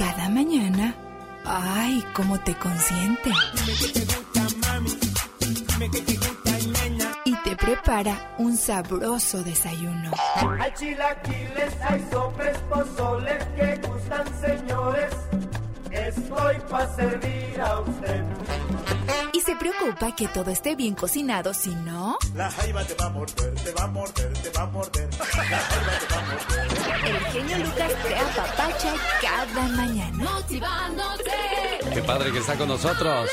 cada mañana, ay, cómo te consiente. Y te prepara un sabroso desayuno. Hay chilaquiles, hay sopes, pozoles que gustan, señores. Estoy para servir a usted. Se preocupa que todo esté bien cocinado, si no... La jaiba te va a morder, te va a morder, te va a morder. La jaiba te va a morder. El genio Lucas te apapacha cada mañana. Motivándote. Qué padre que está con nosotros.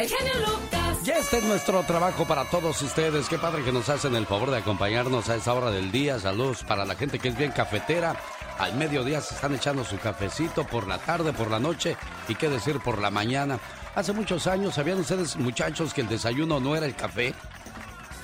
El genio Lucas. Ya este es nuestro trabajo para todos ustedes. Qué padre que nos hacen el favor de acompañarnos a esta hora del día. Saludos para la gente que es bien cafetera. Al mediodía se están echando su cafecito por la tarde, por la noche y qué decir por la mañana. Hace muchos años, ¿sabían ustedes, muchachos, que el desayuno no era el café?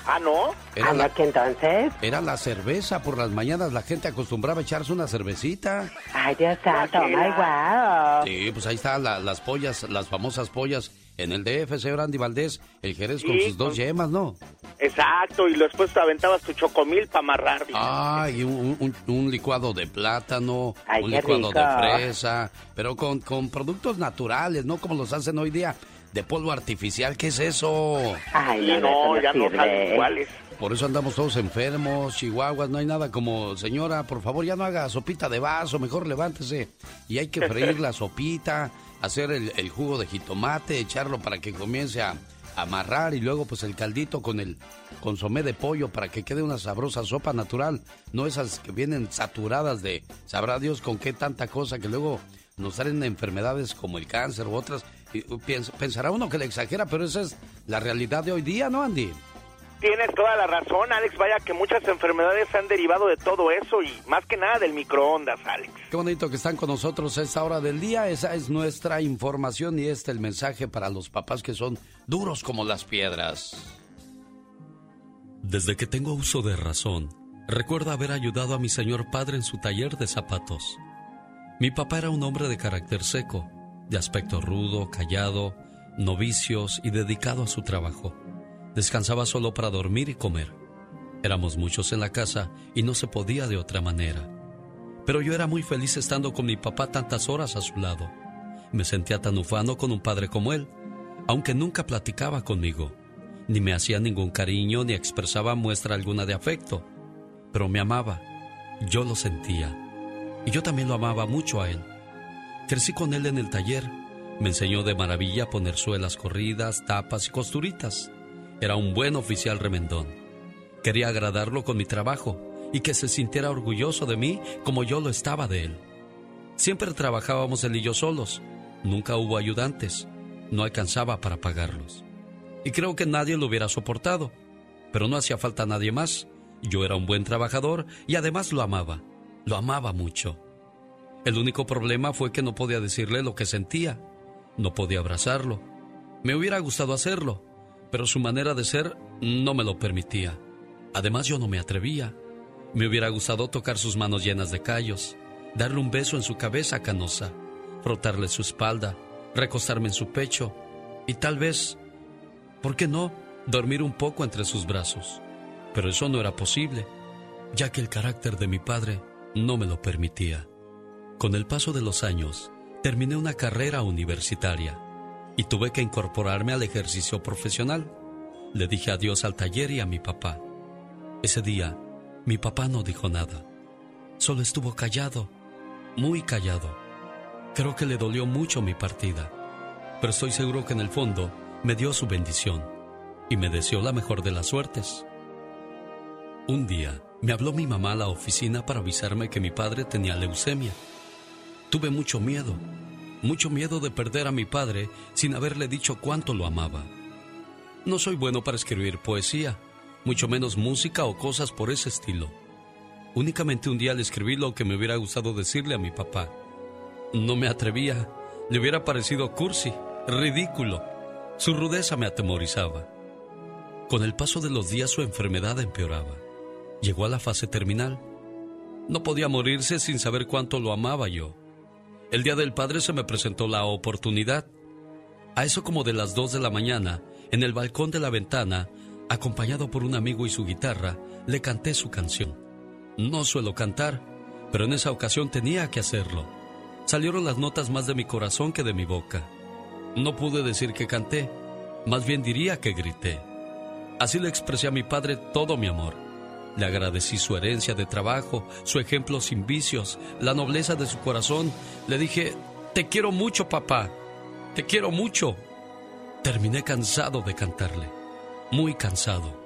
Ah, ¿no? Era ¿A la, que entonces? era la cerveza. Por las mañanas la gente acostumbraba a echarse una cervecita. Ay, Dios santo, my wow. Sí, pues ahí están la- las pollas, las famosas pollas en el DF, señor Andy Valdés, el Jerez con sus dos con- yemas, ¿no? Exacto, y después te aventabas tu chocomil para amarrar. Ah, y un, un- un licuado de plátano, Ay, un licuado rico. de fresa, pero con, con productos naturales, no como los hacen hoy día de polvo artificial. ¿Qué es eso? Ay, no, ya no salen iguales. Por eso andamos todos enfermos, chihuahuas, no hay nada como, señora, por favor, ya no haga sopita de vaso, mejor levántese. Y hay que freír la sopita, hacer el, el jugo de jitomate, echarlo para que comience a amarrar y luego pues el caldito con el consomé de pollo para que quede una sabrosa sopa natural, no esas que vienen saturadas de, sabrá Dios con qué tanta cosa que luego nos traen enfermedades como el cáncer u otras. Uh, pensará uno que le exagera, pero esa es la realidad de hoy día, ¿no, Andy? Tienes toda la razón, Alex. Vaya que muchas enfermedades han derivado de todo eso y más que nada del microondas, Alex. Qué bonito que están con nosotros a esta hora del día. Esa es nuestra información y este el mensaje para los papás que son duros como las piedras. Desde que tengo uso de razón, recuerdo haber ayudado a mi señor padre en su taller de zapatos. Mi papá era un hombre de carácter seco, de aspecto rudo, callado, novicios y dedicado a su trabajo. Descansaba solo para dormir y comer. Éramos muchos en la casa y no se podía de otra manera. Pero yo era muy feliz estando con mi papá tantas horas a su lado. Me sentía tan ufano con un padre como él, aunque nunca platicaba conmigo, ni me hacía ningún cariño ni expresaba muestra alguna de afecto. Pero me amaba, yo lo sentía, y yo también lo amaba mucho a él. Crecí con él en el taller, me enseñó de maravilla a poner suelas corridas, tapas y costuritas. Era un buen oficial remendón. Quería agradarlo con mi trabajo y que se sintiera orgulloso de mí como yo lo estaba de él. Siempre trabajábamos él y yo solos. Nunca hubo ayudantes. No alcanzaba para pagarlos. Y creo que nadie lo hubiera soportado. Pero no hacía falta nadie más. Yo era un buen trabajador y además lo amaba. Lo amaba mucho. El único problema fue que no podía decirle lo que sentía. No podía abrazarlo. Me hubiera gustado hacerlo, pero su manera de ser no me lo permitía. Además yo no me atrevía. Me hubiera gustado tocar sus manos llenas de callos, darle un beso en su cabeza canosa, frotarle su espalda, recostarme en su pecho y tal vez, ¿por qué no?, dormir un poco entre sus brazos. Pero eso no era posible, ya que el carácter de mi padre no me lo permitía. Con el paso de los años, terminé una carrera universitaria y tuve que incorporarme al ejercicio profesional. Le dije adiós al taller y a mi papá. Ese día, mi papá no dijo nada. Solo estuvo callado, muy callado. Creo que le dolió mucho mi partida, pero estoy seguro que en el fondo me dio su bendición y me deseó la mejor de las suertes. Un día me habló mi mamá a la oficina para avisarme que mi padre tenía leucemia. Tuve mucho miedo, mucho miedo de perder a mi padre sin haberle dicho cuánto lo amaba. No soy bueno para escribir poesía, mucho menos música o cosas por ese estilo. Únicamente un día le escribí lo que me hubiera gustado decirle a mi papá. No me atrevía, le hubiera parecido cursi, ridículo. Su rudeza me atemorizaba. Con el paso de los días su enfermedad empeoraba. Llegó a la fase terminal. No podía morirse sin saber cuánto lo amaba yo. El día del padre se me presentó la oportunidad. A eso como de las dos de la mañana, en el balcón de la ventana, acompañado por un amigo y su guitarra, le canté su canción. No suelo cantar, pero en esa ocasión tenía que hacerlo. Salieron las notas más de mi corazón que de mi boca. No pude decir que canté, más bien diría que grité. Así le expresé a mi padre todo mi amor. Le agradecí su herencia de trabajo, su ejemplo sin vicios, la nobleza de su corazón. Le dije, te quiero mucho, papá. Te quiero mucho. Terminé cansado de cantarle, muy cansado,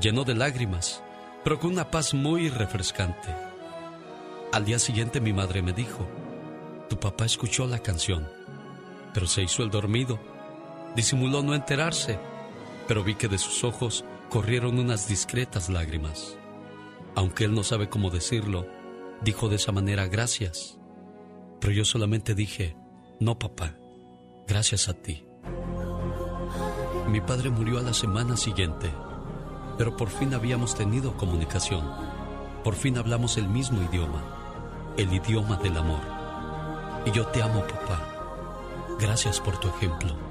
lleno de lágrimas, pero con una paz muy refrescante. Al día siguiente mi madre me dijo, tu papá escuchó la canción, pero se hizo el dormido. Disimuló no enterarse, pero vi que de sus ojos corrieron unas discretas lágrimas. Aunque él no sabe cómo decirlo, dijo de esa manera gracias. Pero yo solamente dije, no papá, gracias a ti. Mi padre murió a la semana siguiente, pero por fin habíamos tenido comunicación. Por fin hablamos el mismo idioma, el idioma del amor. Y yo te amo, papá. Gracias por tu ejemplo.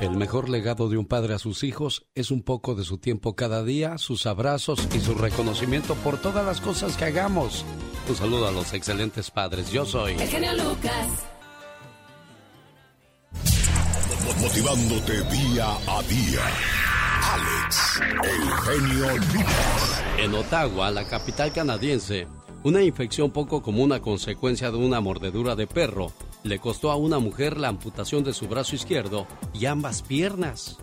El mejor legado de un padre a sus hijos es un poco de su tiempo cada día, sus abrazos y su reconocimiento por todas las cosas que hagamos. Un saludo a los excelentes padres. Yo soy. El genio Lucas. Motivándote día a día. Alex, el genio Lucas. En Ottawa, la capital canadiense, una infección poco común a consecuencia de una mordedura de perro le costó a una mujer la amputación de su brazo izquierdo y ambas piernas.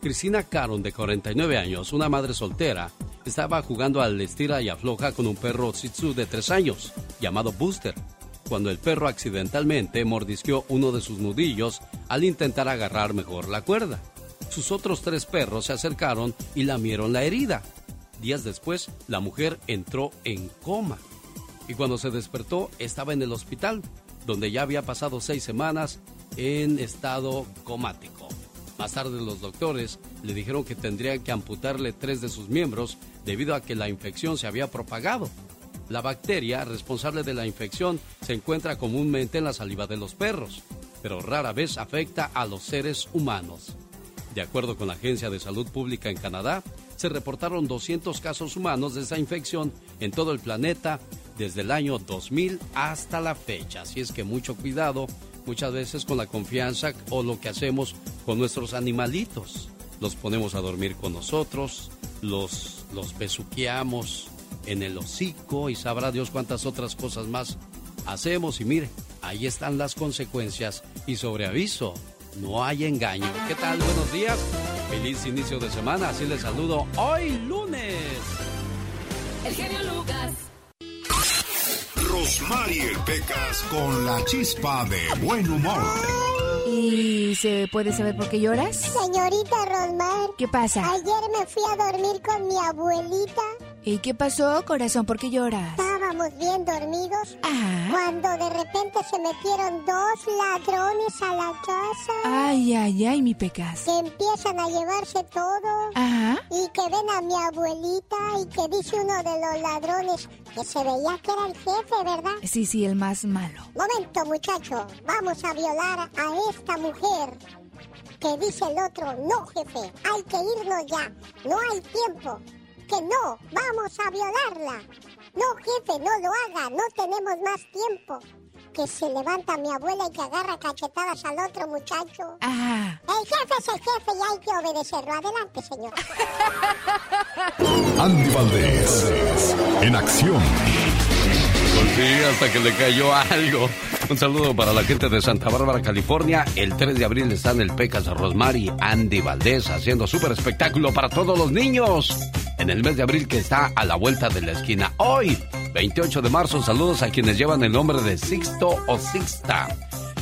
Cristina Caron, de 49 años, una madre soltera, estaba jugando al estira y afloja con un perro Shih de 3 años, llamado Booster, cuando el perro accidentalmente mordisqueó uno de sus nudillos al intentar agarrar mejor la cuerda. Sus otros tres perros se acercaron y lamieron la herida. Días después, la mujer entró en coma y cuando se despertó estaba en el hospital, donde ya había pasado seis semanas en estado comático. Más tarde los doctores le dijeron que tendrían que amputarle tres de sus miembros debido a que la infección se había propagado. La bacteria responsable de la infección se encuentra comúnmente en la saliva de los perros, pero rara vez afecta a los seres humanos. De acuerdo con la Agencia de Salud Pública en Canadá, se reportaron 200 casos humanos de esa infección en todo el planeta desde el año 2000 hasta la fecha. Así es que mucho cuidado muchas veces con la confianza o lo que hacemos con nuestros animalitos. Los ponemos a dormir con nosotros, los, los besuqueamos en el hocico y sabrá Dios cuántas otras cosas más hacemos. Y mire, ahí están las consecuencias y sobre aviso, no hay engaño. ¿Qué tal? Buenos días. Feliz inicio de semana. Así les saludo hoy lunes. El genio Lucas. Rosmarie Pecas con la chispa de buen humor. ¿Y se puede saber por qué lloras? Señorita Rosmar. ¿Qué pasa? Ayer me fui a dormir con mi abuelita. ¿Y qué pasó, corazón? ¿Por qué lloras? Estábamos bien dormidos. Ah. Cuando de repente se metieron dos ladrones a la casa. Ay, ay, ay, mi pecas. Que empiezan a llevarse todo. Ajá. Y que ven a mi abuelita y que dice uno de los ladrones que se veía que era el jefe, ¿verdad? Sí, sí, el más malo. Momento, muchacho. Vamos a violar a esta mujer. Que dice el otro, no, jefe, hay que irnos ya. No hay tiempo. Que no, vamos a violarla. No, jefe, no lo haga, no tenemos más tiempo. Que se levanta mi abuela y que agarra cachetadas al otro muchacho. Ajá. El jefe es el jefe y hay que obedecerlo. Adelante, señor. Andy Valdés, en acción. Sí, hasta que le cayó algo. Un saludo para la gente de Santa Bárbara, California. El 3 de abril están el Pecas Rosmary Andy Valdés haciendo súper espectáculo para todos los niños. En el mes de abril que está a la vuelta de la esquina. Hoy, 28 de marzo, saludos a quienes llevan el nombre de Sixto o Sixta.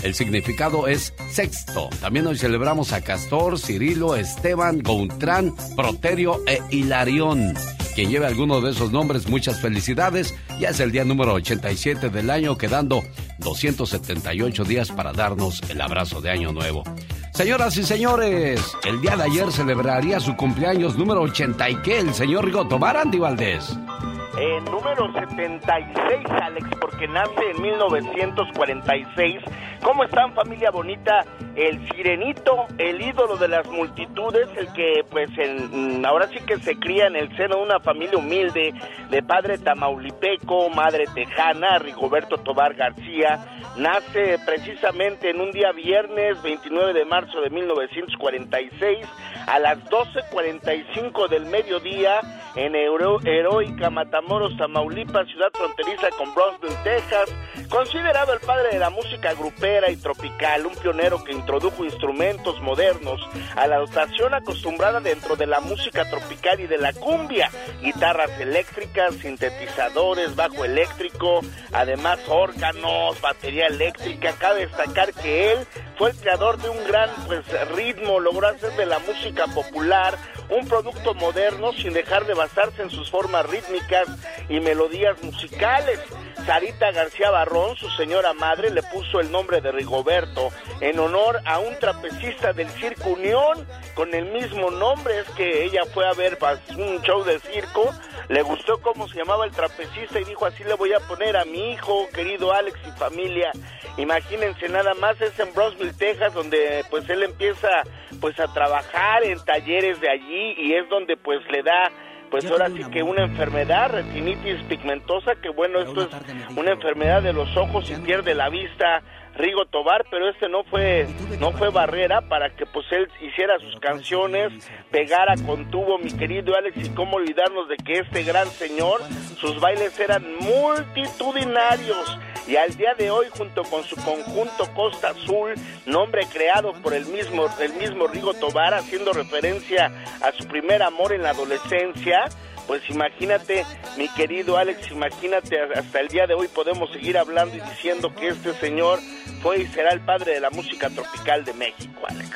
El significado es sexto. También hoy celebramos a Castor, Cirilo, Esteban, Gontrán, Proterio e Hilarión. Quien lleve alguno de esos nombres, muchas felicidades. Ya es el día número 87 del año, quedando 278 días para darnos el abrazo de Año Nuevo. Señoras y señores, el día de ayer celebraría su cumpleaños número 80 y que el señor Rigo Tomar Andy Valdés. Eh, número 76, Alex, porque nace en 1946. ¿Cómo están, familia bonita? El sirenito, el ídolo de las multitudes, el que, pues, en- ahora sí que se cría en el seno de una familia humilde, de padre tamaulipeco, madre tejana, Rigoberto Tobar García, nace precisamente en un día viernes 29 de marzo de 1946 a las 12.45 del mediodía en hero- heroica Matamoros, Tamaulipas, ciudad fronteriza con Brownsville, Texas, considerado el padre de la música grupera y tropical, un pionero que introdujo instrumentos modernos a la dotación acostumbrada dentro de la música tropical y de la cumbia, guitarras eléctricas, sintetizadores, bajo eléctrico, además órganos, batería eléctrica. Cabe destacar que él fue el creador de un gran pues ritmo, logró hacer de la música popular un producto moderno sin dejar de basarse en sus formas rítmicas y melodías musicales. Sarita García Barrón, su señora madre, le puso el nombre de Rigoberto en honor a un trapecista del Circo Unión con el mismo nombre. Es que ella fue a ver un show de circo, le gustó cómo se llamaba el trapecista y dijo así le voy a poner a mi hijo, querido Alex y familia. Imagínense nada más, es en Brownsville, Texas, donde pues él empieza pues a trabajar en talleres de allí y es donde pues le da pues ahora sí que una enfermedad, retinitis pigmentosa, que bueno, esto es una enfermedad de los ojos y pierde la vista Rigo Tobar, pero este no fue no fue barrera para que pues él hiciera sus canciones, pegara con tubo, mi querido Alex, y cómo olvidarnos de que este gran señor, sus bailes eran multitudinarios. Y al día de hoy junto con su conjunto Costa Azul, nombre creado por el mismo el mismo Rigo Tobar haciendo referencia a su primer amor en la adolescencia, pues imagínate, mi querido Alex, imagínate, hasta el día de hoy podemos seguir hablando y diciendo que este señor fue y será el padre de la música tropical de México, Alex.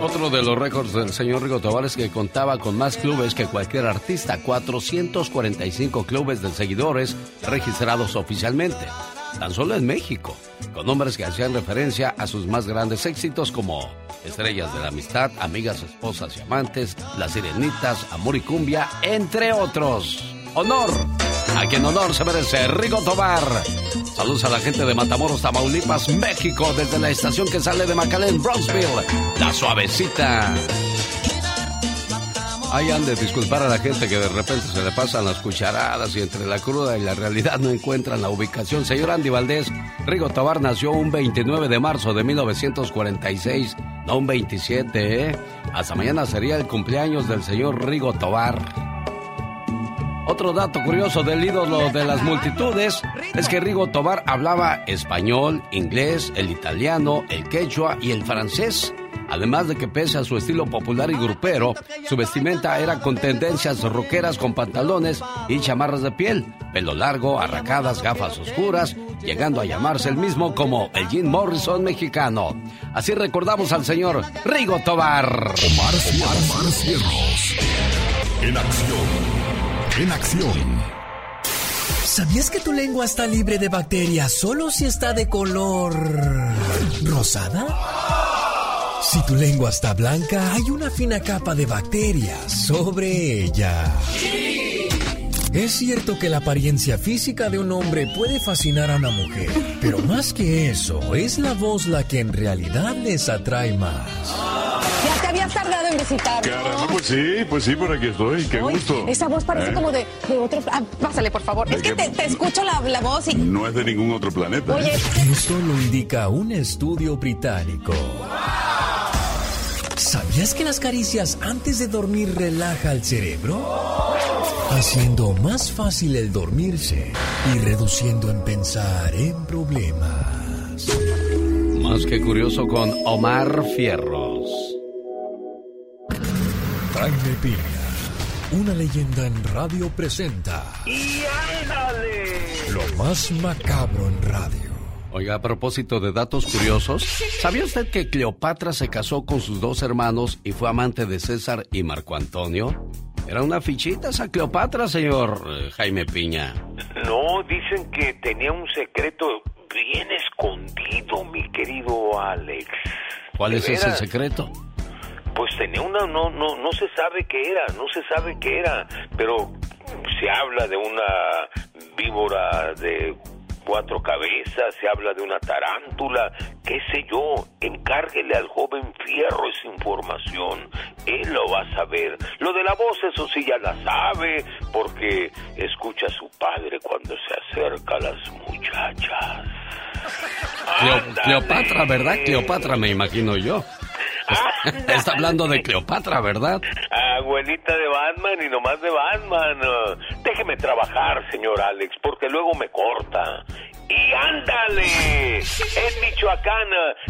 Otro de los récords del señor Rigo Tobar es que contaba con más clubes que cualquier artista, 445 clubes de seguidores registrados oficialmente, tan solo en México, con nombres que hacían referencia a sus más grandes éxitos como Estrellas de la Amistad, Amigas, Esposas y Amantes, Las Sirenitas, Amor y Cumbia, entre otros. Honor a quien honor se merece, Rigo Tobar. Saludos a la gente de Matamoros, Tamaulipas, México, desde la estación que sale de McAllen, Bronxville, La Suavecita. Ahí han de disculpar a la gente que de repente se le pasan las cucharadas y entre la cruda y la realidad no encuentran la ubicación. Señor Andy Valdés, Rigo Tobar nació un 29 de marzo de 1946, no un 27, ¿eh? Hasta mañana sería el cumpleaños del señor Rigo Tobar. Otro dato curioso del ídolo de las multitudes es que Rigo Tobar hablaba español, inglés, el italiano, el quechua y el francés. Además de que pese a su estilo popular y grupero, su vestimenta era con tendencias rockeras con pantalones y chamarras de piel, pelo largo, arracadas, gafas oscuras, llegando a llamarse el mismo como el Jim Morrison mexicano. Así recordamos al señor Rigo Tobar. En acción. En acción. ¿Sabías que tu lengua está libre de bacterias solo si está de color rosada? Si tu lengua está blanca, hay una fina capa de bacterias sobre ella. Es cierto que la apariencia física de un hombre puede fascinar a una mujer, pero más que eso, es la voz la que en realidad les atrae más. Habías tardado en visitarme. Caramba, pues sí, pues sí, por aquí estoy. Qué Uy, gusto. Esa voz parece ¿Eh? como de, de otro. Ah, pásale, por favor. Es que te, te escucho la, la voz y. No es de ningún otro planeta. Oye, Esto lo indica un estudio británico. ¿Sabías que las caricias antes de dormir relaja el cerebro? Haciendo más fácil el dormirse y reduciendo en pensar en problemas. Más que curioso con Omar Fierros. Jaime Piña, una leyenda en radio presenta ¡Y ándale! lo más macabro en radio. Oiga, a propósito de datos curiosos, ¿sabía usted que Cleopatra se casó con sus dos hermanos y fue amante de César y Marco Antonio? Era una fichita esa Cleopatra, señor eh, Jaime Piña. No, dicen que tenía un secreto bien escondido, mi querido Alex. ¿Cuál ¿De es ese secreto? Pues tenía una, no, no, no se sabe qué era, no se sabe qué era, pero se habla de una víbora de cuatro cabezas, se habla de una tarántula, qué sé yo, encárguele al joven Fierro esa información, él lo va a saber. Lo de la voz, eso sí ya la sabe, porque escucha a su padre cuando se acerca a las muchachas. Cleo- Cleopatra, ¿verdad? Cleopatra, me imagino yo. Está, hablando de Cleopatra, ¿verdad? Abuelita de Batman y nomás de Batman. Déjeme trabajar, señor Alex, porque luego me corta. Y ándale, en Michoacán,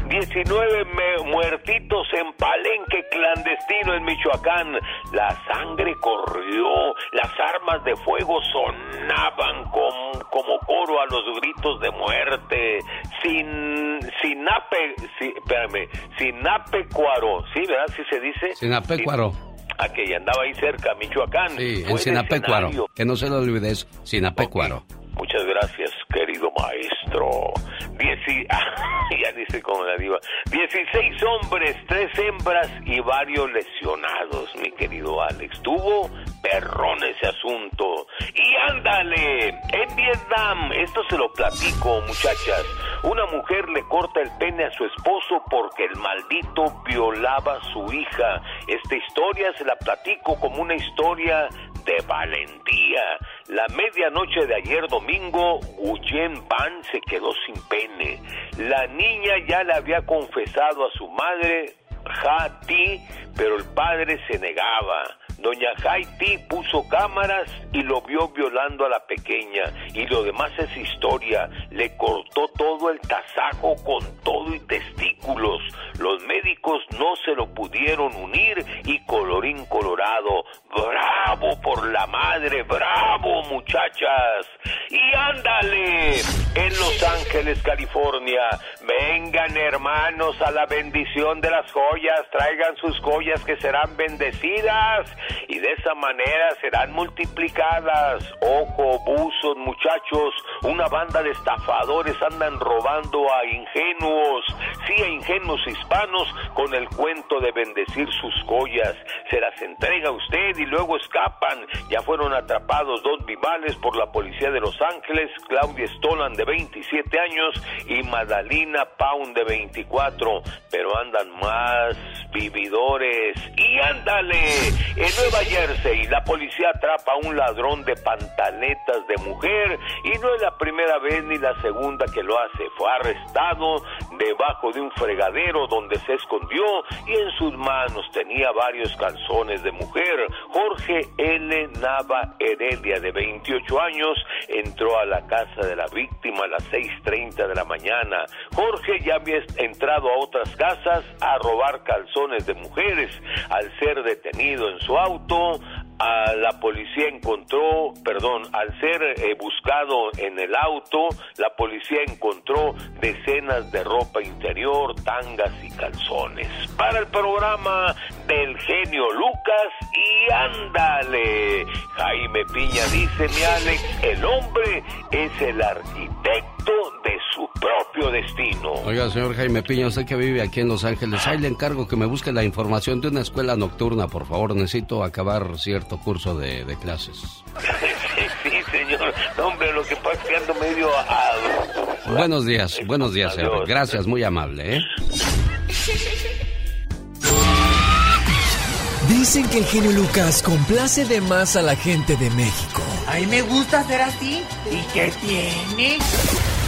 19 me- muertitos en palenque clandestino en Michoacán. La sangre corrió, las armas de fuego sonaban com- como coro a los gritos de muerte. Sin, sinape, si, espérame, sinapecuaro, ¿sí, verdad? ¿Sí se dice? Sinapecuaro. A que andaba ahí cerca, Michoacán. Sí, en Sinapecuaro. escenario. Que no se lo olvide, es Sinapecuaro. Muchas gracias, querido maestro. Dieci... dice como la diva. 16 hombres, tres hembras y varios lesionados, mi querido Alex. Tuvo perrón ese asunto. Y ándale, en Vietnam, esto se lo platico, muchachas. Una mujer le corta el pene a su esposo porque el maldito violaba a su hija. Esta historia se la platico como una historia de valentía. La medianoche de ayer domingo, Guyen Pan se quedó sin pene. La niña ya le había confesado a su madre, Hati, pero el padre se negaba. Doña Haiti puso cámaras y lo vio violando a la pequeña. Y lo demás es historia. Le cortó todo el tasajo con todo y testículos. Los médicos no se lo pudieron unir y colorín colorado. ¡Bravo por la madre! ¡Bravo, muchachas! Y ándale, en Los Ángeles, California. Vengan, hermanos, a la bendición de las joyas. Traigan sus joyas que serán bendecidas y de esa manera serán multiplicadas. Ojo, buzos, muchachos. Una banda de estafadores andan robando a ingenuos, sí, a ingenuos hispanos con el cuento de bendecir sus joyas. Se las entrega usted y luego escapan. Ya fueron atrapados dos vivales por la policía de Los Ángeles, Claudia Stolan de 27 años y Madalina Pound de 24, pero andan más vividores. Y ándale, Nueva Jersey la policía atrapa a un ladrón de pantaletas de mujer y no es la primera vez ni la segunda que lo hace. Fue arrestado debajo de un fregadero donde se escondió y en sus manos tenía varios calzones de mujer. Jorge L. Nava Heredia, de 28 años, entró a la casa de la víctima a las 6.30 de la mañana. Jorge ya había entrado a otras casas a robar calzones de mujeres. Al ser detenido en su auto, a la policía encontró, perdón, al ser eh, buscado en el auto, la policía encontró decenas de ropa interior, tangas y calzones. Para el programa del genio Lucas y ándale. Jaime Piña dice, mi Alex, el hombre es el arquitecto de su propio destino. Oiga, señor Jaime Piña, usted que vive aquí en Los Ángeles, ahí le encargo que me busque la información de una escuela nocturna, por favor. Necesito acabar cierto curso de, de clases. sí, señor. No, hombre, lo que pasa es que ando medio... Buenos días, buenos días, señor. Gracias, muy amable, ¿eh? Dicen que el genio Lucas complace de más a la gente de México. A mí me gusta ser así. ¿Y qué tiene?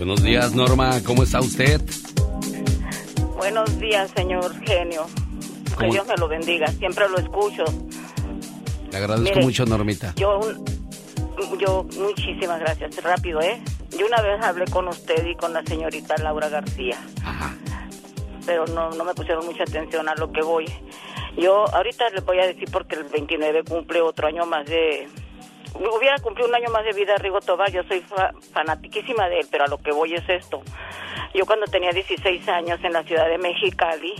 Buenos días, Norma, ¿cómo está usted? Buenos días, señor Genio. Que ¿Cómo? Dios me lo bendiga, siempre lo escucho. Le agradezco Mire, mucho, Normita. Yo, un- yo, muchísimas gracias. Rápido, ¿eh? Yo una vez hablé con usted y con la señorita Laura García. Pero no, no me pusieron mucha atención a lo que voy. Yo ahorita les voy a decir porque el 29 cumple otro año más de... Hubiera cumplido un año más de vida Rigo Tobar, yo soy fa- fanatiquísima de él, pero a lo que voy es esto. Yo cuando tenía 16 años en la ciudad de Mexicali,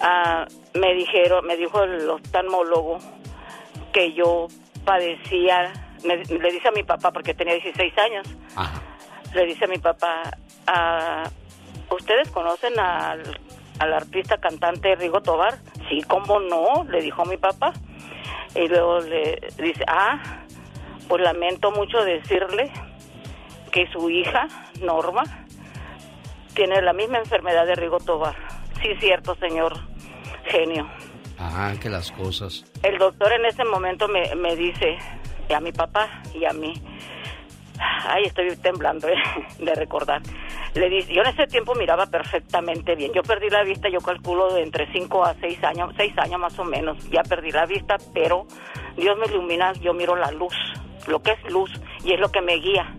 ah, me dijeron, me dijo el oftalmólogo que yo padecía, me- le dice a mi papá, porque tenía 16 años, le dice a mi papá, ah, ¿ustedes conocen al, al artista cantante Rigo Tobar? Sí, ¿cómo no? Le dijo mi papá. Y luego le dice, ah, pues lamento mucho decirle que su hija, Norma, tiene la misma enfermedad de Rigo Tobar. Sí, cierto, señor genio. Ah, que las cosas. El doctor en ese momento me, me dice, a mi papá y a mí, ay, estoy temblando eh, de recordar. Le dice, yo en ese tiempo miraba perfectamente bien. Yo perdí la vista, yo calculo de entre 5 a 6 años, 6 años más o menos. Ya perdí la vista, pero Dios me ilumina, yo miro la luz, lo que es luz, y es lo que me guía.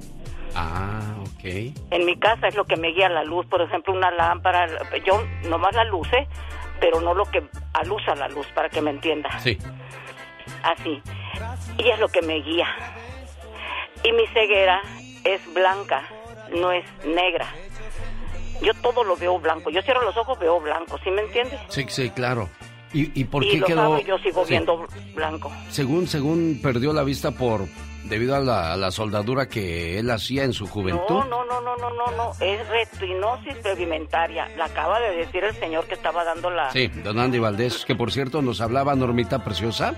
Ah, ok. En mi casa es lo que me guía la luz, por ejemplo, una lámpara, yo nomás la luce, pero no lo que alusa la luz, para que me entienda. Sí. Así. Y es lo que me guía. Y mi ceguera es blanca, no es negra. Yo todo lo veo blanco. Yo cierro los ojos, veo blanco, ¿sí me entiendes? Sí, sí, claro. ¿Y, y por y qué lo quedó? sabe, yo sigo Sí. viendo blanco. Según, según perdió la vista por debido a la, a la soldadura que él hacía en su juventud. No, no, no, no, no, no, no. Es retinosis pigmentaria. La acaba de decir el señor que estaba dando la... Sí, don Andy Valdés, que por cierto nos hablaba Normita Preciosa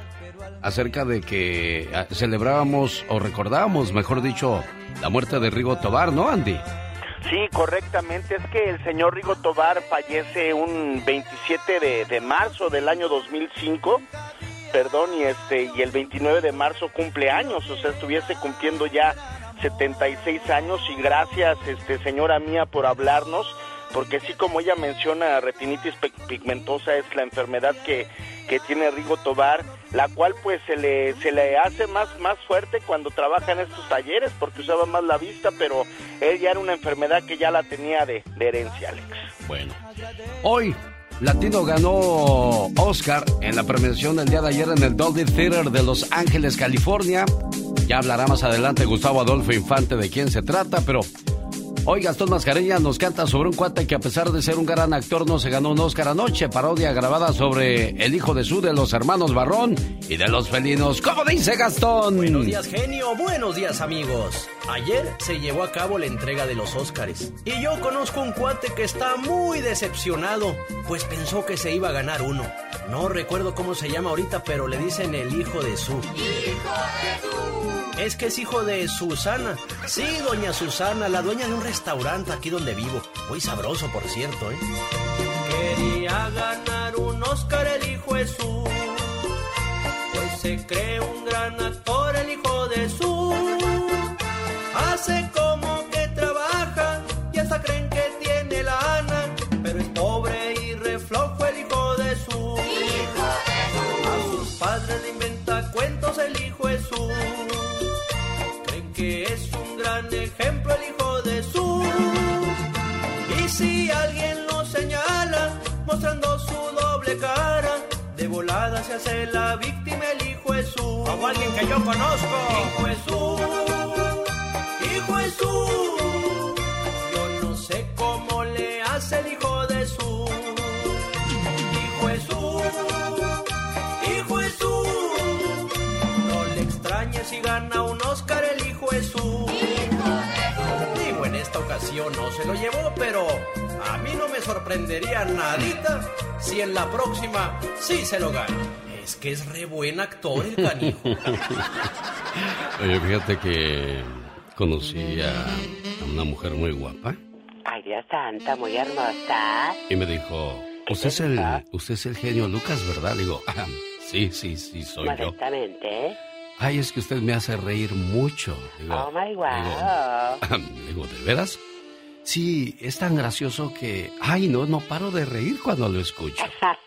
acerca de que ah, celebrábamos o recordábamos, mejor dicho, la muerte de Rigo Tobar, ¿no, Andy? Sí, correctamente. Es que el señor Rigo Tobar fallece un 27 de, de marzo del año 2005. Perdón, y este y el 29 de marzo cumple años, o sea, estuviese cumpliendo ya 76 años y gracias, este señora mía por hablarnos, porque sí como ella menciona, retinitis pigmentosa es la enfermedad que, que tiene Rigo Tobar, la cual pues se le se le hace más más fuerte cuando trabaja en estos talleres porque usaba más la vista, pero él ya era una enfermedad que ya la tenía de, de herencia, Alex. Bueno. Hoy, Latino ganó Oscar en la premiación del día de ayer en el Dolby Theater de Los Ángeles, California. Ya hablará más adelante Gustavo Adolfo Infante de quién se trata, pero hoy Gastón Mascareña nos canta sobre un cuate que a pesar de ser un gran actor no se ganó un Oscar anoche, parodia grabada sobre el hijo de su de los hermanos Barrón y de los felinos. ¿Cómo dice Gastón? Buenos días, genio. Buenos días, amigos. Ayer se llevó a cabo la entrega de los Óscares. Y yo conozco un cuate que está muy decepcionado, pues pensó que se iba a ganar uno. No recuerdo cómo se llama ahorita, pero le dicen el hijo de su. Es que es hijo de Susana. Sí, doña Susana, la dueña de un restaurante aquí donde vivo. Muy sabroso, por cierto, ¿eh? Quería ganar un Oscar el hijo de su. Pues se cree un gran actor el hijo de su. Hace si alguien lo señala, mostrando su doble cara, de volada se hace la víctima el hijo su. Como alguien que yo conozco. Hijo su. Hijo su. Yo no sé cómo le hace el hijo de su. Hijo su. Hijo su. No le extrañe si gana un Oscar el hijo de su. Digo, en esta ocasión no se lo llevó, pero a mí no me sorprendería nadita si en la próxima sí se lo gana. Es que es re buen actor el canijo. Oye, fíjate que conocí a, una mujer muy guapa Ay, Dios santa, muy hermosa. y me dijo, usted es el, usted es el genio Lucas, ¿verdad? Le digo, "Ah, sí, sí, sí, soy yo. Modestamente. Ay, es que usted me hace reír mucho. Digo, Oh my wow. digo, digo, ¿de veras? Sí, es tan gracioso que, ay, no, no paro de reír cuando lo escucho.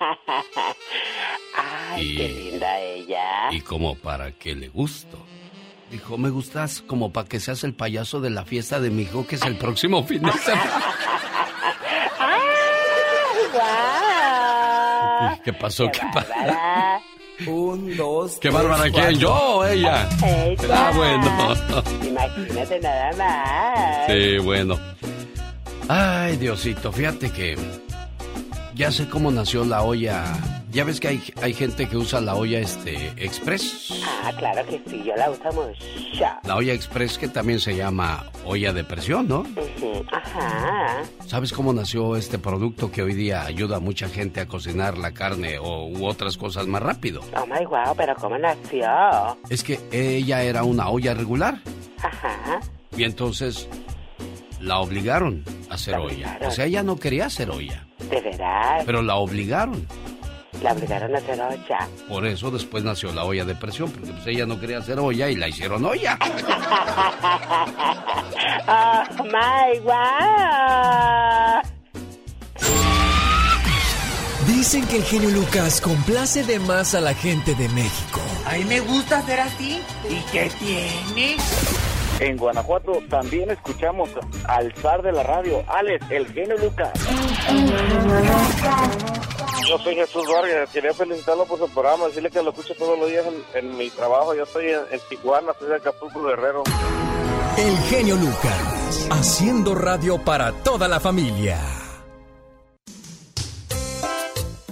Ay, qué linda ella. Y como para que le gusto. Dijo, me gustas como para que seas el payaso de la fiesta de mi hijo, que es el próximo fin de semana. ¡Ay, guau! ¿Qué pasó? ¿Qué, pasó? Un, dos, ¿Qué bárbara quién? ¿Yo o ella? Ella. Ah, bueno. Imagínate nada más. Sí, bueno. Ay, Diosito, fíjate que ya sé cómo nació la olla. Ya ves que hay, hay gente que usa la olla este express. Ah, claro que sí, yo la uso mucho. La olla express que también se llama olla de presión, ¿no? Ujú, Ajá. ¿Sabes cómo nació este producto que hoy día ayuda a mucha gente a cocinar la carne o u otras cosas más rápido? Oh my wow, pero ¿cómo nació? Es que ella era una olla regular Ajá. y entonces la obligaron a hacer La olla. O sea, ella no quería hacer olla, De verdad. pero la obligaron. La obligaron a hacer olla. Por eso después nació la olla de presión, porque pues ella no quería hacer olla y la hicieron olla. oh my wow. Dicen que el genio Lucas complace de más a la gente de México. A mí me gusta ser así. ¿Y qué tiene? En Guanajuato también escuchamos al zar de la radio, Alex, el genio Lucas. Yo soy Jesús Vargas, quería felicitarlo por su programa, decirle que lo escucho todos los días en, en mi trabajo. Yo estoy en, en Tijuana, estoy de Acapulco Guerrero. El genio Lucas, haciendo radio para toda la familia.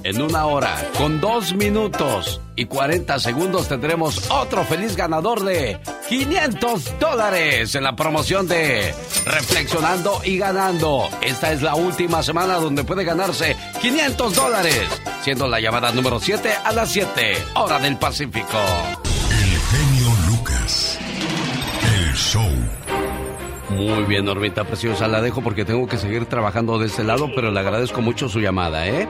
En una hora, con dos minutos y 40 segundos tendremos otro feliz ganador de 500 dólares en la promoción de Reflexionando y Ganando. Esta es la última semana donde puede ganarse 500 dólares, siendo la llamada número 7 a las 7, hora del Pacífico. El genio Lucas. El show. Muy bien, Normita Preciosa, la dejo porque tengo que seguir trabajando de este lado, pero le agradezco mucho su llamada, ¿eh?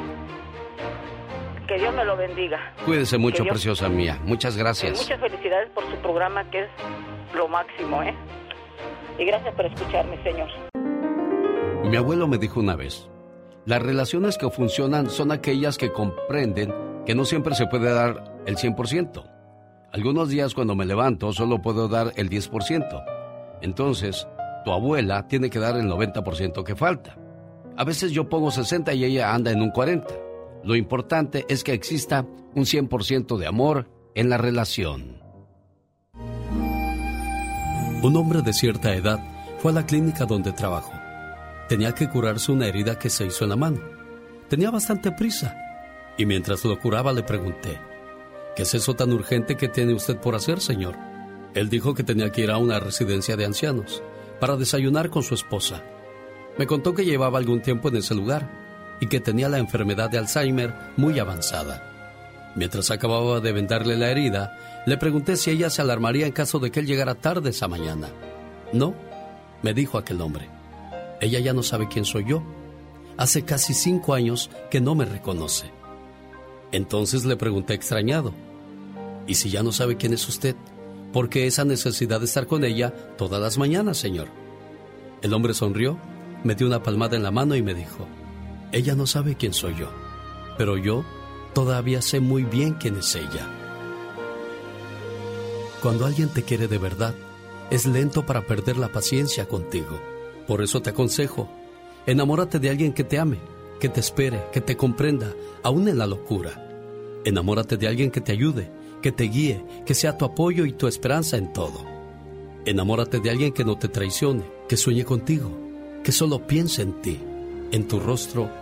Que Dios me lo bendiga. Cuídese mucho, Dios- preciosa mía. Muchas Y gracias. muchas felicidades por su programa que es lo máximo, ¿eh? Y gracias por escucharme, señor. Mi abuelo me dijo una vez, las relaciones que funcionan son aquellas que comprenden que no siempre se puede dar el 100%. Algunos días cuando me levanto solo puedo dar el 10%. Entonces, tu abuela tiene que dar el 90% que falta. A veces yo pongo 60 y ella anda en un 40. Lo importante es que exista un 100% de amor en la relación. Un hombre de cierta edad fue a la clínica donde trabajo. Tenía que curarse una herida que se hizo en la mano. Tenía bastante prisa. Y mientras lo curaba le pregunté, ¿qué es eso tan urgente que tiene usted por hacer, señor? Él dijo que tenía que ir a una residencia de ancianos para desayunar con su esposa. Me contó que llevaba algún tiempo en ese lugar y que tenía la enfermedad de Alzheimer muy avanzada. Mientras acababa de vendarle la herida, le pregunté si ella se alarmaría en caso de que él llegara tarde esa mañana. No, me dijo aquel hombre. Ella ya no sabe quién soy yo. Hace casi cinco años que no me reconoce. Entonces le pregunté extrañado. ¿Y si ya no sabe quién es usted? ¿Por qué esa necesidad de estar con ella todas las mañanas, señor? El hombre sonrió, me dio una palmada en la mano y me dijo, ella no sabe quién soy yo, pero yo todavía sé muy bien quién es ella. Cuando alguien te quiere de verdad, es lento para perder la paciencia contigo. Por eso te aconsejo, enamórate de alguien que te ame, que te espere, que te comprenda, aún en la locura. Enamórate de alguien que te ayude, que te guíe, que sea tu apoyo y tu esperanza en todo. Enamórate de alguien que no te traicione, que sueñe contigo, que solo piense en ti, en tu rostro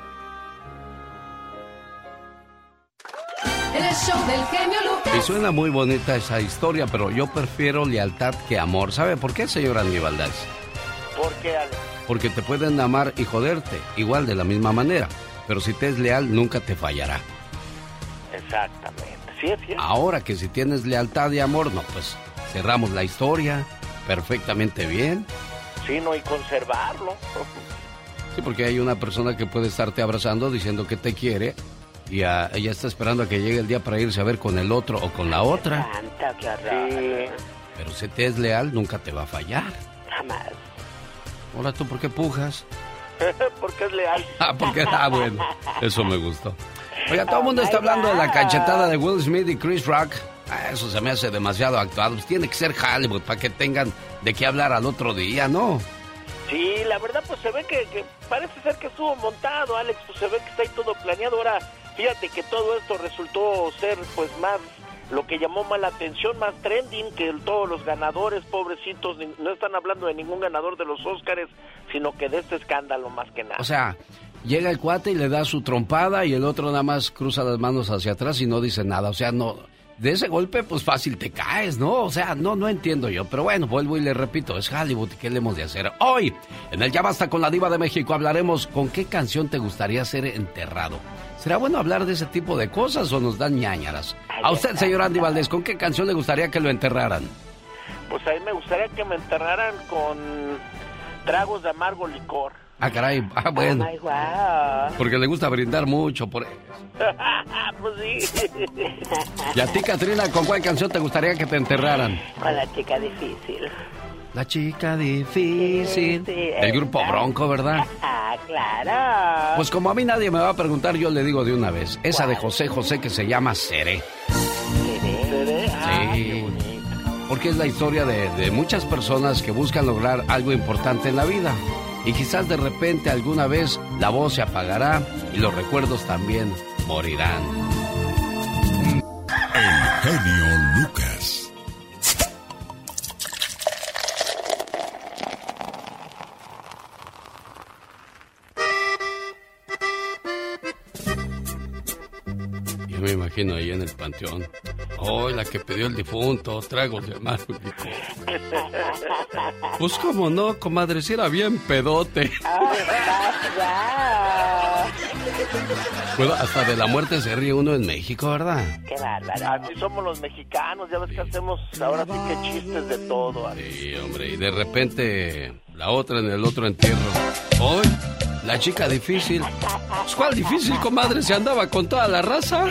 Del genio Lucas. Y suena muy bonita esa historia, pero yo prefiero lealtad que amor. ¿Sabe por qué, señor Andy Valdés? ¿Por qué, Alex? Porque te pueden amar y joderte, igual de la misma manera. Pero si te es leal, nunca te fallará. Exactamente. Sí, es cierto. Ahora que si tienes lealtad y amor, no, pues cerramos la historia perfectamente bien. Sí, no, y conservarlo. Sí, porque hay una persona que puede estarte abrazando diciendo que te quiere y ella está esperando a que llegue el día para irse a ver con el otro o con la otra. Santa, qué horror. Pero si te es leal, nunca te va a fallar. Jamás. Ahora tú, ¿por qué pujas? Porque es leal. Ah, porque ah, bueno, eso me gustó. Oiga, todo el mundo está hablando de la cachetada de Will Smith y Chris Rock. Ah, eso se me hace demasiado actuado. Pues tiene que ser Hollywood para que tengan de qué hablar al otro día, ¿no? Sí, la verdad pues se ve que, que parece ser que estuvo montado, Alex, pues se ve que está ahí todo planeado. Ahora, fíjate que todo esto resultó ser pues más lo que llamó más atención, más trending, que todos los ganadores, pobrecitos, no están hablando de ningún ganador de los Óscares, sino que de este escándalo más que nada. O sea, llega el cuate y le da su trompada y el otro nada más cruza las manos hacia atrás y no dice nada. O sea, no, de ese golpe pues fácil te caes, ¿no? O sea, no, no entiendo yo. Pero bueno, vuelvo y le repito, es Hollywood, ¿qué le hemos de hacer? Hoy, en el Ya Basta con la Diva de México, hablaremos con qué canción te gustaría ser enterrado. ¿Será bueno hablar de ese tipo de cosas o nos dan ñañaras? A usted, señor Andy Valdés, ¿con qué canción le gustaría que lo enterraran? Pues a mí me gustaría que me enterraran con tragos de amargo licor. Ah, caray, ah, bueno. Ay, guau. Porque le gusta brindar mucho por pues sí. Y a ti, Katrina, ¿con cuál canción te gustaría que te enterraran? Con la chica difícil. La chica difícil. Sí, Del grupo. Bronco, ¿verdad? Ah, claro. Pues como a mí nadie me va a preguntar, yo le digo de una vez. Esa de José José que se llama Seré. Sí. Porque es la historia de, de muchas personas que buscan lograr algo importante en la vida. Y quizás de repente alguna vez la voz se apagará y los recuerdos también morirán. El genio Lucas. Me imagino ahí en el panteón. Oh, la que pidió el difunto, tragos de amargo. Pues cómo no, comadre, si era bien pedote. Bueno, hasta de la muerte se ríe uno en México, ¿verdad? Qué bárbaro. Así somos los mexicanos, ya ves que hacemos ahora sí que chistes de todo. Alex. Sí, hombre, y de repente la otra en el otro entierro. Hoy, la chica difícil. Pues, ¿Cuál difícil, comadre? Se andaba con toda la raza.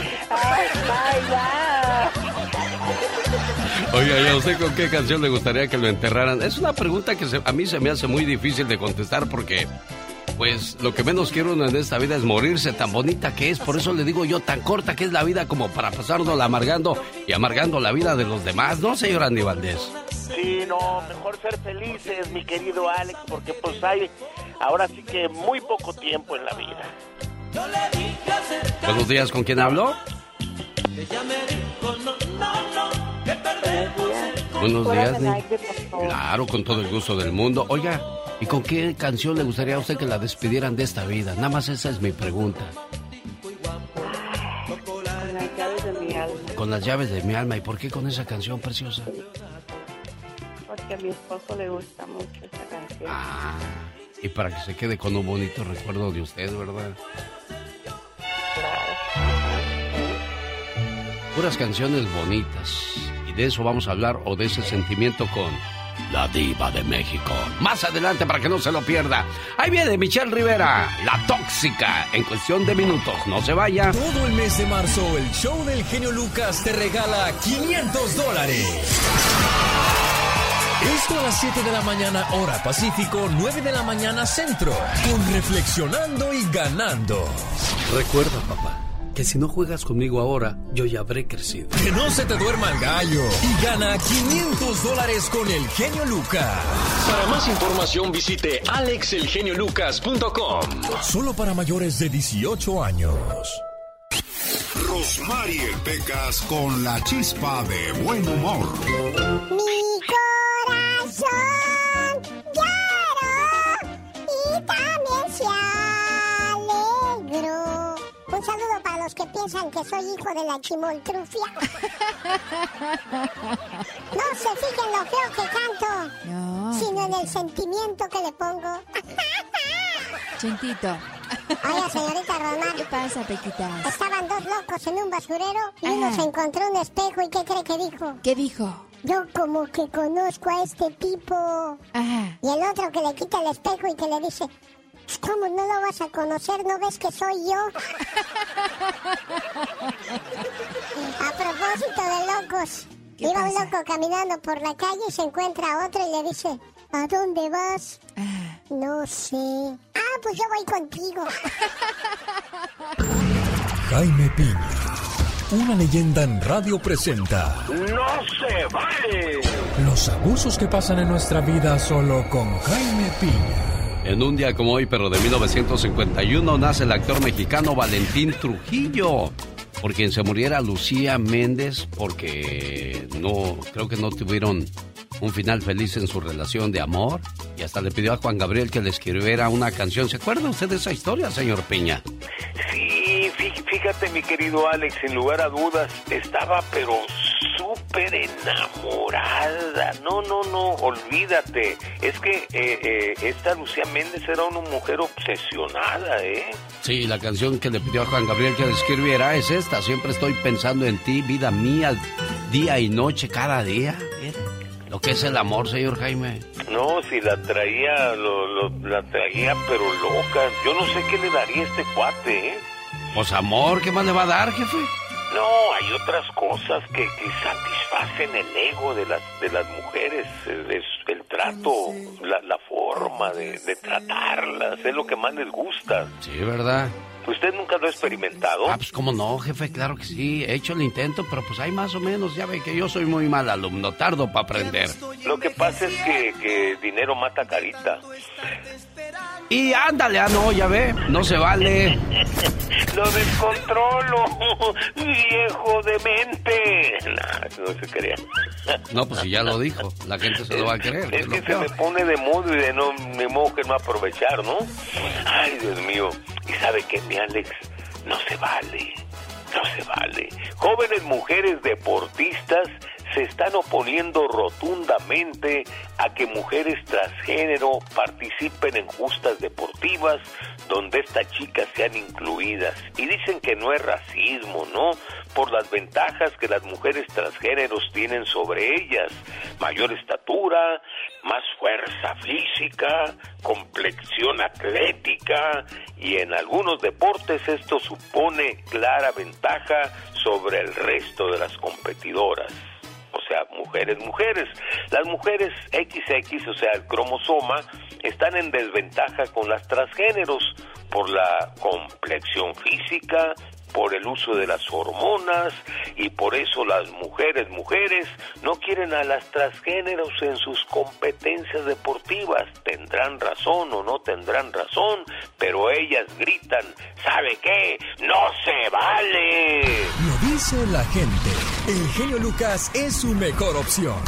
Oiga, ¿y a usted con qué canción le gustaría que lo enterraran? Es una pregunta que se- a mí se me hace muy difícil de contestar porque, pues, lo que menos quiero uno en esta vida es morirse tan bonita que es. Por eso le digo yo, tan corta que es la vida como para pasárnosla amargando y amargando la vida de los demás, ¿no, señor Andy Valdés? Sí, no, mejor ser felices, mi querido Alex, porque pues hay ahora sí que muy poco tiempo en la vida. Buenos días, ¿con quién hablo? Buenos días, Ni. Claro, con todo el gusto del mundo. Oiga, ¿y con qué canción le gustaría a usted que la despidieran de esta vida? Nada más esa es mi pregunta. Con las llaves de mi alma. Con las llaves de mi alma. ¿Y por qué con esa canción preciosa? Porque a mi esposo le gusta mucho esa canción. Ah, y para que se quede con un bonito recuerdo de usted, ¿verdad? Puras canciones bonitas. Y de eso vamos a hablar o de ese sentimiento con la diva de México. Más adelante para que no se lo pierda. Ahí viene Michelle Rivera, la tóxica, en cuestión de minutos. No se vaya. Todo el mes de marzo, el show del genio Lucas te regala 500 dólares. Esto a las 7 de la mañana, hora Pacífico, 9 de la mañana, centro. Con Reflexionando y Ganando. Recuerda, papá, que si no juegas conmigo ahora, yo ya habré crecido. Que no se te duerma el gallo. Y gana 500 dólares con el genio Lucas. Para más información visite alexelgeniolucas.com. Solo para mayores de 18 años. Rosmarie Pecas con la chispa de buen humor. Los que piensan que soy hijo de la chimoltrufia. No se fijen lo feo que canto, sino en el sentimiento que le pongo. Chentito. Oiga, señorita Román. ¿Qué pasa, Pequitas? Estaban dos locos en un basurero y uno se encontró un espejo y ¿qué cree que dijo? ¿Qué dijo? Yo como que conozco a este tipo. Ajá. Y el otro que le quita el espejo y que le dice, ¿Cómo no lo vas a conocer? ¿No ves que soy yo? a propósito de locos, iba un loco caminando por la calle y se encuentra a otro y le dice, ¿a dónde vas? No sé. Ah, pues yo voy contigo. Jaime Piña, una leyenda en radio presenta ¡No se vale! los abusos que pasan en nuestra vida solo con Jaime Piña. En un día como hoy, pero de 1951, nace el actor mexicano Valentín Trujillo, por quien se muriera Lucía Méndez, porque no, creo que no tuvieron un final feliz en su relación de amor, y hasta le pidió a Juan Gabriel que le escribiera una canción. ¿Se acuerda usted de esa historia, señor Piña? Sí, fí- fíjate mi querido Alex, sin lugar a dudas, estaba pero súper enamorada. No, no, no, olvídate. Es que eh, eh, esta Lucía Méndez era una mujer obsesionada, ¿eh? Sí, la canción que le pidió a Juan Gabriel que le escribiera es esta. Siempre estoy pensando en ti, vida mía, día y noche, cada día. Lo que es el amor, señor Jaime. No, si la traía, lo, lo- la traía pero loca. Yo no sé qué le daría a este cuate, ¿eh? Pues amor, ¿qué más le va a dar, jefe? No, hay otras cosas que, que satisfacen el ego de las de las mujeres, el, es- el trato, la, la forma de, de tratarlas, es lo que más les gusta. Sí, ¿verdad? ¿Usted nunca lo ha experimentado? Ah, pues cómo no, jefe, claro que sí. He hecho el intento, pero pues hay más o menos. Ya ve que yo soy muy mal alumno, tardo para aprender. Lo que pasa es que, que dinero mata carita. Y ándale, ah, no, ya ve, no se vale. Lo descontrolo, viejo demente. No, no se crea. No, pues si ya lo dijo, la gente se lo va a creer. Es es que se me pone de modo y de no, ni modo que no aprovechar, ¿no? Ay, Dios mío. ¿Y sabe qué, mi Alex? No se vale. No se vale. Jóvenes mujeres deportistas se están oponiendo rotundamente a que mujeres transgénero participen en justas deportivas donde estas chicas sean incluidas. Y dicen que no es racismo, ¿no? Por las ventajas que las mujeres transgéneros tienen sobre ellas. Mayor estatura, más fuerza física, complexión atlética y en algunos deportes esto supone clara ventaja sobre el resto de las competidoras o sea, mujeres, mujeres. Las mujeres XX, o sea, el cromosoma, están en desventaja con las transgéneros por la complexión física, por el uso de las hormonas y por eso las mujeres, mujeres, no quieren a las transgéneros en sus competencias deportivas. Tendrán razón o no tendrán razón, pero ellas gritan, ¿sabe qué? ¡No se vale! Lo dice la gente. El genio Lucas es su mejor opción.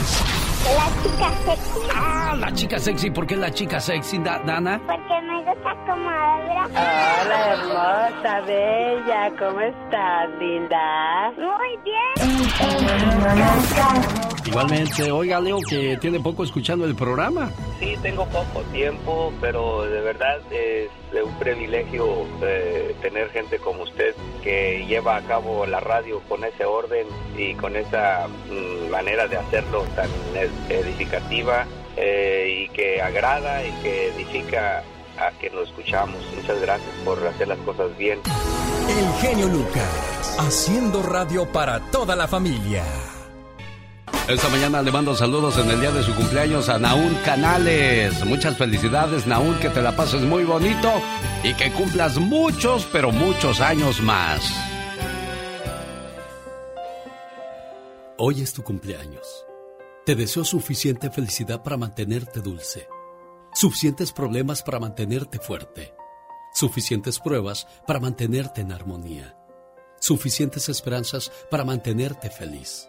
La chica sexy. Ah, la chica sexy, ¿por qué la chica sexy, Da- Dana? Porque me gusta como habla. Hola, hermosa, bella. ¿Cómo estás, linda? Muy bien. Igualmente, oiga, Leo, que tiene poco escuchando el programa. Sí, tengo poco tiempo, pero de verdad es de un privilegio eh, tener gente como usted que lleva a cabo la radio con ese orden y con esa mm, manera de hacerlo tan ed- edificativa eh, y que agrada y que edifica a quien lo escuchamos. Muchas gracias por hacer las cosas bien. El genio Lucas, haciendo radio para toda la familia. Esta mañana le mando saludos en el día de su cumpleaños a Naún Canales. Muchas felicidades, Naún, que te la pases muy bonito y que cumplas muchos, pero muchos años más. Hoy es tu cumpleaños. Te deseo suficiente felicidad para mantenerte dulce, suficientes problemas para mantenerte fuerte, suficientes pruebas para mantenerte en armonía, suficientes esperanzas para mantenerte feliz,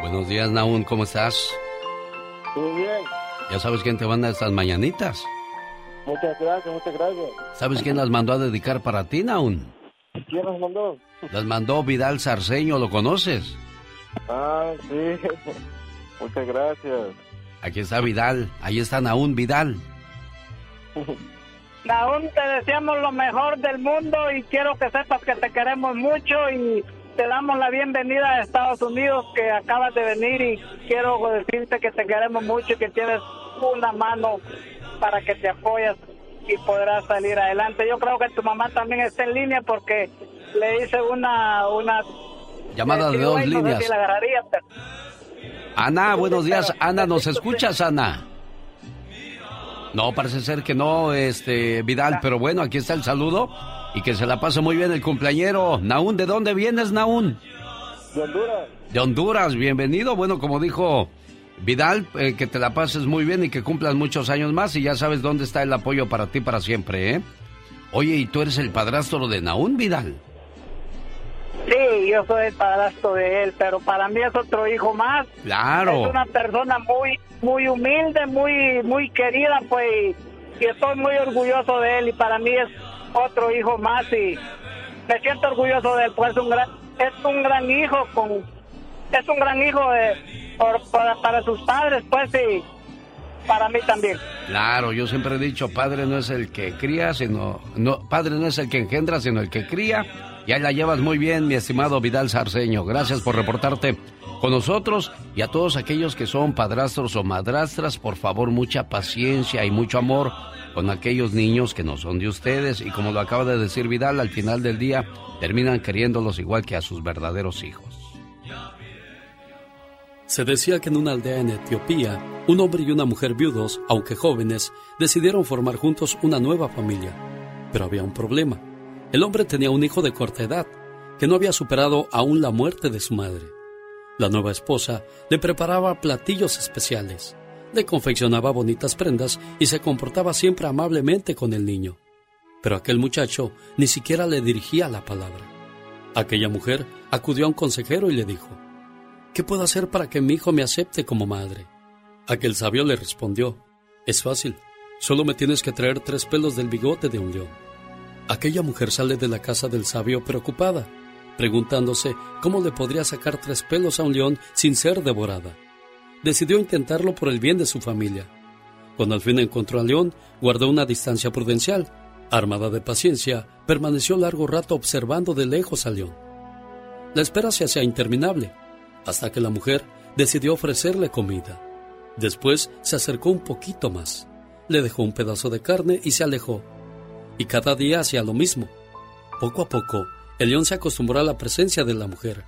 Buenos días, Naún, ¿cómo estás? Muy bien. ¿Ya sabes quién te manda estas mañanitas? Muchas gracias, muchas gracias. ¿Sabes quién las mandó a dedicar para ti, Naún? ¿Quién las mandó? Las mandó Vidal Sarceño, ¿lo conoces? Ah, sí. Muchas gracias. Aquí está Vidal, ahí está Naún Vidal. Naún, te deseamos lo mejor del mundo y quiero que sepas que te queremos mucho y te damos la bienvenida a Estados Unidos que acabas de venir y quiero decirte que te queremos mucho y que tienes una mano para que te apoyes y podrás salir adelante. Yo creo que tu mamá también está en línea porque le hice una una llamada de dos líneas. Ana, buenos días. Ana, ¿nos escuchas, Ana? No, parece ser que no, este, Vidal, pero bueno, aquí está el saludo y que se la pase muy bien el cumpleañero. Naún, ¿de dónde vienes, Naún? De Honduras. De Honduras, bienvenido. Bueno, como dijo Vidal, eh, que te la pases muy bien y que cumplas muchos años más y ya sabes dónde está el apoyo para ti para siempre, ¿eh? Oye, ¿y tú eres el padrastro de Naún, Vidal? Sí, yo soy el padrastro de él, pero para mí es otro hijo más. Claro. Es una persona muy, muy humilde, muy, muy querida, pues, y estoy muy orgulloso de él y para mí es otro hijo más y me siento orgulloso de él, pues es un gran, es un gran hijo con, es un gran hijo de, para, para sus padres, pues y para mí también. Claro, yo siempre he dicho, padre no es el que cría, sino, no, padre no es el que engendra, sino el que cría. Y ahí la llevas muy bien, mi estimado Vidal Sarceño. Gracias por reportarte con nosotros y a todos aquellos que son padrastros o madrastras, por favor, mucha paciencia y mucho amor con aquellos niños que no son de ustedes y como lo acaba de decir Vidal, al final del día terminan queriéndolos igual que a sus verdaderos hijos. Se decía que en una aldea en Etiopía, un hombre y una mujer viudos, aunque jóvenes, decidieron formar juntos una nueva familia. Pero había un problema. El hombre tenía un hijo de corta edad, que no había superado aún la muerte de su madre. La nueva esposa le preparaba platillos especiales, le confeccionaba bonitas prendas y se comportaba siempre amablemente con el niño. Pero aquel muchacho ni siquiera le dirigía la palabra. Aquella mujer acudió a un consejero y le dijo, ¿Qué puedo hacer para que mi hijo me acepte como madre? Aquel sabio le respondió, Es fácil, solo me tienes que traer tres pelos del bigote de un león. Aquella mujer sale de la casa del sabio preocupada, preguntándose cómo le podría sacar tres pelos a un león sin ser devorada. Decidió intentarlo por el bien de su familia. Cuando al fin encontró al león, guardó una distancia prudencial. Armada de paciencia, permaneció largo rato observando de lejos al león. La espera se hacía interminable, hasta que la mujer decidió ofrecerle comida. Después se acercó un poquito más, le dejó un pedazo de carne y se alejó. Y cada día hacía lo mismo. Poco a poco, el león se acostumbró a la presencia de la mujer,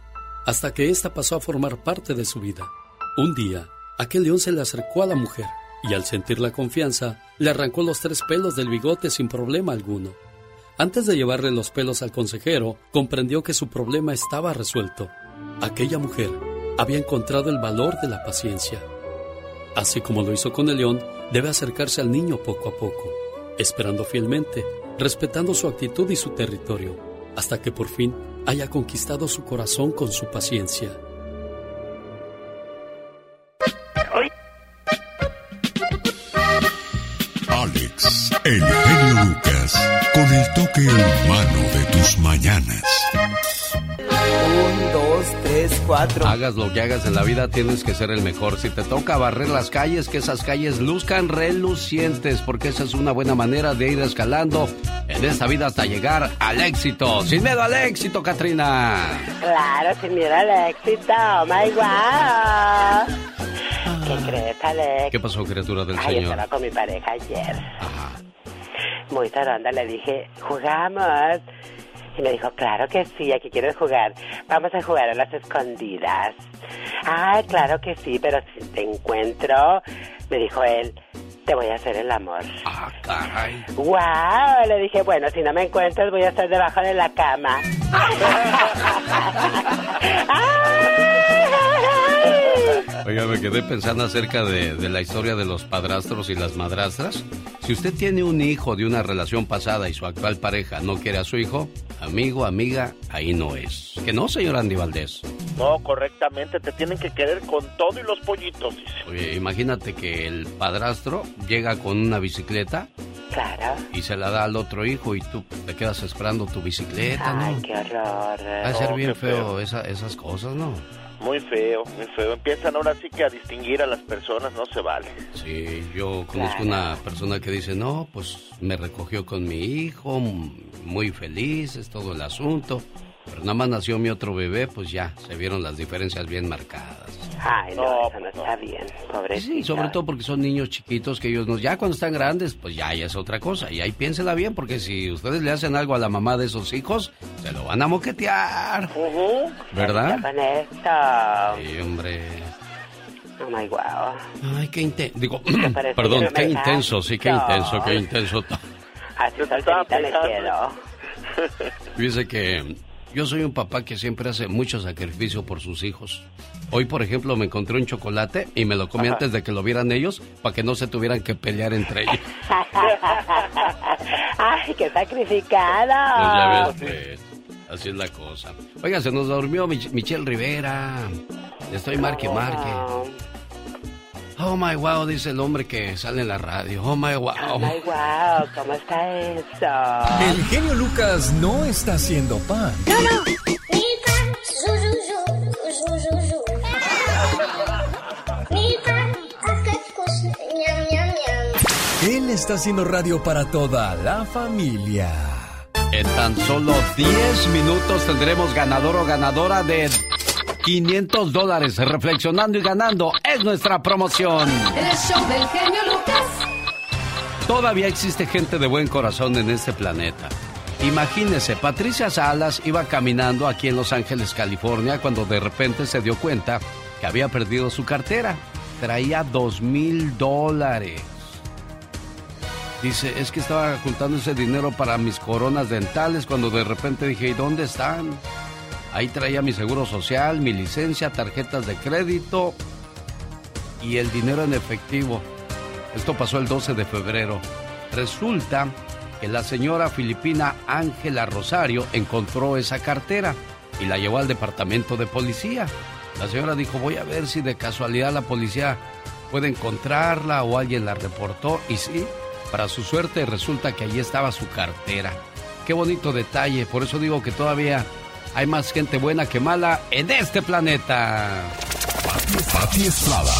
hasta que ésta pasó a formar parte de su vida. Un día, aquel león se le acercó a la mujer y al sentir la confianza, le arrancó los tres pelos del bigote sin problema alguno. Antes de llevarle los pelos al consejero, comprendió que su problema estaba resuelto. Aquella mujer había encontrado el valor de la paciencia. Así como lo hizo con el león, debe acercarse al niño poco a poco, esperando fielmente, respetando su actitud y su territorio, hasta que por fin haya conquistado su corazón con su paciencia. Alex, el genio Lucas, con el toque humano de tus mañanas. Hagas lo que hagas en la vida, tienes que ser el mejor. Si te toca barrer las calles, que esas calles luzcan relucientes, porque esa es una buena manera de ir escalando en esta vida hasta llegar al éxito. Sin miedo al éxito, Katrina. Claro, sin miedo al éxito. Oh my God. ¿Qué crees, Alex? ¿Qué pasó, criatura del Ay, Señor? estaba con mi pareja ayer. Muy taronda, le dije, ¿jugamos? Y me dijo, claro que sí, aquí quieres jugar. Vamos a jugar a las escondidas. Ah, claro que sí, pero si te encuentro, me dijo él, te voy a hacer el amor. Ah, caray. ¡Wow! Le dije, bueno, si no me encuentras, voy a estar debajo de la cama. Oiga, me quedé pensando acerca de, de la historia de los padrastros y las madrastras. Si usted tiene un hijo de una relación pasada y su actual pareja no quiere a su hijo, amigo, amiga, ahí no es. ¿Que no, señor Andy Valdés? No, correctamente, te tienen que querer con todo y los pollitos. dice. Oye, imagínate que el padrastro llega con una bicicleta Claro. Y se la da al otro hijo y tú te quedas esperando tu bicicleta, ¿no? Ay, qué horror. Va a ser No, bien feo, feo. esa- esas cosas, ¿no? Muy feo, muy feo. Empiezan ahora sí que a distinguir a las personas, no se vale. Sí, yo conozco una persona que dice, no, pues me recogió con mi hijo, muy feliz, es todo el asunto. Pero nada más nació mi otro bebé, pues ya, se vieron las diferencias bien marcadas. Ay, no, eso no está bien, pobrecito. Sí, sobre todo porque son niños chiquitos que ellos no, ya cuando están grandes, pues ya, ya es otra cosa. Y ahí piénsela bien, porque si ustedes le hacen algo a la mamá de esos hijos, se lo van a moquetear. ¿Verdad? Con esto. Sí, hombre. Oh my wow. Ay, qué intenso. Digo, perdón, que no qué intenso, sí, qué intenso, qué intenso. Así me quedo. Dice que yo soy un papá que siempre hace mucho sacrificio por sus hijos. Hoy, por ejemplo, me encontré un chocolate y me lo comí Ajá. antes de que lo vieran ellos para que no se tuvieran que pelear entre ellos. Ay, qué sacrificado. Pues ya ves, pues, así es la cosa. Oiga, se nos durmió Mich- Michelle Rivera. Estoy marque, marque. Oh my wow, dice el hombre que sale en la radio. Oh my wow. Oh my wow, ¿cómo está eso? El genio Lucas no está haciendo pan. Él está haciendo radio para toda la familia. En tan solo 10 minutos tendremos ganador o ganadora de 500 dólares. Reflexionando y ganando es nuestra promoción. El show del genio Lucas. Todavía existe gente de buen corazón en este planeta. Imagínese, Patricia Salas iba caminando aquí en Los Ángeles, California, cuando de repente se dio cuenta que había perdido su cartera. Traía dos mil dólares. Dice, es que estaba juntando ese dinero para mis coronas dentales cuando de repente dije, ¿y dónde están? Ahí traía mi seguro social, mi licencia, tarjetas de crédito y el dinero en efectivo. Esto pasó el 12 de febrero. Resulta que la señora filipina Ángela Rosario encontró esa cartera y la llevó al departamento de policía. La señora dijo, voy a ver si de casualidad la policía puede encontrarla o alguien la reportó. Y sí, para su suerte resulta que allí estaba su cartera. Qué bonito detalle, por eso digo que todavía hay más gente buena que mala en este planeta. Pati Estrada.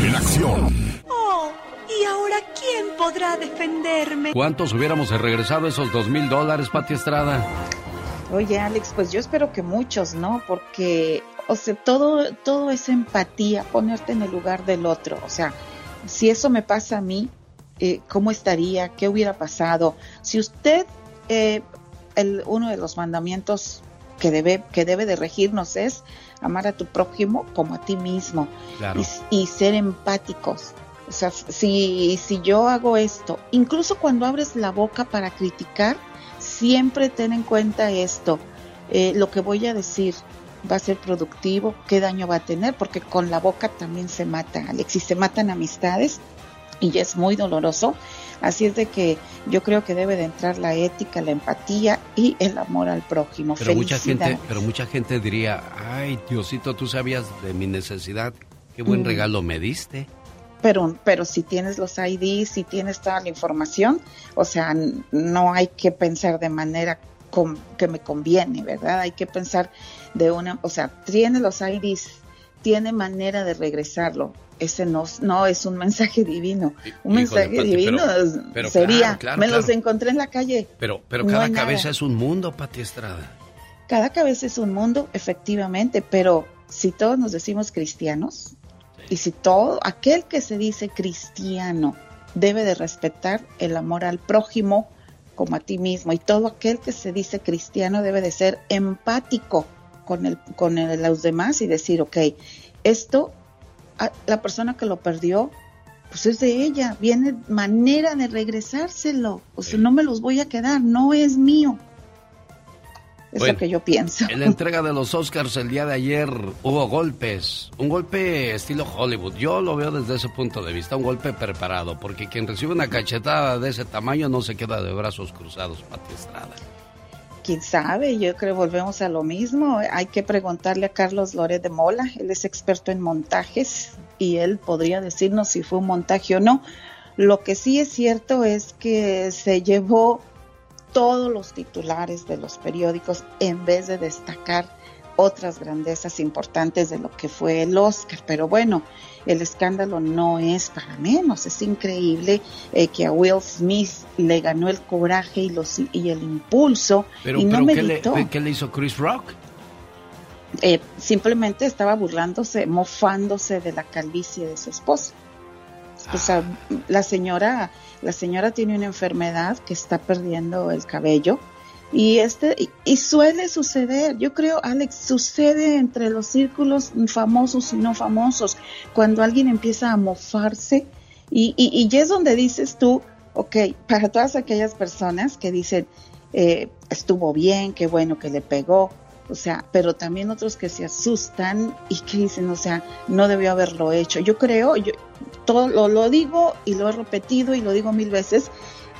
En acción. Oh, ¿y ahora quién podrá defenderme? ¿Cuántos hubiéramos regresado esos dos mil dólares, Pati Estrada? Oye, Alex, pues yo espero que muchos, ¿no? Porque, o sea, todo, todo es empatía, ponerte en el lugar del otro. O sea, si eso me pasa a mí, eh, ¿cómo estaría? ¿Qué hubiera pasado? Si usted, eh, el, uno de los mandamientos que debe, que debe de regirnos es amar a tu prójimo como a ti mismo Claro. y, y ser empáticos. O sea, si, si yo hago esto, incluso cuando abres la boca para criticar, siempre ten en cuenta esto. Eh, lo que voy a decir va a ser productivo, qué daño va a tener, porque con la boca también se mata, Alex, y se matan amistades y ya es muy doloroso. Así es de que yo creo que debe de entrar la ética, la empatía y el amor al prójimo. Pero mucha gente, pero mucha gente diría, ay Diosito, tú sabías de mi necesidad, qué buen Mm. regalo me diste. Pero, pero si tienes los IDs, si tienes toda la información, o sea, no hay que pensar de manera com- que me conviene, ¿verdad? Hay que pensar de una, o sea, tiene los IDs, tiene manera de regresarlo. Ese no, no es un mensaje divino. Un Híjole, mensaje Pati, divino pero- pero sería, claro, claro, me los encontré en la calle. Pero, pero No cada nada. cabeza es un mundo, Pati Estrada. Cada cabeza es un mundo, efectivamente, pero si todos nos decimos cristianos y si todo aquel que se dice cristiano debe de respetar el amor al prójimo como a ti mismo y todo aquel que se dice cristiano debe de ser empático con el con el- los demás y decir, ok, esto a- la persona que lo perdió pues es de ella, viene manera de regresárselo, o sea, no me los voy a quedar, no es mío. Es Bueno, lo que yo pienso. En la entrega de los Oscars el día de ayer hubo golpes, un golpe estilo Hollywood. Yo lo veo desde ese punto de vista, un golpe preparado, porque quien recibe una cachetada de ese tamaño no se queda de brazos cruzados, Pati Estrada. Quién sabe, yo creo volvemos a lo mismo. Hay que preguntarle a Carlos Loret de Mola, él es experto en montajes y él podría decirnos si fue un montaje o no. Lo que sí es cierto es que se llevó todos los titulares de los periódicos en vez de destacar otras grandezas importantes de lo que fue el Oscar. Pero bueno, el escándalo no es para menos. Es increíble eh, que a Will Smith le ganó el coraje y, los, y el impulso Pero, y no pero ¿qué, meditó. le, qué le hizo Chris Rock? Eh, simplemente estaba burlándose, mofándose de la calvicie de su esposa. O sea, la señora, la señora tiene una enfermedad que está perdiendo el cabello y este y, suele suceder. Yo creo, Alex, sucede entre los círculos famosos y no famosos cuando alguien empieza a mofarse y, y, y es donde dices tú, ok, para todas aquellas personas que dicen eh, estuvo bien, qué bueno que le pegó, o sea, pero también otros que se asustan y que dicen, o sea, no debió haberlo hecho. Yo creo, yo todo lo, lo digo y lo he repetido y lo digo mil veces,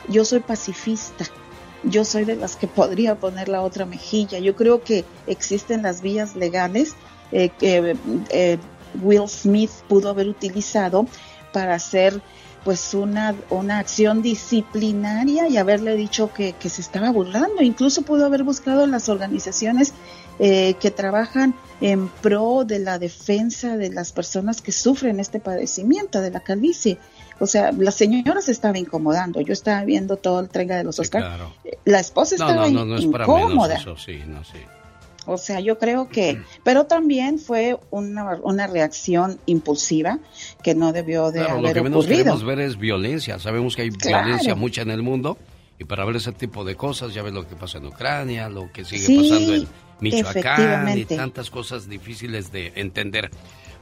yo soy pacifista. Yo soy de las que podría poner la otra mejilla. Yo creo que existen las vías legales eh, que eh, Will Smith pudo haber utilizado para hacer pues una, una acción disciplinaria y haberle dicho que, que se estaba burlando. Incluso pudo haber buscado las organizaciones eh, que trabajan en pro de la defensa de las personas que sufren este padecimiento de la calvicie. O sea, la señora se estaba incomodando. Yo estaba viendo todo el traiga de los Oscar. claro. La esposa estaba no, incómoda. eso, sí, no, sí. O sea, yo creo que, pero también fue una, una reacción impulsiva que no debió de Claro, lo haber que menos ocurrido. queremos ver es violencia. Sabemos que hay Claro. violencia mucha en el mundo y para ver ese tipo de cosas, ya ves lo que pasa en Ucrania, lo que sigue Sí, pasando en Michoacán y tantas cosas difíciles de entender.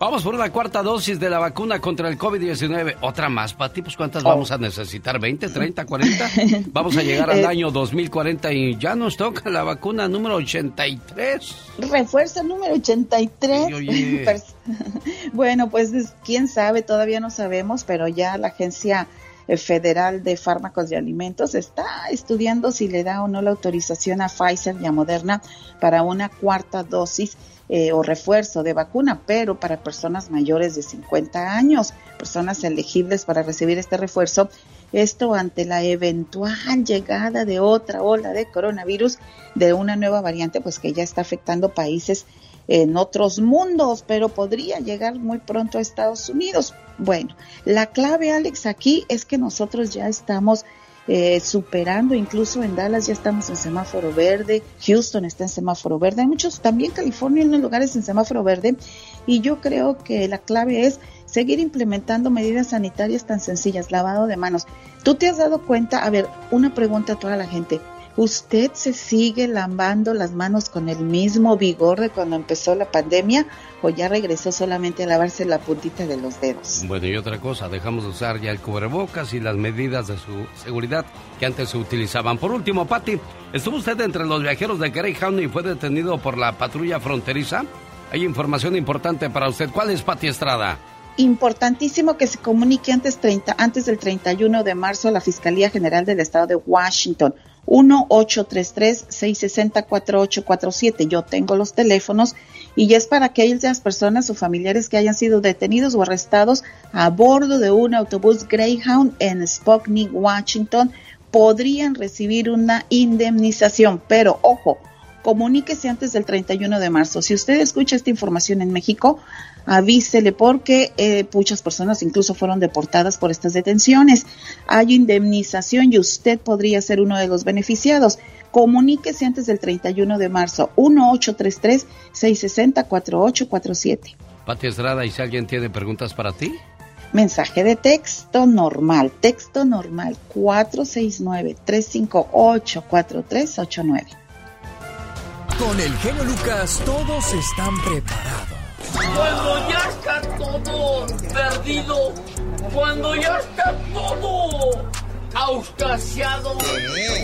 Vamos por una cuarta dosis de la vacuna contra el COVID-19. Otra más, Pati, pues ¿cuántas Oh. vamos a necesitar? ¿20, 30, 40? Vamos a llegar al Eh, año 2040 y ya nos toca la vacuna número 83. Refuerzo número 83. Sí, oye. Bueno, pues es- quién sabe, todavía no sabemos, pero ya la Agencia eh, Federal de Fármacos y Alimentos está estudiando si le da o no la autorización a Pfizer y a Moderna para una cuarta dosis eh, o refuerzo de vacuna, pero para personas mayores de 50 años, personas elegibles para recibir este refuerzo. Esto ante la eventual llegada de otra ola de coronavirus, de una nueva variante, pues que ya está afectando países en otros mundos, pero podría llegar muy pronto a Estados Unidos. Bueno, la clave, Alex, aquí es que nosotros ya estamos eh, superando, incluso en Dallas ya estamos en semáforo verde, Houston está en semáforo verde, hay muchos, también California en lugares en semáforo verde, y yo creo que la clave es seguir implementando medidas sanitarias tan sencillas, lavado de manos. ¿Tú te has dado cuenta? A ver, una pregunta a toda la gente. ¿Usted se sigue lavando las manos con el mismo vigor de cuando empezó la pandemia o ya regresó solamente a lavarse la puntita de los dedos? Bueno, y otra cosa, dejamos de usar ya el cubrebocas y las medidas de su seguridad que antes se utilizaban. Por último, Patti, ¿estuvo usted entre los viajeros de Greyhound y fue detenido por la patrulla fronteriza? Hay información importante para usted. ¿Cuál es, Patti Estrada? Importantísimo que se comunique antes, 30, antes del 31 de marzo a la Fiscalía General del Estado de Washington. 1-833-660-4847. Yo tengo los teléfonos y es para aquellas personas o familiares que hayan sido detenidos o arrestados a bordo de un autobús Greyhound en Spokane, Washington, podrían recibir una indemnización. Pero ojo, comuníquese antes del 31 de marzo. Si usted escucha esta información en México, avísele porque eh, muchas personas incluso fueron deportadas por estas detenciones. Hay indemnización y usted podría ser uno de los beneficiados. Comuníquese antes del 31 de marzo. 1-833-660-4847. Patti Estrada, ¿y si alguien tiene preguntas para ti? Mensaje de texto normal, texto normal 469-358-4389. Con el genio Lucas todos están preparados. Cuando ya está todo perdido, cuando ya está todo auscasiado,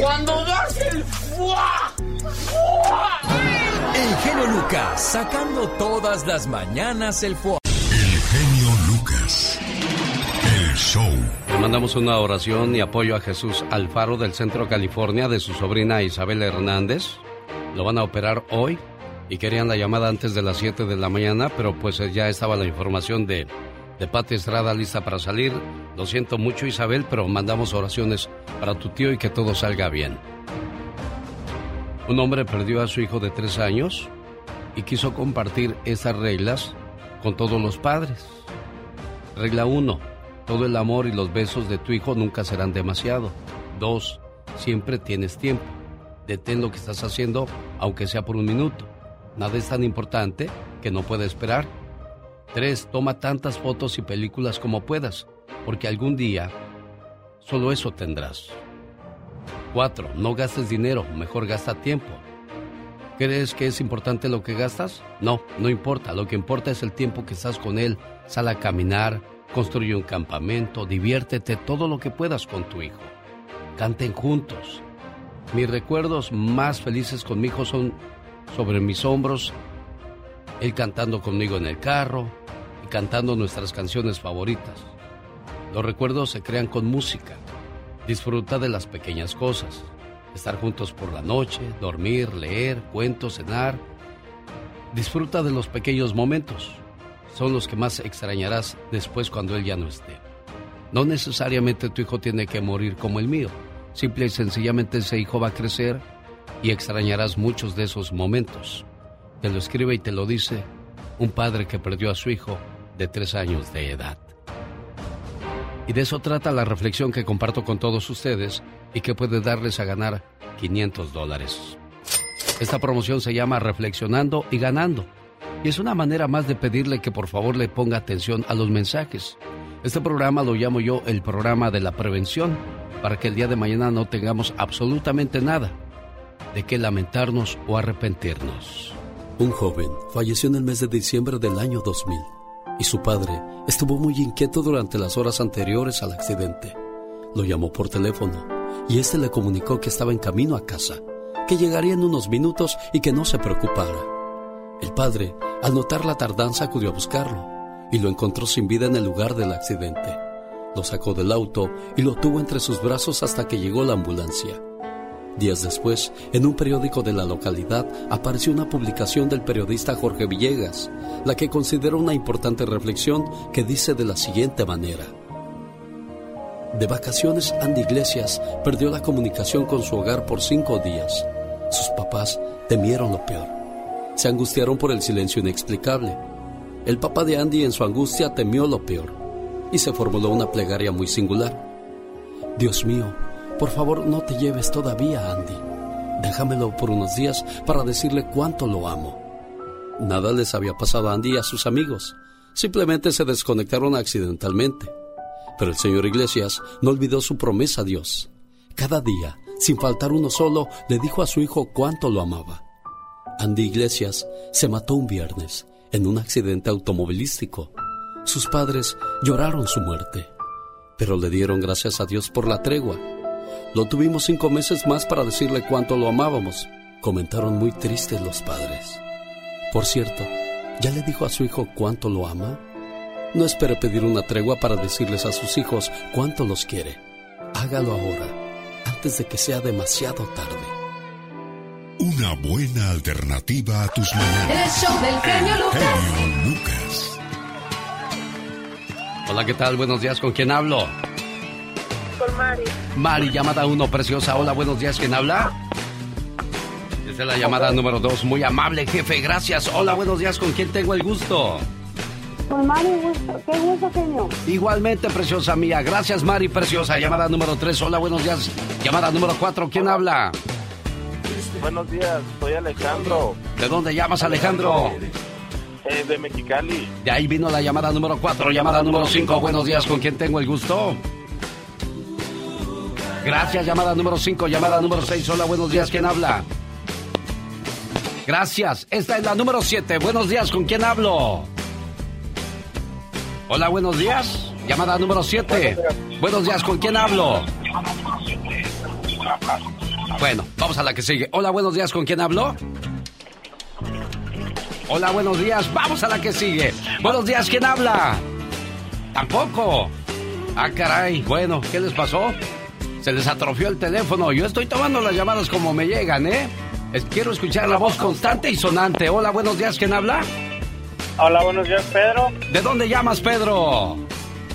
cuando das el fuá, fuá. El genio Lucas sacando todas las mañanas el fuego. El genio Lucas. El show. Le mandamos una oración y apoyo a Jesús Alfaro del Centro California de su sobrina Isabel Hernández. Lo van a operar hoy y querían la llamada antes de las 7 de la mañana, pero pues ya estaba la información de de Pati Estrada lista para salir. Lo siento mucho Isabel, pero mandamos oraciones para tu tío y que todo salga bien. Un hombre perdió a su hijo de tres años y quiso compartir esas reglas con todos los padres. Regla 1. Todo el amor y los besos de tu hijo nunca serán demasiado. 2. Siempre tienes tiempo. Detén lo que estás haciendo, aunque sea por un minuto. Nada es tan importante que no pueda esperar. 3. Toma tantas fotos y películas como puedas, porque algún día solo eso tendrás. 4. No gastes dinero, mejor gasta tiempo. ¿Crees que es importante lo que gastas? No, no importa. Lo que importa es el tiempo que estás con él. Sal a caminar, construye un campamento, diviértete todo lo que puedas con tu hijo. Canten juntos. Mis recuerdos más felices con mi hijo son sobre mis hombros, él cantando conmigo en el carro y cantando nuestras canciones favoritas. Los recuerdos se crean con música. Disfruta de las pequeñas cosas. Estar juntos por la noche, dormir, leer, cuentos, cenar. Disfruta de los pequeños momentos. Son los que más extrañarás después cuando él ya no esté. No necesariamente tu hijo tiene que morir como el mío. Simple y sencillamente ese hijo va a crecer y extrañarás muchos de esos momentos. Te lo escribe y te lo dice un padre que perdió a su hijo de tres años de edad. Y de eso trata la reflexión que comparto con todos ustedes y que puede darles a ganar 500 dólares. Esta promoción se llama Reflexionando y Ganando. Y es una manera más de pedirle que por favor le ponga atención a los mensajes. Este programa lo llamo yo el programa de la prevención, para que el día de mañana no tengamos absolutamente nada de qué lamentarnos o arrepentirnos. Un joven falleció en el mes de diciembre del año 2000 y su padre estuvo muy inquieto durante las horas anteriores al accidente. Lo llamó por teléfono y este le comunicó que estaba en camino a casa, que llegaría en unos minutos y que no se preocupara. El padre, al notar la tardanza, acudió a buscarlo y lo encontró sin vida en el lugar del accidente. Lo sacó del auto y lo tuvo entre sus brazos hasta que llegó la ambulancia. Días después, en un periódico de la localidad apareció una publicación del periodista Jorge Villegas, la que considera una importante reflexión que dice de la siguiente manera. De vacaciones, Andy Iglesias perdió la comunicación con su hogar por cinco días. Sus papás temieron lo peor. Se angustiaron por el silencio inexplicable. El papá de Andy en su angustia temió lo peor y se formuló una plegaria muy singular. Dios mío, por favor no te lleves todavía, Andy. Déjamelo por unos días para decirle cuánto lo amo. Nada les había pasado a Andy y a sus amigos. Simplemente se desconectaron accidentalmente. Pero el señor Iglesias no olvidó su promesa a Dios. Cada día, sin faltar uno solo, le dijo a su hijo cuánto lo amaba. Andy Iglesias se mató un viernes en un accidente automovilístico. Sus padres lloraron su muerte, pero le dieron gracias a Dios por la tregua. Lo tuvimos cinco meses más para decirle cuánto lo amábamos, comentaron muy tristes los padres. Por cierto, ¿ya le dijo a su hijo cuánto lo ama? No espere pedir una tregua para decirles a sus hijos cuánto los quiere. Hágalo ahora, antes de que sea demasiado tarde. Una buena alternativa a tus mañanas. El show del genio El Lucas. genio Lucas. Hola, ¿qué tal? Buenos días, ¿con quién hablo? Con Mari. Mari, llamada uno, preciosa. Hola, buenos días, ¿quién habla? Esta es la llamada número dos. Muy amable, jefe, gracias. Hola, buenos días, ¿con quién tengo el gusto? Con Mari, gusto. qué gusto, genio. Igualmente, preciosa mía. Gracias, Mari, preciosa. Llamada número tres. Hola, buenos días. Llamada número cuatro, ¿quién habla? Buenos días, soy Alejandro, ¿De dónde llamas, Alejandro? Eh, de Mexicali. De ahí vino la llamada número cuatro. Llamada número cinco. Buenos días, ¿con quién tengo el gusto? Gracias, llamada número 5, llamada número 6. Hola, buenos días, ¿quién habla? Gracias, esta es la número 7. Buenos días, ¿con quién hablo? Hola, buenos días. Llamada número 7. Buenos días, ¿con quién hablo? Bueno, vamos a la que sigue. Hola, buenos días, ¿con quién hablo? Hola, buenos días. Vamos a la que sigue. Buenos días, ¿quién habla? Tampoco. Ah, caray. Bueno, ¿qué les pasó? Se les atrofió el teléfono. Yo estoy tomando las llamadas como me llegan, ¿eh? Quiero escuchar la voz constante y sonante. Hola, buenos días, ¿quién habla? Hola, buenos días, Pedro. ¿De dónde llamas, Pedro?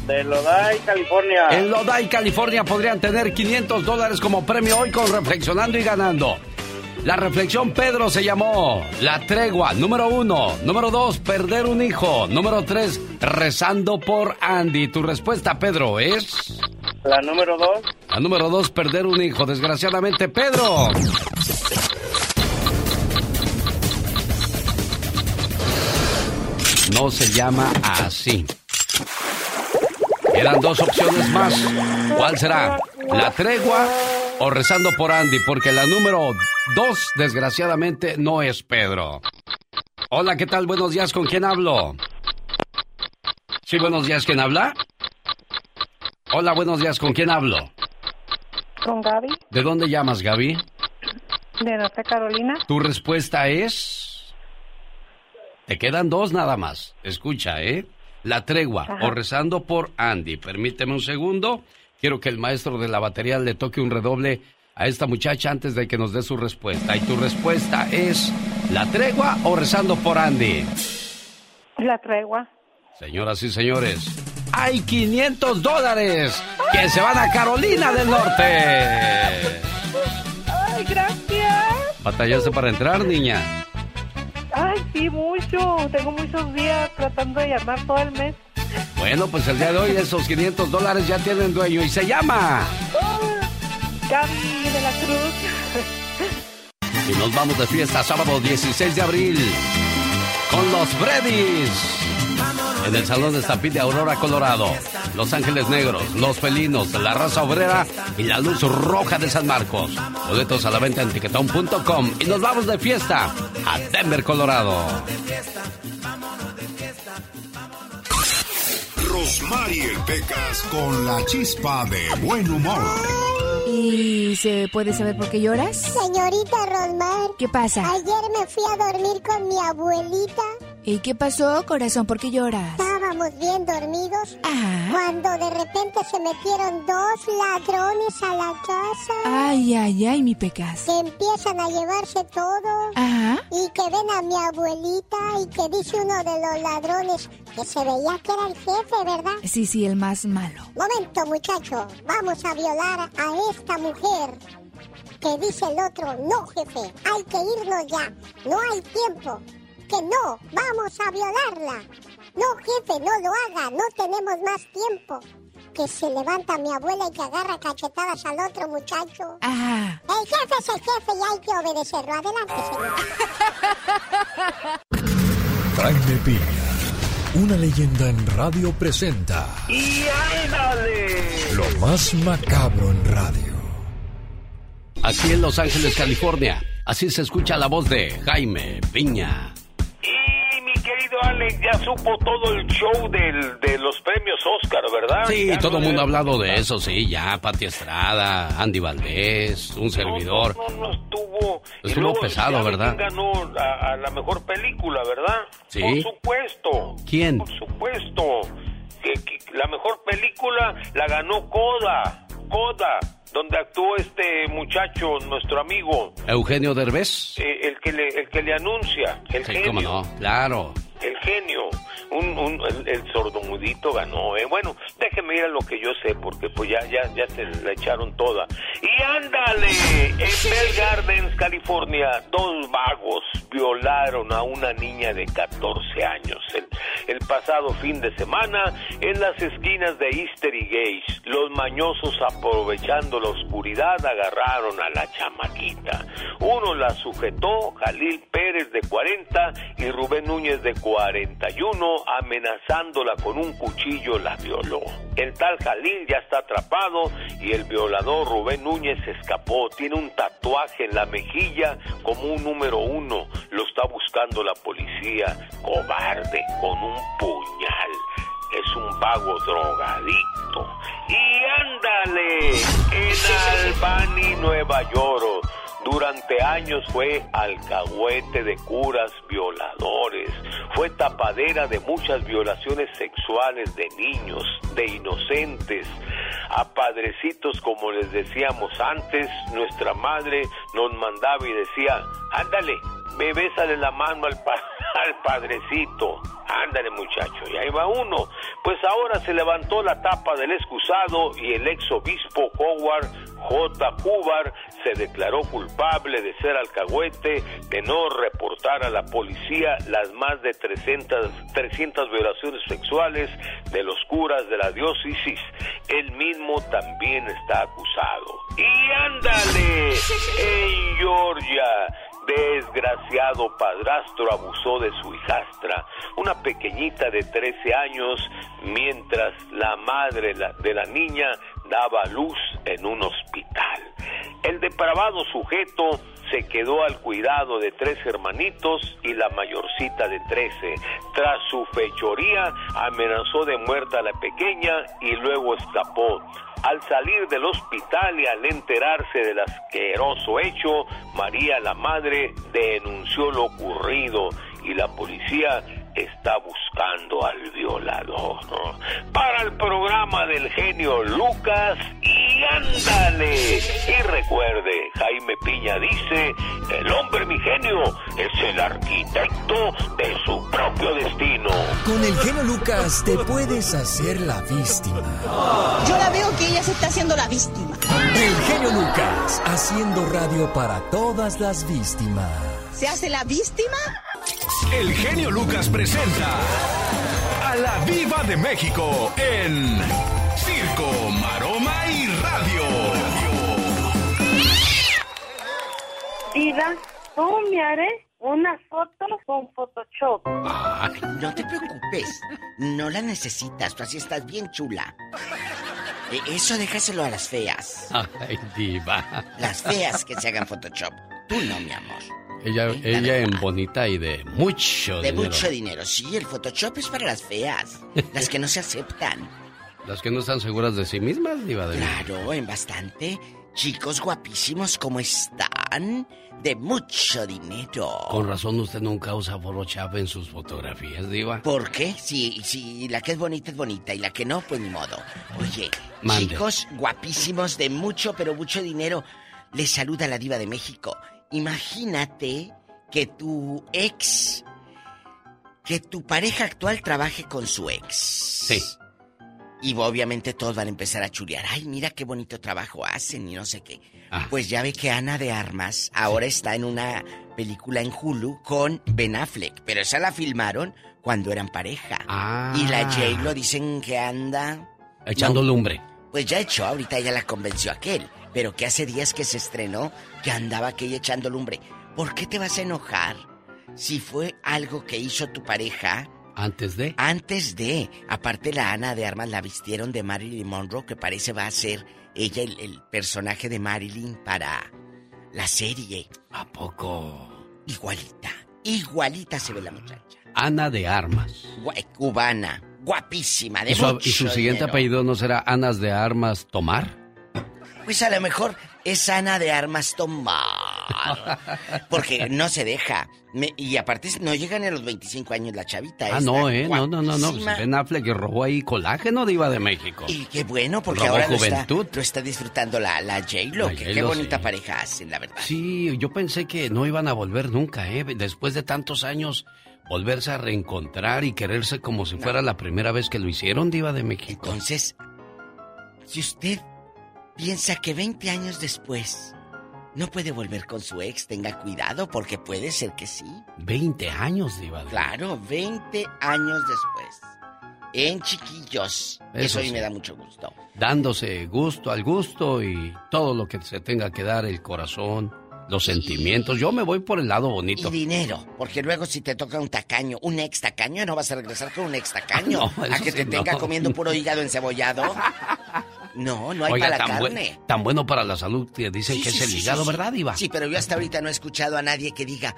De Lodi, California. En Lodi, California podrían tener 500 dólares como premio hoy con Reflexionando y Ganando. La reflexión, Pedro, se llamó La Tregua, número uno. Número dos, Perder un hijo. Número tres, Rezando por Andy. Tu respuesta, Pedro, es... La número dos. La número dos, Perder un hijo. Desgraciadamente, Pedro. No se llama así. Quedan dos opciones más. ¿Cuál será? ¿La tregua o rezando por Andy? Porque la número dos, desgraciadamente, no es Pedro. Hola, ¿qué tal? Buenos días, ¿con quién hablo? Sí, buenos días, ¿quién habla? Hola, buenos días, ¿con quién hablo? Con Gaby, ¿De dónde llamas, Gaby? de Norte Carolina. Tu respuesta es... Te quedan dos nada más. Escucha, ¿eh? La tregua Ajá. o rezando por Andy. Permíteme un segundo. Quiero que el maestro de la batería le toque un redoble a esta muchacha antes de que nos dé su respuesta. Y tu respuesta es la tregua o rezando por Andy. La tregua. Señoras y señores, hay 500 dólares que se van a Carolina del Norte. Ay, gracias. ¿Batallaste para entrar, niña? Ay, sí, mucho. Tengo muchos días tratando de llamar todo el mes. Bueno, pues el día de hoy esos 500 dólares ya tienen dueño y se llama. Gaby de la Cruz. Y nos vamos de fiesta sábado 16 de abril con los Bredis. En el Salón de Estampid de Aurora, Colorado. Los Ángeles Negros, Los Felinos, La Raza Obrera y La Luz Roja de San Marcos. Boletos a la venta en tiquetón.com. Y nos vamos de fiesta a Denver, Colorado. Rosmarie Pecas con la chispa de buen humor. ¿Y se puede saber por qué lloras? Señorita Rosmar. ¿Qué pasa? Ayer me fui a dormir con mi abuelita. ¿Y qué pasó, corazón? ¿Por qué lloras? Estábamos bien dormidos cuando de repente se metieron dos ladrones a la casa. Ay, ay, ay, mi pecas. Que empiezan a llevarse todo. Ajá. Y que ven a mi abuelita y que dice uno de los ladrones que se veía que era el jefe, ¿verdad? Sí, sí, el más malo. Momento, muchacho. Vamos a violar a esta mujer. Que dice el otro, no, jefe, hay que irnos ya. No hay tiempo. Que no, vamos a violarla. No, jefe, no lo haga, no tenemos más tiempo. Que se levanta mi abuela y que agarra cachetadas al otro muchacho. Ajá. El jefe es el jefe y hay que obedecerlo. Adelante, señor. Jaime Piña, una leyenda en radio presenta ¡Y ándale! lo más macabro en radio. Aquí en Los Ángeles, California. Así se escucha la voz de Jaime Piña. Alex, ya supo todo el show del, de los premios Oscar, ¿verdad? Sí, Ya todo el no mundo ha hablado de eso, sí, ya. Pati Estrada, Andy Valdés, un servidor. No, no estuvo. Y Estuvo luego, pesado, ¿sabe ¿verdad? ganó a, a la mejor película, ¿verdad? Sí. Por supuesto. ¿Quién? Por supuesto. Que, que la mejor película la ganó Coda. Coda. Donde actuó este muchacho, nuestro amigo, Eugenio Derbez. eh, el que le, el que le anuncia, el Sí, genio. cómo no, claro. El genio, un, un- el, el sordomudito ganó. Eh. Bueno, déjeme ir a lo que yo sé, porque pues ya, ya, ya se la echaron toda. Y ándale, en Bell Gardens, California, dos vagos violaron a una niña de 14 años el, el pasado fin de semana en las esquinas de Easter y Gage. Los mañosos aprovechando la oscuridad agarraron a la chamaquita. Uno la sujetó, Jalil Pérez de 40 y Rubén Núñez de 41, amenazándola con un cuchillo la violó. El tal Jalil ya está atrapado y el violador Rubén Núñez escapó. Tiene un tatuaje en la mejilla como un número uno. Lo está buscando la policía. Cobarde, con un puñal. Es un vago drogadicto. Y ándale, en Albany, Nueva York. Durante años fue alcahuete de curas violadores, fue tapadera de muchas violaciones sexuales de niños, de inocentes, a padrecitos como les decíamos antes, nuestra madre nos mandaba y decía, ándale, ve, bésale la mano al, pa- al padrecito. Ándale muchacho, y ahí va uno. Pues ahora se levantó la tapa del excusado y el ex obispo Howard J. Hubar se declaró culpable de ser alcahuete, de no reportar a la policía las más de 300, 300 violaciones sexuales de los curas de la diócesis. Él mismo también está acusado. Y ándale, en Georgia desgraciado padrastro abusó de su hijastra, una pequeñita de 13 años, mientras la madre de la niña daba luz en un hospital. El depravado sujeto se quedó al cuidado de tres hermanitos y la mayorcita de 13. Tras su fechoría, amenazó de muerte a la pequeña y luego escapó. Al salir del hospital y al enterarse del asqueroso hecho, María la madre denunció lo ocurrido y la policía está buscando al violador. Para el programa del genio Lucas y ándale. Y recuerde, Jaime Piña dice, el hombre mi genio es el arquitecto de su propio destino. Con el genio Lucas te puedes hacer la víctima. Yo la veo que ella se está haciendo la víctima. El genio Lucas haciendo radio para todas las víctimas. ¿Se hace la víctima? El genio Lucas presenta a la Viva de México en Circo, Maroma y Radio. Diva, ¿cómo me haré una foto con Photoshop? Ay, no te preocupes. No la necesitas. Tú así estás bien chula. E- Eso déjaselo a las feas. Ay, diva. Las feas que se hagan Photoshop. Tú no, mi amor. Ella, ella en bonita y de mucho De dinero. mucho dinero. Sí, el Photoshop es para las feas. Las que no se aceptan. Las que no están seguras de sí mismas, diva de Claro, en bastante. Chicos guapísimos, ¿cómo están? De mucho dinero. Con razón usted nunca usa Photoshop en sus fotografías, diva. ¿Por qué? Si, si la que es bonita es bonita y la que no, pues ni modo. Oye, Mande. chicos guapísimos de mucho, pero mucho dinero. Les saluda la diva de México. Imagínate que tu ex, que tu pareja actual trabaje con su ex. Sí. Y obviamente todos van a empezar a chulear. Ay, mira qué bonito trabajo hacen y no sé qué. Ah. Pues ya ve que Ana de Armas ahora está en una película en Hulu con Ben Affleck. Pero esa la filmaron cuando eran pareja. Ah. Y la J lo dicen que anda. Echando No, lumbre. Pues ya echó, ahorita ya la convenció aquel. Pero que hace días que se estrenó, que andaba aquella echando lumbre. ¿Por qué te vas a enojar? Si fue algo que hizo tu pareja Antes de. antes de, aparte la Ana de Armas la vistieron de Marilyn Monroe, que parece va a ser ella el, el personaje de Marilyn para la serie. ¿A poco? Igualita, igualita se ve la muchacha. Ana de Armas. Gua- cubana, guapísima, de ¿Y su, mucho y su siguiente dinero. apellido no será Anas de Armas Tomar? Pues a lo mejor es Ana de Armas Tomar. Porque no se deja. Me- y aparte no llegan a los 25 años la chavita. Ah, no, ¿eh? No, no, no, no. Pues Ben Affleck robó ahí colágeno, diva de México. Y qué bueno, porque Robó ahora lo está, lo está disfrutando la, la J-Lo. Que qué bonita sí. pareja hacen, la verdad. Sí, yo pensé que no iban a volver nunca, ¿eh? Después de tantos años, volverse a reencontrar y quererse como si fuera la primera vez que lo hicieron, diva de México. Entonces, si usted piensa que 20 años después no puede volver con su ex, tenga cuidado porque puede ser que sí. 20 años, diva Claro, 20 años después. En chiquillos. Eso, Eso a mí sí. me da mucho gusto. dándose gusto al gusto y todo lo que se tenga que dar, el corazón, los sentimientos. Yo me voy por el lado bonito. Y dinero, porque luego si te toca un tacaño, un ex tacaño, no vas a regresar con un ex tacaño. No, a que sí, te tenga comiendo puro hígado encebollado. No, no hay Oiga, para la tan, buen- carne. tan bueno para la salud que dicen Sí, que sí, es el sí, hígado. ¿verdad, Diva? Sí, pero yo hasta ahorita no he escuchado a nadie que diga,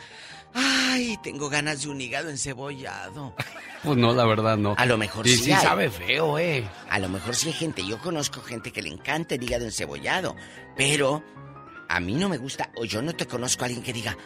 ay, tengo ganas de un hígado encebollado. Pues no, la verdad no. A lo mejor sí. sí Sí, hay. sabe feo, ¿eh? A lo mejor sí hay gente, yo conozco gente que le encanta el hígado encebollado, pero a mí no me gusta, o yo no te conozco a alguien que diga,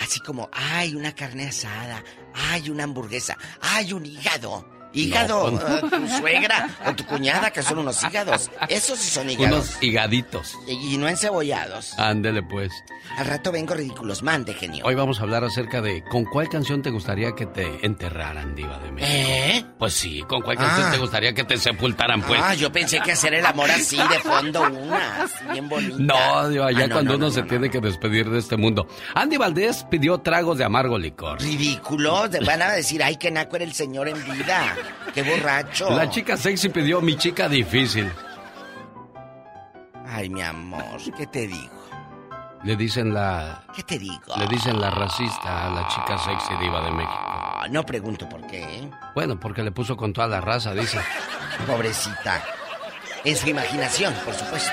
así como, ay, una carne asada, ay, una hamburguesa, ay, un hígado. Hígado, No, eh, tu suegra o tu cuñada, que son unos hígados. Esos sí son hígados. Unos higaditos. Y no encebollados. Ándele pues. Al rato vengo ridículos, mande, genio. Hoy vamos a hablar acerca de con cuál canción te gustaría que te enterraran, Diva de México. ¿Eh? Pues sí, con cuál canción Ah. te gustaría que te sepultaran, pues. Ah, yo pensé que hacer el amor así de fondo una, así bien bonita. No, Diva, ya Ah, no, cuando no, uno no, se tiene que despedir de este mundo. Andy Valdés pidió tragos de amargo licor. Ridículo, te van a decir, ay, que naco era el señor en vida. Qué borracho. La chica sexy pidió mi chica difícil. Ay, mi amor, ¿qué te digo? Le dicen la. ¿Qué te digo? Le dicen la racista a la chica sexy diva de México. Ah, no pregunto por qué. ¿eh? Bueno, porque le puso con toda la raza, dice. Pobrecita. En su imaginación, por supuesto.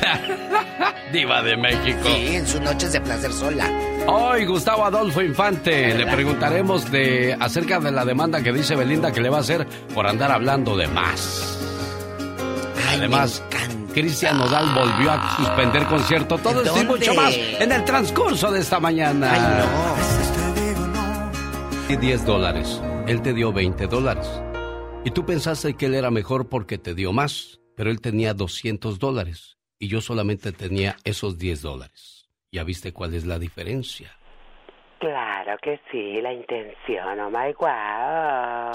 Diva de México. Sí, en sus noches de placer sola. Hoy Gustavo Adolfo Infante le preguntaremos de acerca de la demanda que dice Belinda que le va a hacer por andar hablando de más. Además, Cristian Nodal volvió a suspender concierto. Todo esto y mucho más en el transcurso de esta mañana. Ay, Y 10 dólares. Él te dio 20 dólares. Y tú pensaste que él era mejor porque te dio más, pero él tenía 200 dólares y yo solamente tenía esos 10 dólares. ¿Ya viste cuál es la diferencia? Claro que sí, la intención, oh my wow.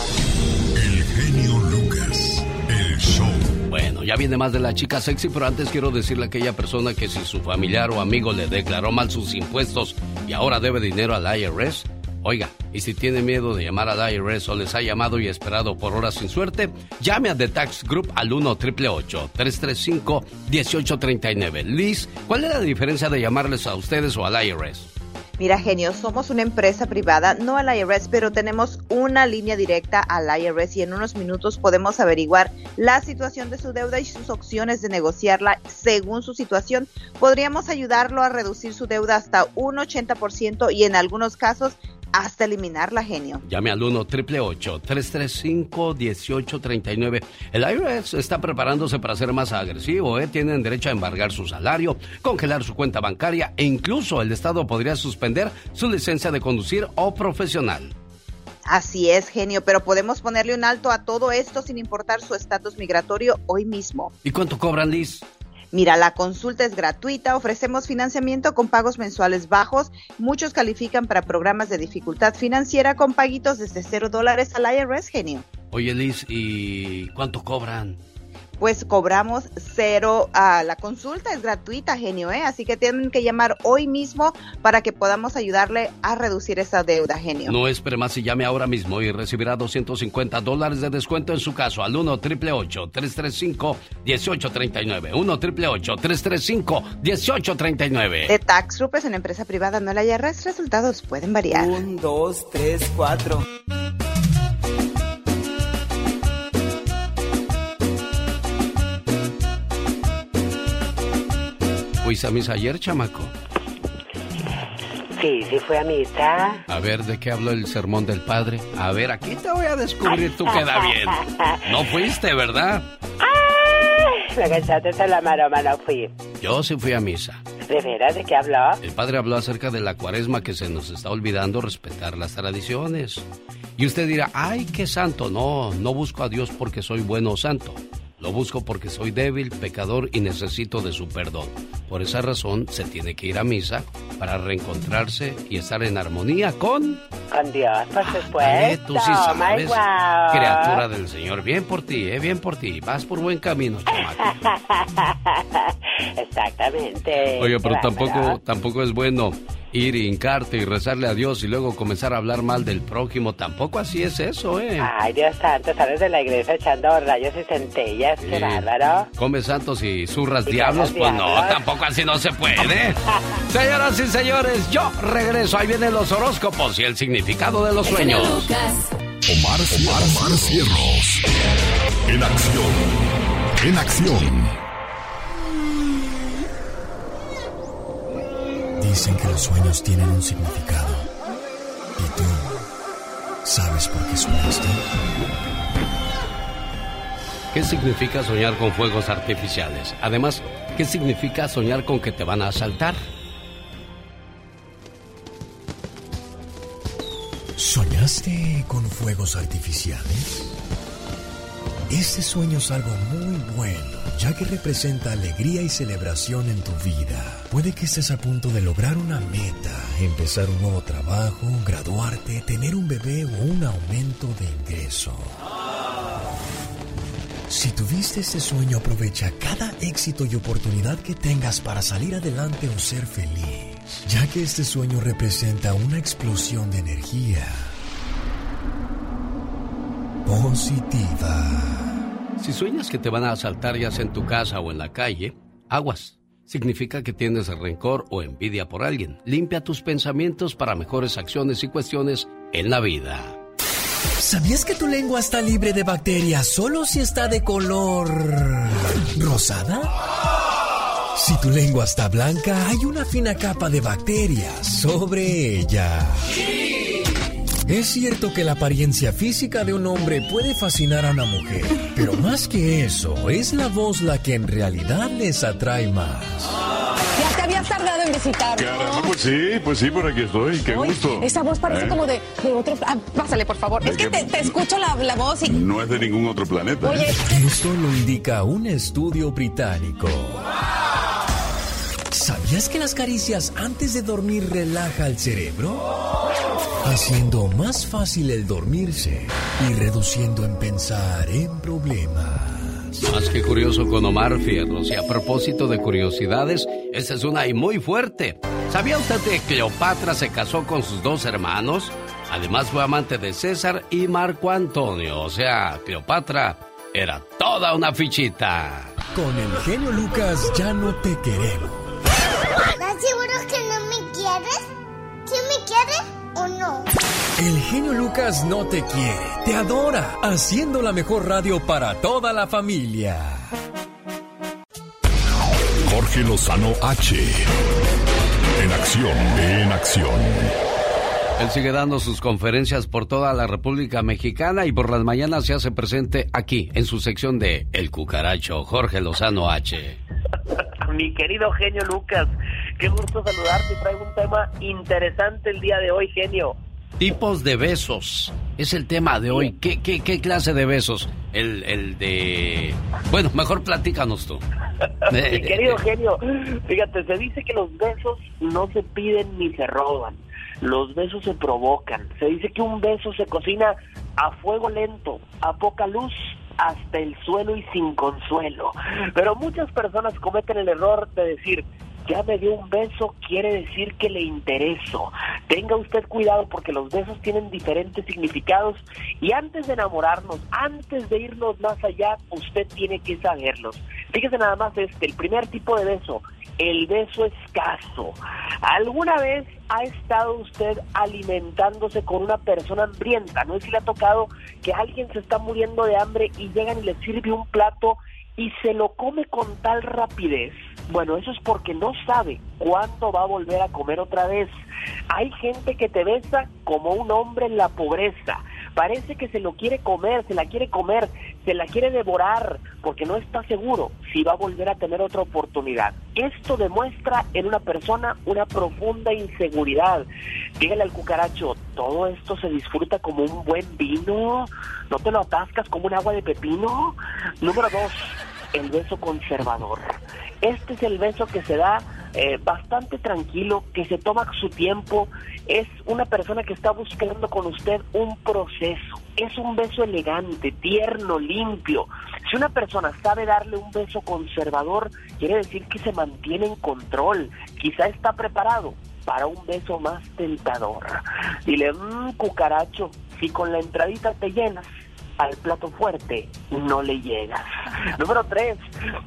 El show. Bueno, ya viene más de la chica sexy, pero antes quiero decirle a aquella persona que si su familiar o amigo le declaró mal sus impuestos y ahora debe dinero al IRS, oiga, y si tiene miedo de llamar al IRS o les ha llamado y esperado por horas sin suerte, llame a The Tax Group al 1 888 335 1839 Liz, ¿cuál es la diferencia de llamarles a ustedes o al IRS? Mira, genio, somos una empresa privada, no al IRS, pero tenemos una línea directa al IRS y en unos minutos podemos averiguar la situación de su deuda y sus opciones de negociarla según su situación. Podríamos ayudarlo a reducir su deuda hasta un 80% y en algunos casos hasta eliminarla, genio. Llame al 1 888 335 1839 El IRS está preparándose para ser más agresivo, ¿eh? Tienen derecho a embargar su salario, congelar su cuenta bancaria e incluso el Estado podría suspender su licencia de conducir o profesional. Así es, genio, pero podemos ponerle un alto a todo esto sin importar su estatus migratorio hoy mismo. ¿Y cuánto cobran, Liz? Mira, la consulta es gratuita, ofrecemos financiamiento con pagos mensuales bajos, muchos califican para programas de dificultad financiera con paguitos desde cero dólares al IRS, genio. Oye, Liz, ¿y cuánto cobran? Pues cobramos cero, ah, la consulta es gratuita, genio, ¿eh? Así que tienen que llamar hoy mismo para que podamos ayudarle a reducir esa deuda, genio. No espere más y llame ahora mismo y recibirá 250 dólares de descuento en su caso al 1 888 335 1839 1 888 335 1839 De Tax Group una empresa privada, no la IRS, resultados pueden variar. Un, dos, tres, cuatro. ¿Fuiste a misa ayer, chamaco? Sí, sí fue a misa. A ver, ¿de qué habló el sermón del padre? A ver, aquí te voy a descubrir tú queda bien. No fuiste, ¿verdad? Ay, me cansaste de la maroma, no fui. Yo sí fui a misa. ¿De veras? ¿De qué habló? El padre habló acerca de la cuaresma que se nos está olvidando respetar las tradiciones. Y usted dirá, ay, qué santo. No, no busco a Dios porque soy bueno o santo. Lo busco porque soy débil, pecador y necesito de su perdón. Por esa razón se tiene que ir a misa para reencontrarse y estar en armonía con... Con Dios, por supuesto. Dale, tú sí Oh, sabes, wow. criatura del Señor. Bien por ti, eh, bien por ti. Vas por buen camino, chamaco. Exactamente. Oye, pero tampoco, tampoco es bueno ir y hincarte y rezarle a Dios y luego comenzar a hablar mal del prójimo. Tampoco así es eso, ¿eh? Ay, Dios santo, sales de la iglesia echando rayos y centellas. Qué bárbaro. Come santos y zurras Y diablos, comes pues no, tampoco así no se puede. Señoras y señores, yo regreso. Ahí vienen los horóscopos y el significado de los sueños. Omar, Omar, Omar Cierros. En acción. En acción. Dicen que los sueños tienen un significado. ¿Y tú sabes por qué soñaste? ¿Qué significa soñar con fuegos artificiales? Además, ¿qué significa soñar con que te van a asaltar? ¿Soñaste con fuegos artificiales? Ese sueño es algo muy bueno, ya que representa alegría y celebración en tu vida. Puede que estés a punto de lograr una meta, empezar un nuevo trabajo, graduarte, tener un bebé o un aumento de ingreso. Si tuviste ese sueño, aprovecha cada éxito y oportunidad que tengas para salir adelante o ser feliz, ya que este sueño representa una explosión de energía positiva. Si sueñas que te van a asaltar ya sea en tu casa o en la calle, aguas. Significa que tienes rencor o envidia por alguien. Limpia tus pensamientos para mejores acciones y cuestiones en la vida. ¿Sabías que tu lengua está libre de bacterias solo si está de color rosada? Si tu lengua está blanca, hay una fina capa de bacterias sobre ella. Es cierto que la apariencia física de un hombre puede fascinar a una mujer, pero más que eso, es la voz la que en realidad les atrae más. Ya te habías tardado en visitar. Caramba, pues sí, pues sí, por aquí estoy. Qué gusto. Esa voz parece ¿Eh? como de, de otro... Ah, pásale, por favor. ¿De Es que te, te escucho la, la voz y... No es de ningún otro planeta. Oye, Esto lo indica un estudio británico. ¿Sabías que las caricias antes de dormir relaja el cerebro? Haciendo más fácil el dormirse y reduciendo en pensar en problemas. Más que curioso con Omar Fierros. Y a propósito de curiosidades, esta es una y muy fuerte. ¿Sabía usted que Cleopatra se casó con sus dos hermanos? Además fue amante de César y Marco Antonio. O sea, Cleopatra era toda una fichita. Con el genio Lucas ya no te queremos. ¿Estás seguro que no me quieres? ¿Sí me quieres o no? El genio Lucas no te quiere, te adora, haciendo la mejor radio para toda la familia. Jorge Lozano H. En acción, en acción. Él sigue dando sus conferencias por toda la República Mexicana y por las mañanas se hace presente aquí, en su sección de El Cucaracho, Jorge Lozano H. Mi querido genio Lucas, qué gusto saludarte. Traigo un tema interesante el día de hoy, genio. Tipos de besos. Es el tema de hoy. ¿Qué, qué, qué clase de besos? El, el de... Bueno, mejor platícanos tú. Mi querido genio, fíjate, se dice que los besos no se piden ni se roban. Los besos se provocan. Se dice que un beso se cocina a fuego lento, a poca luz, hasta el suelo y sin consuelo. Pero muchas personas cometen el error de decir, ya me dio un beso, quiere decir que le intereso. Tenga usted cuidado porque los besos tienen diferentes significados y antes de enamorarnos, antes de irnos más allá, usted tiene que saberlos. Fíjese nada más este, el primer tipo de beso, el beso escaso. ¿Alguna vez ha estado usted alimentándose con una persona hambrienta? No sé si le ha tocado que alguien se está muriendo de hambre y llegan y le sirve un plato y se lo come con tal rapidez. Bueno, eso es porque no sabe cuándo va a volver a comer otra vez. Hay gente que te besa como un hombre en la pobreza. Parece que se lo quiere comer, se la quiere comer, se la quiere devorar, porque no está seguro si va a volver a tener otra oportunidad. Esto demuestra en una persona una profunda inseguridad. Dígale al cucaracho, todo esto se disfruta como un buen vino, no te lo atascas como un agua de pepino. Número dos, el beso conservador. Este es el beso que se da eh, bastante tranquilo, que se toma su tiempo. Es una persona que está buscando con usted un proceso. Es un beso elegante, tierno, limpio. Si una persona sabe darle un beso conservador, quiere decir que se mantiene en control. Quizá está preparado para un beso más tentador. Dile, mmm, cucaracho, si con la entradita te llenas, al plato fuerte no le llegas. Número tres,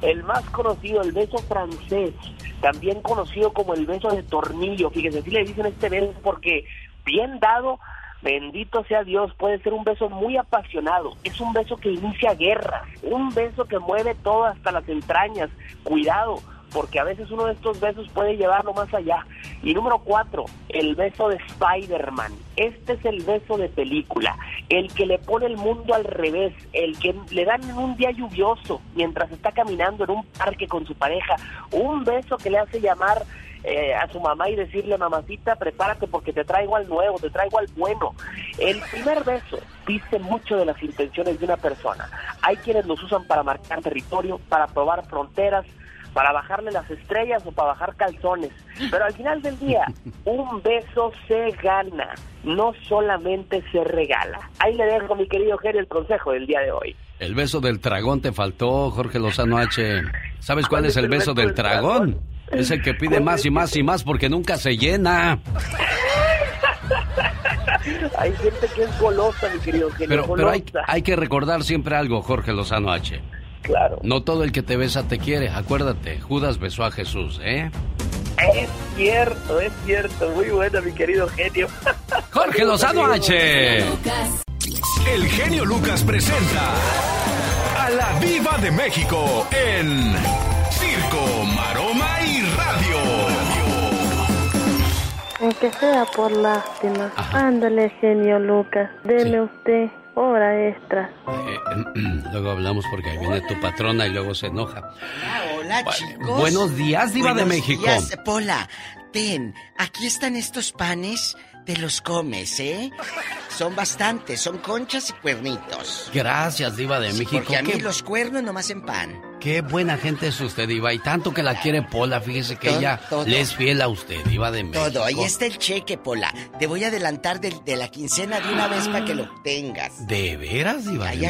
el más conocido, el beso francés, también conocido como el beso de tornillo. Fíjense, si le dicen este beso porque bien dado, bendito sea Dios, puede ser un beso muy apasionado. Es un beso que inicia guerras, un beso que mueve todo hasta las entrañas. Cuidado, porque a veces uno de estos besos puede llevarlo más allá. Y número cuatro, el beso de Spider-Man. Este es el beso de película, el que le pone el mundo al revés, el que le dan en un día lluvioso mientras está caminando en un parque con su pareja, un beso que le hace llamar eh, a su mamá y decirle, mamacita, prepárate porque te traigo al nuevo, te traigo al bueno. El primer beso dice mucho de las intenciones de una persona. Hay quienes los usan para marcar territorio, para probar fronteras, para bajarle las estrellas o para bajar calzones. Pero al final del día, un beso se gana, no solamente se regala. Ahí le dejo, mi querido Jerry, el consejo del día de hoy. El beso del dragón te faltó, Jorge Lozano H. ¿Sabes cuál es el beso del dragón? Es el que pide más y más y más porque nunca se llena. hay gente que es golosa, mi querido Jerry. Pero, pero hay, hay que recordar siempre algo, Jorge Lozano H. Claro. No todo el que te besa te quiere. Acuérdate, Judas besó a Jesús, ¿eh? Es cierto, es cierto. Muy bueno, mi querido genio. Jorge Lozano H. El genio Lucas presenta a la Viva de México en Circo, Maroma y Radio. Aunque sea por lástima. Ándale, genio Lucas. Deme usted hora extra. Eh, luego hablamos porque ahí viene tu patrona y luego se enoja. Hola, Bu- chicos. Buenos días, Diva de Buenos México. días, Pola, ten, aquí están estos panes, te los comes, ¿eh? Son bastantes, son conchas y cuernitos. Gracias, Diva de México. Porque a mí Qué, los cuernos nomás en pan. Qué buena gente es usted, Diva. Y tanto que la quiere Pola. Fíjese que Todo, ella todo. le es fiel a usted, Diva de México. Todo, ahí está el cheque, Pola. Te voy a adelantar del- de, la quincena de una vez para que lo tengas. ¿De veras, Diva? Ahí de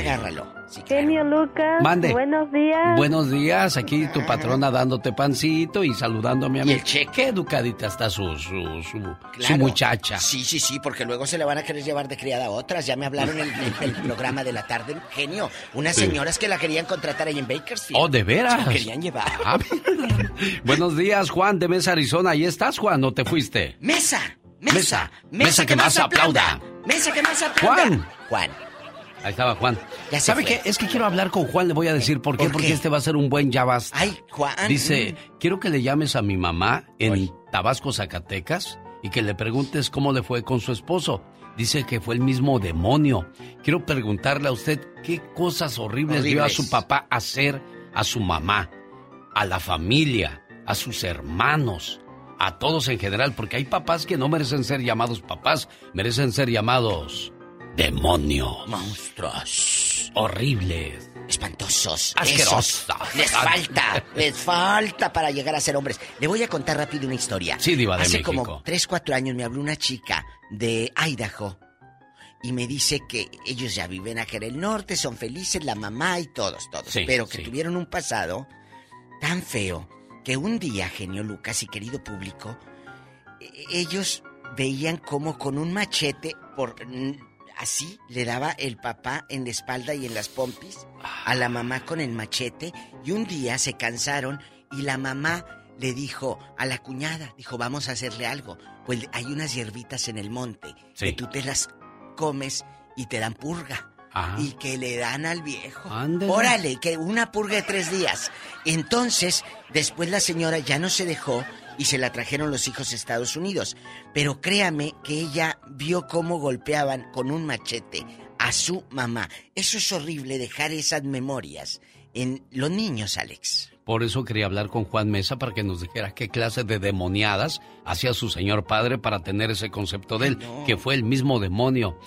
Genio Lucas. Mande. Buenos días. Buenos días, aquí tu patrona dándote pancito y saludándome a mí. Qué educadita está su, su, su, muchacha. Sí, sí, sí, porque luego se la van a querer llevar de criada a otras. Ya me hablaron en el, el programa de la tarde, genio. Unas Sí. señoras que la querían contratar ahí en Bakersfield. Oh, ¿de veras? Se querían llevar. Ah, Buenos días, Juan de Mesa, Arizona. ¿Ahí estás, Juan? ¿No te fuiste? Mesa, mesa, Mesa, que, más aplauda. Mesa que más aplauda. Juan. Juan. Ahí estaba Juan. Ya ¿Sabe fue. qué? Es que quiero hablar con Juan, le voy a decir por qué. ¿Por Porque qué? este va a ser un buen ya basta. Ay, Juan. Dice, mm. quiero que le llames a mi mamá en Tabasco, Zacatecas, y que le preguntes cómo le fue con su esposo. Dice que fue el mismo demonio. Quiero preguntarle a usted qué cosas horribles, vio a Horribles. su papá hacer a su mamá, a la familia, a sus hermanos, a todos en general, porque hay papás que no merecen ser llamados papás, merecen ser llamados demonios. Monstruos. Horribles. Espantosos. Asquerosos. Les falta, les falta para llegar a ser hombres. Le voy a contar rápido una historia. Sí, Diva de Hace México. como 3, 4 años me habló una chica de Idaho y me dice que ellos ya viven acá en el norte, son felices, la mamá y todos, todos. Sí, pero que sí. tuvieron un pasado tan feo que un día, genio Lucas y querido público, e- ellos veían como con un machete por así le daba el papá en la espalda y en las pompis a la mamá con el machete y un día se cansaron y la mamá le dijo a la cuñada, dijo, vamos a hacerle algo. Pues hay unas hierbitas en el monte Sí. que tú te las comes y te dan purga. Ajá. Y que le dan al viejo. Ándele. Órale, que una purga de tres días. Entonces, después la señora ya no se dejó y se la trajeron los hijos a Estados Unidos. Pero créame que ella vio cómo golpeaban con un machete a su mamá. Eso es horrible dejar esas memorias en los niños, Alex. Por eso quería hablar con Juan Mesa para que nos dijera qué clase de demoniadas hacía su señor padre para tener ese concepto de él, no. que fue el mismo demonio.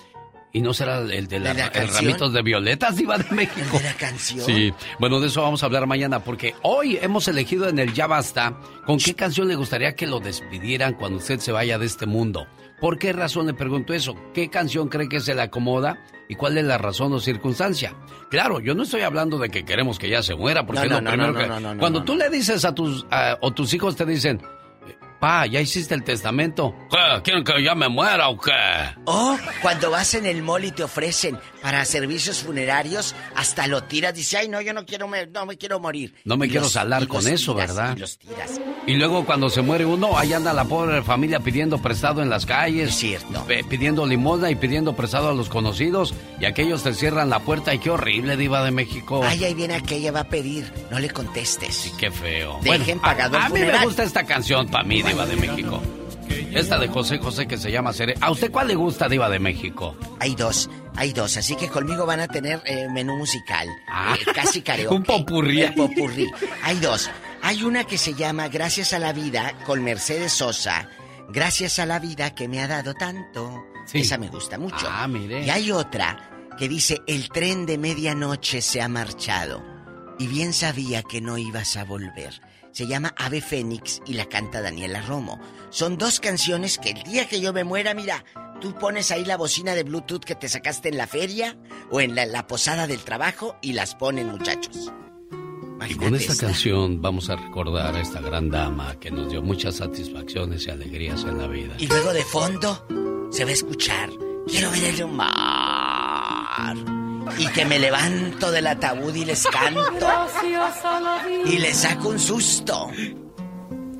¿Y no será el de, la- ¿De la el canción? ramitos de violetas, Diva de México? ¿De la canción? Sí, bueno, de eso vamos a hablar mañana, porque hoy hemos elegido en el Ya Basta con qué canción le gustaría que lo despidieran cuando usted se vaya de este mundo. ¿Por qué razón le pregunto eso? ¿Qué canción cree que se le acomoda y cuál es la razón o circunstancia? Claro, yo no estoy hablando de que queremos que ya se muera, porque No, no, no, primero no, que... no, no, no, cuando tú le dices a tus... a- o tus hijos te dicen, ¿ya hiciste el testamento? ¿Qué? ¿Quieren que ya me muera o qué? O cuando vas en el mall y te ofrecen para servicios funerarios, hasta lo tiras. Dice, ay, no, yo no quiero, me, no me quiero morir. No me Y quiero los- salar con eso, tiras, ¿verdad? Y los tiras. Y luego cuando se muere uno, ahí anda la pobre familia pidiendo prestado en las calles. Es cierto. pidiendo limosna y pidiendo prestado a los conocidos. Y aquellos te cierran la puerta y qué horrible, diva de México. Ay, ahí viene aquella, va a pedir. No le contestes. Qué feo. Dejen a- pagado el a, mí me gusta esta canción para mí, diva de México. Esta de José José que se llama Cere. ¿A usted cuál le gusta, diva de México? Hay dos, hay dos. Así que conmigo van a tener eh, menú musical. Ah. Eh, casi karaoke. Un popurrí. El popurrí. Hay dos. Hay una que se llama Gracias a la vida con Mercedes Sosa. Gracias a la vida que me ha dado tanto. Esa me gusta mucho. Ah, mire. Y hay otra que dice El tren de medianoche se ha marchado y bien sabía que no ibas a volver. Se llama Ave Fénix y la canta Daniela Romo. Son dos canciones que el día que yo me muera, mira, tú pones ahí la bocina de Bluetooth que te sacaste en la feria o en la, la posada del trabajo y las ponen, muchachos. Y con esta canción vamos a recordar a esta gran dama que nos dio muchas satisfacciones y alegrías en la vida. Y luego de fondo se va a escuchar, quiero ver el mar. Y que me levanto del ataúd y les canto. Y les saco un susto.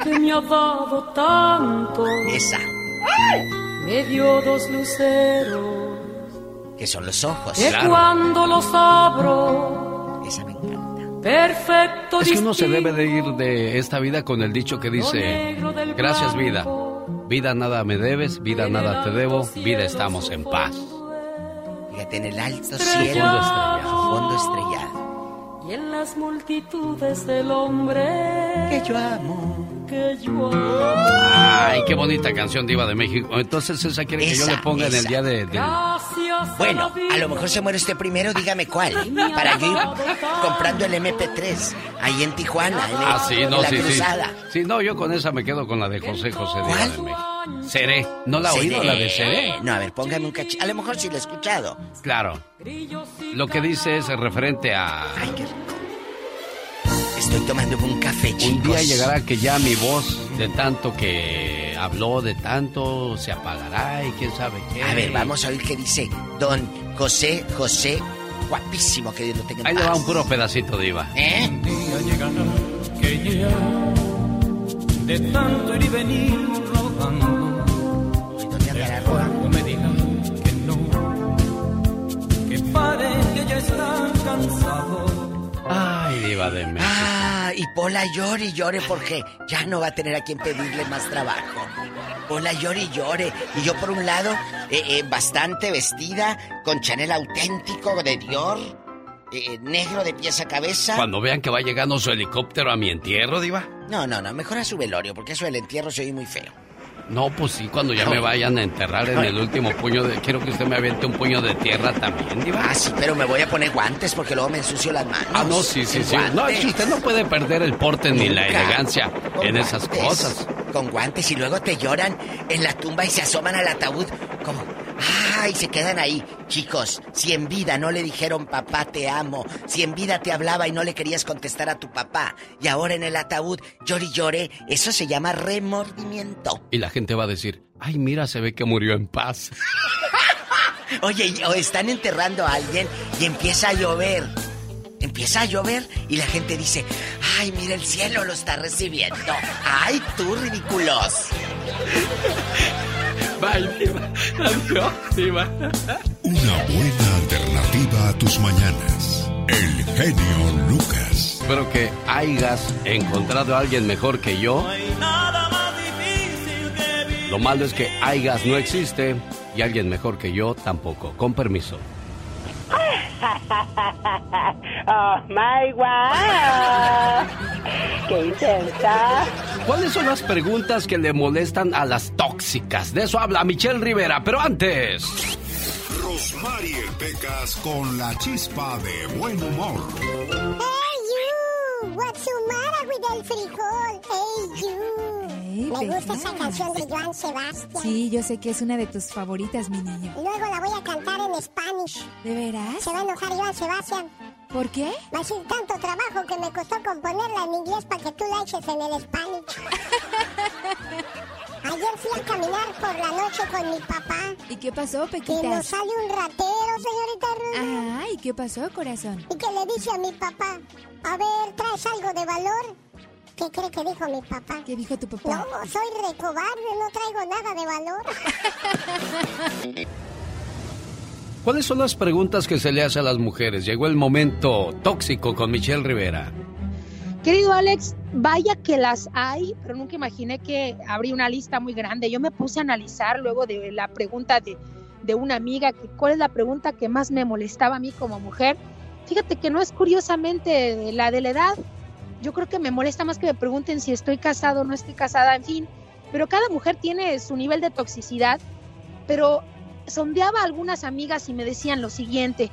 Que me ha dado tanto. Esa. Me dio dos luceros. Que son los ojos. Que cuando los abro. Esa me encanta. Perfecto. Es que uno se debe de ir de esta vida con el dicho que dice, gracias vida, vida nada me debes, vida nada te debo, vida estamos en paz. Fíjate en el alto Estrellado. cielo. Fondo estrellado. Fondo estrellado. Y en las multitudes del hombre. Que yo amo. Que yo amo. Ay, qué bonita canción diva de México. Entonces esa quiere que yo le ponga en el día de... de- Gracias. Bueno, a lo mejor se muere usted primero, dígame cuál. Para yo ir comprando el MP3 ahí en Tijuana, en, el- Ah, sí, en no, la sí, sí. cruzada. Sí, no, yo con esa me quedo con la de José José de México. Seré. ¿No la ha oído, la de Seré? No, a ver, póngame un cachito. A lo mejor sí lo he escuchado. Claro. Lo que dice es referente a... Estoy tomando un café, chicos. Un día llegará que ya mi voz, de tanto que habló, de tanto, se apagará y quién sabe qué. A ver, vamos a oír qué dice don José José. Guapísimo, que Dios lo tenga en Ahí le va un puro pedacito, Diva. ¿Eh? día llegará que ya de tanto ir y venir rodando me digan que no que pare que ya está cansado Ay, Diva de México. Ah, y Pola llore y llore porque ya no va a tener a quien pedirle más trabajo. Pola llore y llore. Y yo por un lado, eh, eh, bastante vestida, con Chanel auténtico de Dior, eh, negro de pies a cabeza. Cuando vean que va llegando su helicóptero a mi entierro, Diva. No, no, no, mejor a su velorio, porque eso del entierro se oye muy feo. No, pues sí, cuando ya me vayan a enterrar en el último puño de... Quiero que usted me aviente un puño de tierra también, Diva. Ah, sí, pero me voy a poner guantes porque luego me ensucio las manos. Ah, no, sí, sí, sí. No, es que usted no puede perder el porte ni la elegancia Con en esas cosas. Con guantes y luego te lloran en la tumba y se asoman al ataúd como... ¡Ay! Se quedan ahí. Chicos, si en vida no le dijeron papá te amo, si en vida te hablaba y no le querías contestar a tu papá, y ahora en el ataúd llore y llore, eso se llama remordimiento. Y la gente va a decir, ay, mira, se ve que murió en paz. Oye, o están enterrando a alguien y empieza a llover. Empieza a llover y la gente dice, ay, mira, el cielo lo está recibiendo. Ay, tú, ridículos. Bye, Diva. Adiós, Diva. Una buena alternativa a tus mañanas. El genio Lucas. Espero que hayas encontrado a alguien mejor que yo. Lo malo es que hayas no existe y alguien mejor que yo tampoco. Con permiso. oh my wow. Qué intensa. ¿Cuáles son las preguntas que le molestan a las tóxicas? De eso habla Michelle Rivera, pero antes... Rosmarie Pecas con la chispa de buen humor. Hey you, what's the matter with el frijol? Hey you. Me gusta esa canción de Joan Sebastián. Sí, yo sé que es una de tus favoritas, mi niño. Luego la voy a cantar en Spanish. ¿De veras? Se va a enojar Joan Sebastián. ¿Por qué? Va a decir tanto trabajo que me costó componerla en inglés para que tú la eches en el Spanish. Ayer fui a caminar por la noche con mi papá. ¿Y qué pasó, Que Pequitas? nos sale un ratero, señorita. Ah, ¿y qué pasó, corazón? Y que le dice a mi papá, a ver, ¿traes algo de valor? ¿Qué cree que dijo mi papá? ¿Qué dijo tu papá? No, soy recobarde, no traigo nada de valor. ¿Cuáles son las preguntas que se le hace a las mujeres? Llegó el momento tóxico con Michelle Rivera. Querido Alex, vaya que las hay, pero nunca imaginé que habría una lista muy grande. Yo me puse a analizar luego de la pregunta de, de una amiga, que cuál es la pregunta que más me molestaba a mí como mujer. Fíjate que no es curiosamente la de la edad, yo creo que me molesta más que me pregunten si estoy casado o no estoy casada, en fin. Pero cada mujer tiene su nivel de toxicidad. Pero sondeaba a algunas amigas y me decían lo siguiente.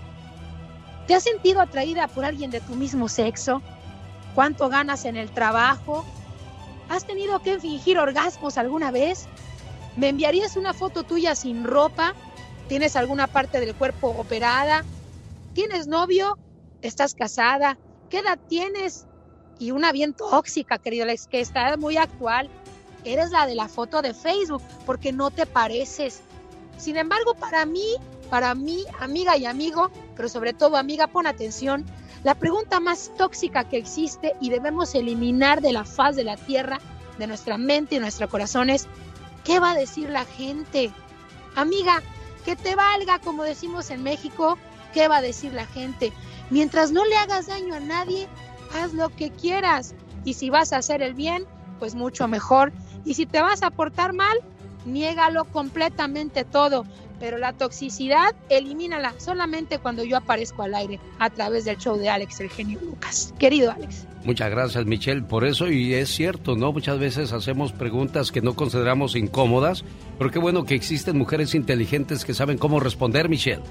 ¿Te has sentido atraída por alguien de tu mismo sexo? ¿Cuánto ganas en el trabajo? ¿Has tenido que fingir orgasmos alguna vez? ¿Me enviarías una foto tuya sin ropa? ¿Tienes alguna parte del cuerpo operada? ¿Tienes novio? ¿Estás casada? ¿Qué edad tienes? Y una bien tóxica, querido Alex, que está muy actual. Eres la de la foto de Facebook, porque no te pareces. Sin embargo, para mí, para mí, amiga y amigo, pero sobre todo amiga, pon atención, la pregunta más tóxica que existe y debemos eliminar de la faz de la tierra, de nuestra mente y nuestro corazón es, ¿qué va a decir la gente? Amiga, que te valga, como decimos en México, ¿qué va a decir la gente? Mientras no le hagas daño a nadie, haz lo que quieras. Y si vas a hacer el bien, pues mucho mejor. Y si te vas a portar mal, niégalo completamente todo. Pero la toxicidad, elimínala solamente cuando yo aparezco al aire a través del show de Alex, el genio Lucas. Querido Alex. Muchas gracias, Michelle, por eso. Y es cierto, ¿no? Muchas veces hacemos preguntas que no consideramos incómodas, pero qué bueno que existen mujeres inteligentes que saben cómo responder, Michelle.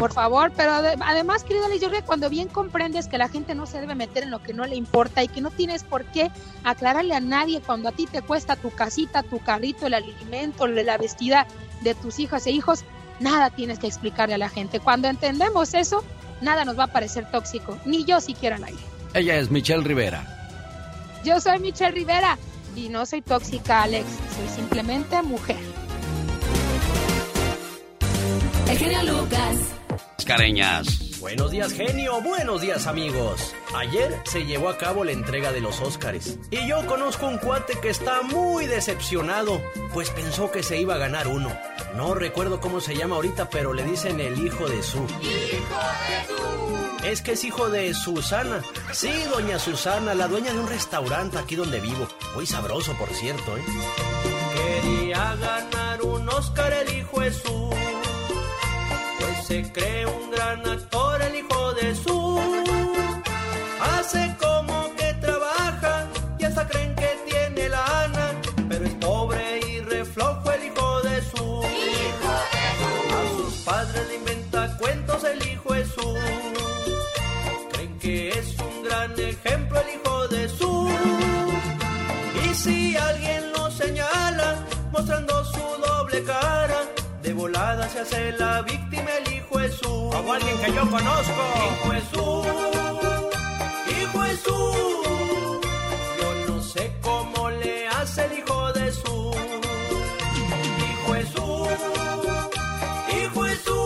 Por favor, pero además, querido Alex, yo creo que cuando bien comprendes que la gente no se debe meter en lo que no le importa y que no tienes por qué aclararle a nadie cuando a ti te cuesta tu casita, tu carrito, el alimento, la vestida de tus hijas e hijos, nada tienes que explicarle a la gente. Cuando entendemos eso, nada nos va a parecer tóxico, ni yo siquiera al aire. Ella es Michelle Rivera. Yo soy Michelle Rivera y no soy tóxica, Alex, soy simplemente mujer. El genio Lucas. Careñas. Buenos días, genio. Buenos días, amigos. Ayer se llevó a cabo la entrega de los Óscares. Y yo conozco un cuate que está muy decepcionado, pues pensó que se iba a ganar uno. No recuerdo cómo se llama ahorita, pero le dicen el hijo de su. ¡Hijo de su! Es que es hijo de Susana. Sí, doña Susana, la dueña de un restaurante aquí donde vivo. Muy sabroso, por cierto, ¿eh? Quería ganar un Óscar el hijo de su. Se cree un gran actor el hijo de su. Hace como que trabaja y hasta creen que tiene lana, pero es pobre y reflojo el hijo de su. ¡Hijo de su! A sus padres le inventa cuentos el hijo de su. Creen que es un gran ejemplo el hijo de su. Y si alguien lo señala, mostrando su doble cara, de volada se hace la víctima el hijo de su. Como alguien que yo conozco. Hijo su. Hijo su. Yo no sé cómo le hace el hijo de su. Hijo su. Hijo su.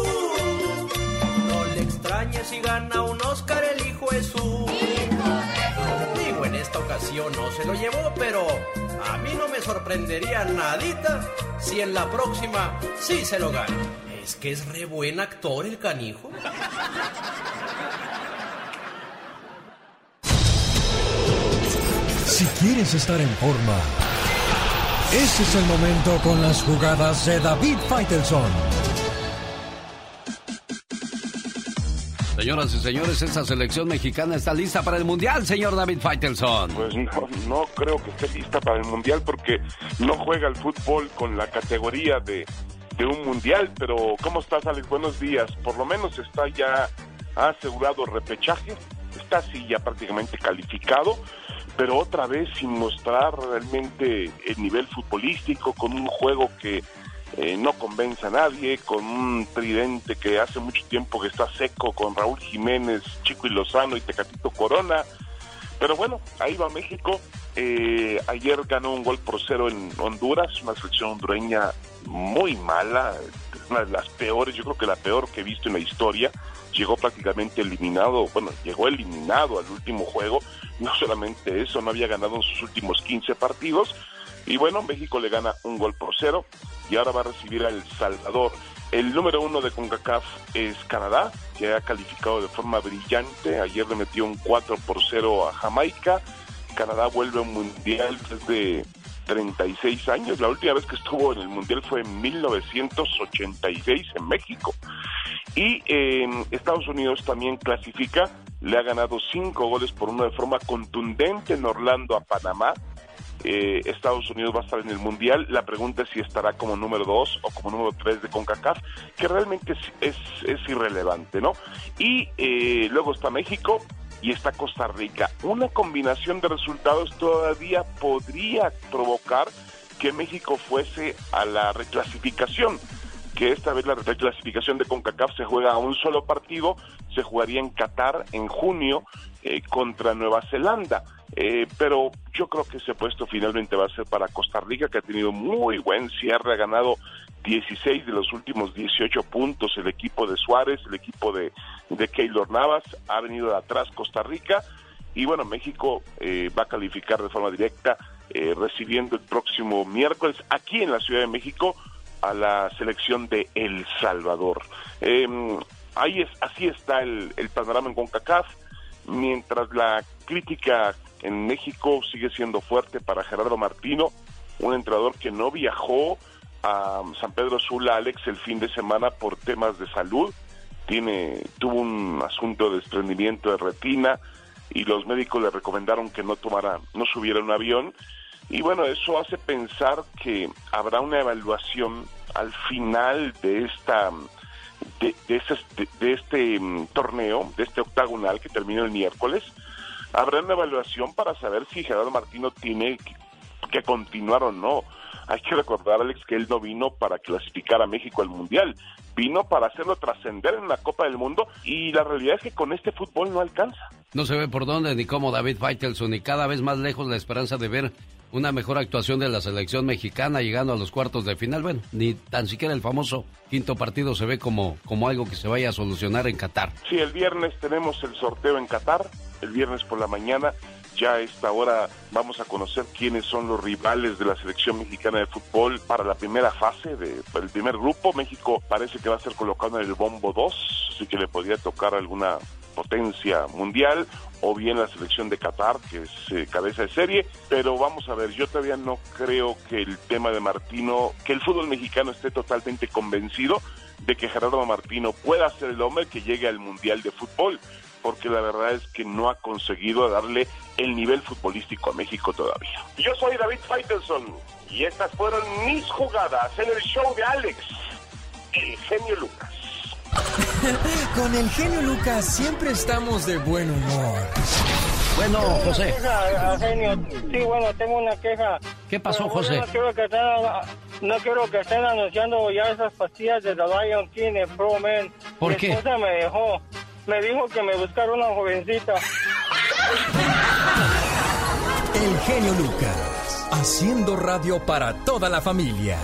No le extrañes si gana un Oscar el hijo su. Digo, en esta ocasión no se lo llevó, pero a mí no me sorprendería nadita si en la próxima sí se lo gana. Es que es re buen actor el canijo. Si quieres estar en forma, ese es el momento con las jugadas de David Faitelson. Señoras y señores, esta selección mexicana está lista para el Mundial, señor David Faitelson. Pues no, no creo que esté lista para el Mundial porque no juega el fútbol con la categoría de, de un Mundial. Pero, ¿cómo estás, Alex? Buenos días. Por lo menos está ya asegurado repechaje, está así ya prácticamente calificado, pero otra vez sin mostrar realmente el nivel futbolístico, con un juego que eh, no convence a nadie, con un tridente que hace mucho tiempo que está seco, con Raúl Jiménez, Chico y Lozano y Tecatito Corona. Pero bueno, ahí va México. Eh, ayer ganó un gol por cero en Honduras, una selección hondureña muy mala, una de las peores, yo creo que la peor que he visto en la historia. Llegó prácticamente eliminado, bueno, llegó eliminado al último juego. No solamente eso, no había ganado en sus últimos 15 partidos. Y bueno, México le gana un gol por cero y ahora va a recibir a El Salvador. El número uno de CONCACAF es Canadá, que ha calificado de forma brillante. Ayer le metió un 4 por 0 a Jamaica. Canadá vuelve a un mundial desde 36 años. La última vez que estuvo en el mundial fue en 1986 en México. Y Estados Unidos también clasifica le ha ganado cinco goles por uno de forma contundente en Orlando a Panamá. Eh, Estados Unidos va a estar en el Mundial. La pregunta es si estará como número dos o como número tres de CONCACAF, que realmente es, es, es irrelevante, ¿no? Y eh, luego está México y está Costa Rica. Una combinación de resultados todavía podría provocar que México fuese a la reclasificación que esta vez la reclasificación de CONCACAF se juega a un solo partido, se jugaría en Qatar en junio eh, contra Nueva Zelanda. Eh, pero yo creo que ese puesto finalmente va a ser para Costa Rica, que ha tenido muy buen cierre, ha ganado 16 de los últimos 18 puntos el equipo de Suárez, el equipo de, de Keylor Navas, ha venido de atrás Costa Rica, y bueno, México eh, va a calificar de forma directa, eh, recibiendo el próximo miércoles aquí en la Ciudad de México a la selección de El Salvador. Eh, ahí es, así está el, el panorama en CONCACAF, mientras la crítica en México sigue siendo fuerte para Gerardo Martino, un entrenador que no viajó a San Pedro Sula, Alex, el fin de semana por temas de salud. Tiene, tuvo un asunto de desprendimiento de retina y los médicos le recomendaron que no tomara, no subiera un avión. Y bueno, eso hace pensar que habrá una evaluación al final de esta de, de, ese, de, este um, torneo, de este octagonal que termina el miércoles, habrá una evaluación para saber si Gerardo Martino tiene que, continuar o no. Hay que recordar, Alex, que él no vino para clasificar a México al Mundial, vino para hacerlo trascender en la Copa del Mundo y la realidad es que con este fútbol no alcanza. No se ve por dónde ni cómo David Faitelson y cada vez más lejos la esperanza de ver una mejor actuación de la selección mexicana llegando a los cuartos de final. Bueno, ni tan siquiera el famoso quinto partido se ve como, como algo que se vaya a solucionar en Qatar. Sí, el viernes tenemos el sorteo en Qatar, el viernes por la mañana. Ya a esta hora vamos a conocer quiénes son los rivales de la selección mexicana de fútbol para la primera fase del de, primer grupo. México parece que va a ser colocado en el bombo 2, así que le podría tocar alguna potencia mundial o bien la selección de Qatar, que es eh, cabeza de serie, pero vamos a ver, yo todavía no creo que el tema de Martino, que el fútbol mexicano esté totalmente convencido de que Gerardo Martino pueda ser el hombre que llegue al Mundial de Fútbol, porque la verdad es que no ha conseguido darle el nivel futbolístico a México todavía. Yo soy David Faitelson y estas fueron mis jugadas en el show de Alex, el genio Lucas. Con el genio Lucas siempre estamos de buen humor. Bueno, José. Queja, genio. Sí, bueno, tengo una queja. ¿Qué pasó, José? No quiero, que estén, no quiero que estén anunciando ya esas pastillas de The Lion King en Pro Man. ¿Por Mi qué? esposa me dejó. Me dijo que me buscara una jovencita. El genio Lucas, haciendo radio para toda la familia.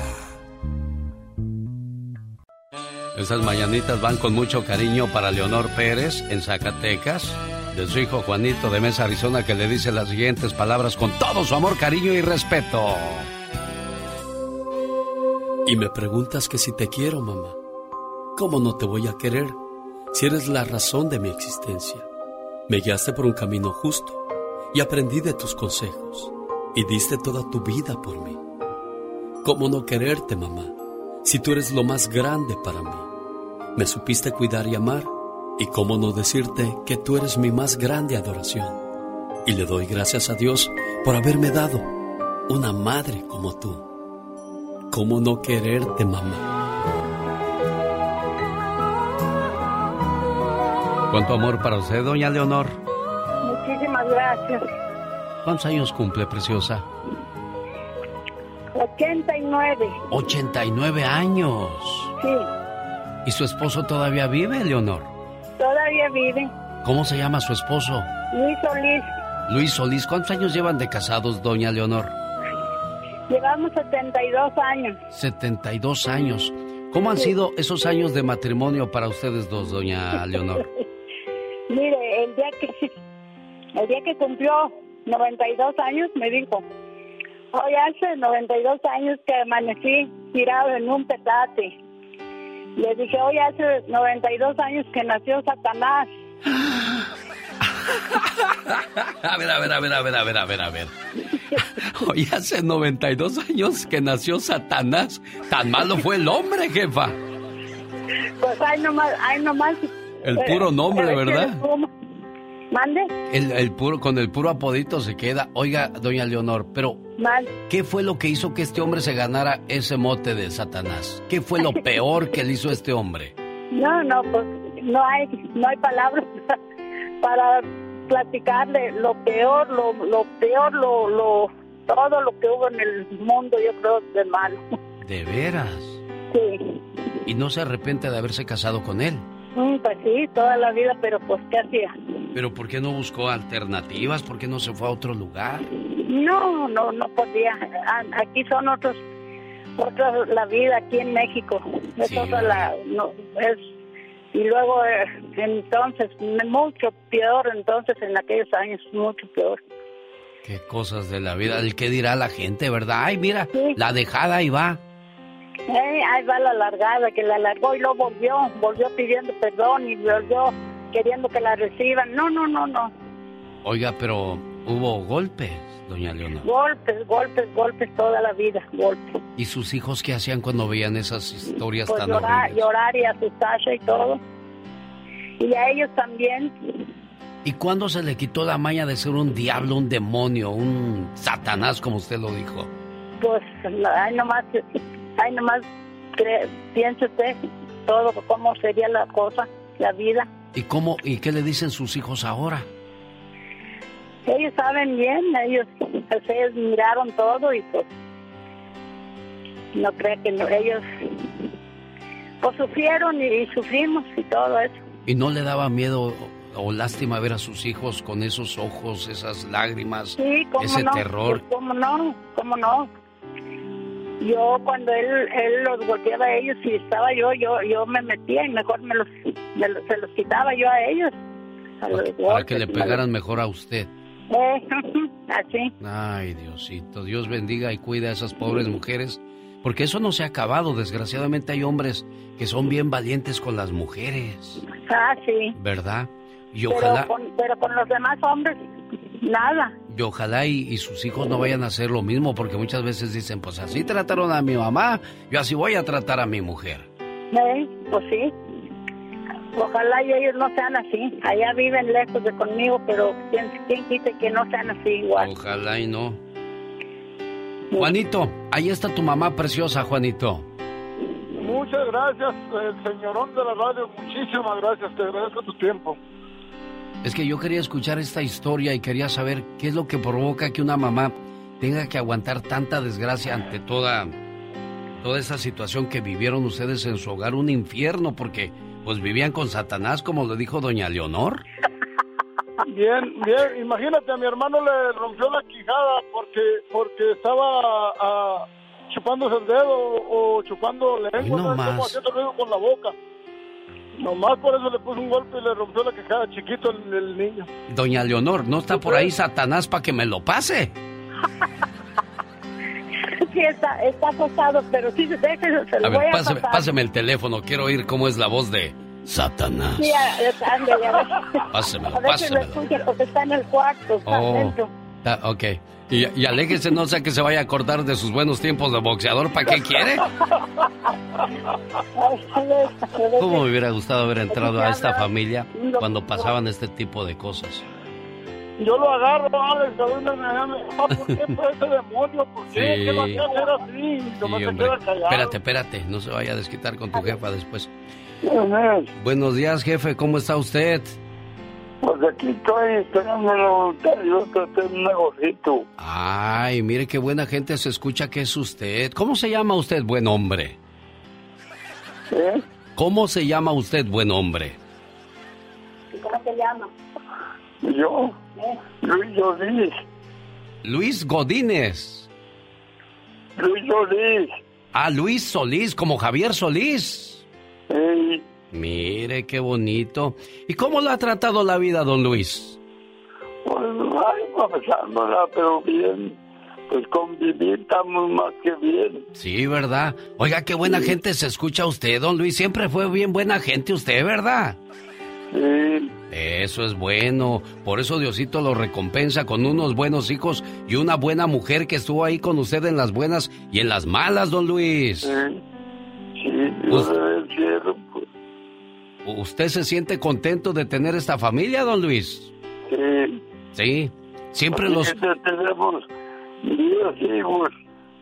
Estas mañanitas van con mucho cariño para Leonor Pérez en Zacatecas, de su hijo Juanito de Mesa, Arizona, que le dice las siguientes palabras con todo su amor, cariño y respeto. Y me preguntas que si te quiero, mamá. ¿Cómo no te voy a querer si eres la razón de mi existencia? Me guiaste por un camino justo y aprendí de tus consejos y diste toda tu vida por mí. ¿Cómo no quererte, mamá, si tú eres lo más grande para mí? Me supiste cuidar y amar y cómo no decirte que tú eres mi más grande adoración. Y le doy gracias a Dios por haberme dado una madre como tú. ¿Cómo no quererte, mamá? ¿Cuánto amor para usted, doña Leonor? Muchísimas gracias. ¿Cuántos años cumple, preciosa? 89. 89 años. Sí, ¿Y su esposo todavía vive, Leonor? todavía vive. ¿Cómo se llama su esposo? Luis Solís. Luis Solís. ¿Cuántos años llevan de casados, doña Leonor? Llevamos 72 años. 72 años. ¿Cómo han Sí. sido esos años de matrimonio para ustedes dos, doña Leonor? Mire, el día que el día que cumplió 92 años me dijo, hoy hace 92 años que amanecí tirado en un petate. Le dije, hoy hace 92 años que nació Satanás. A ver, a ver, a ver, a ver, a ver, a ver, a ver. Hoy hace 92 años que nació Satanás. Tan malo fue el hombre, jefa. Pues hay nomás, hay nomás. El puro nombre, eh, ¿verdad? ¿Mande? El, el puro, con el puro apodito se queda. Oiga, doña Leonor, pero Mal. ¿qué fue lo que hizo que este hombre se ganara ese mote de Satanás? ¿Qué fue lo peor que le hizo este hombre? No, no, pues no hay, no hay palabras para platicarle lo peor, lo, lo peor, lo, lo, todo lo que hubo en el mundo, yo creo, de malo. ¿De veras? Sí, ¿Y no se arrepiente de haberse casado con él? Mm, pues sí, toda la vida, pero pues ¿qué hacía? ¿Pero por qué no buscó alternativas? ¿Por qué no se fue a otro lugar? No, no, no podía. Aquí son otros, otra la vida aquí en México. Es Sí, otra la, no, es y luego eh, entonces mucho peor, entonces en aquellos años mucho peor. Qué cosas de la vida. ¿El qué dirá la gente, verdad? Ay, mira, la dejada ahí va. Eh, ahí va la largada, que la largó y luego volvió, volvió pidiendo perdón y volvió queriendo que la reciban. No, no, no, no. Oiga, pero hubo golpes, doña Leonor. Golpes, golpes, golpes toda la vida, golpes. ¿Y sus hijos qué hacían cuando veían esas historias Pues tan llorar, horribles? llorar y asustarse y todo. Y a ellos también. ¿Y cuándo se le quitó la maña de ser un diablo, un demonio, un satanás, como usted lo dijo? Pues ahí nomás, ahí nomás cre- piense usted todo, cómo sería la cosa, la vida. ¿Y cómo y qué le dicen sus hijos ahora? Ellos saben bien, ellos, pues, ellos miraron todo y pues no creo que no, ellos pues sufrieron y, y sufrimos y todo eso. ¿Y no le daba miedo o, lástima ver a sus hijos con esos ojos, esas lágrimas, Sí, cómo ese no, terror? cómo no, cómo no. Yo cuando él, él los golpeaba a ellos y estaba yo, yo, yo me metía y mejor me los, me los- se los quitaba yo a ellos. A los Para que le pegaran mejor a usted. Eh, así. Ay, Diosito, Dios bendiga y cuida a esas pobres mujeres, porque eso no se ha acabado. Desgraciadamente hay hombres que son bien valientes con las mujeres, Ah, sí. ¿verdad? Y Pero ojalá, con, pero con los demás hombres, nada. Y ojalá y, y sus hijos no vayan a hacer lo mismo, porque muchas veces dicen, pues así trataron a mi mamá, yo así voy a tratar a mi mujer. Eh, pues sí. Ojalá y ellos no sean así. Allá viven lejos de conmigo, pero ¿quién, quién quite que no sean así igual? Ojalá y no. Juanito, ahí está tu mamá preciosa, Juanito. Muchas gracias, el señorón de la radio. Muchísimas gracias. Te agradezco tu tiempo. Es que yo quería escuchar esta historia y quería saber qué es lo que provoca que una mamá tenga que aguantar tanta desgracia ante toda toda esa situación que vivieron ustedes en su hogar, un infierno porque pues vivían con Satanás como lo dijo doña Leonor. Bien, bien. Imagínate, a mi hermano le rompió la quijada porque porque estaba ah, chupándose el dedo o chupando lengua, ¿no? Como más. haciendo ruido con la boca. Nomás por eso le puso un golpe y le rompió la quijada chiquito el, el niño. Doña Leonor, ¿no está por ahí Satanás para que me lo pase? Sí, está, está acostado, pero sí, déjelo, se lo A voy ver, a páseme, pasar. páseme el teléfono, quiero oír cómo es la voz de Satanás. Sí, a- ándale, a ver. Pásemelo, A ver si lo pásemelo. escucha porque está en el cuarto, está Oh, adentro. está- ok. Y, y aléjese, no sea que se vaya a acordar de sus buenos tiempos de boxeador. ¿Para qué quiere? ¿Cómo me hubiera gustado haber entrado a esta familia cuando pasaban este tipo de cosas? Yo lo agarro, Alex, a ver, me- ¿por qué fue ese demonio? ¿Por qué? Sí. ¿Qué lo hacía hacer así? Sí, hombre. Espérate, espérate, no se vaya a desquitar con tu jefa después. Buenos días, jefe, ¿cómo está usted? Pues aquí estoy esperando un negocito. Ay, mire qué buena gente se escucha que es usted. ¿Cómo se llama usted, buen hombre? ¿Eh? ¿Cómo se llama usted, buen hombre? ¿Cómo se llama? Yo, Luis Solís, Luis Godínez. Luis Solís. Ah, Luis Solís, como Javier Solís. Mire qué bonito. ¿Y cómo lo ha tratado la vida, don Luis? Pues ay, pasándola, pero bien. Pues convivir estamos más que bien. Sí, ¿verdad? Oiga, qué buena gente se escucha usted, don Luis. Siempre fue bien buena gente usted, ¿verdad? Sí. Eso es bueno. Por eso Diosito lo recompensa con unos buenos hijos y una buena mujer que estuvo ahí con usted en las buenas y en las malas, don Luis. Sí, Dios del cielo. ¿Usted se siente contento de tener esta familia, don Luis? Sí. Sí, siempre Porque los... tenemos 10 hijos,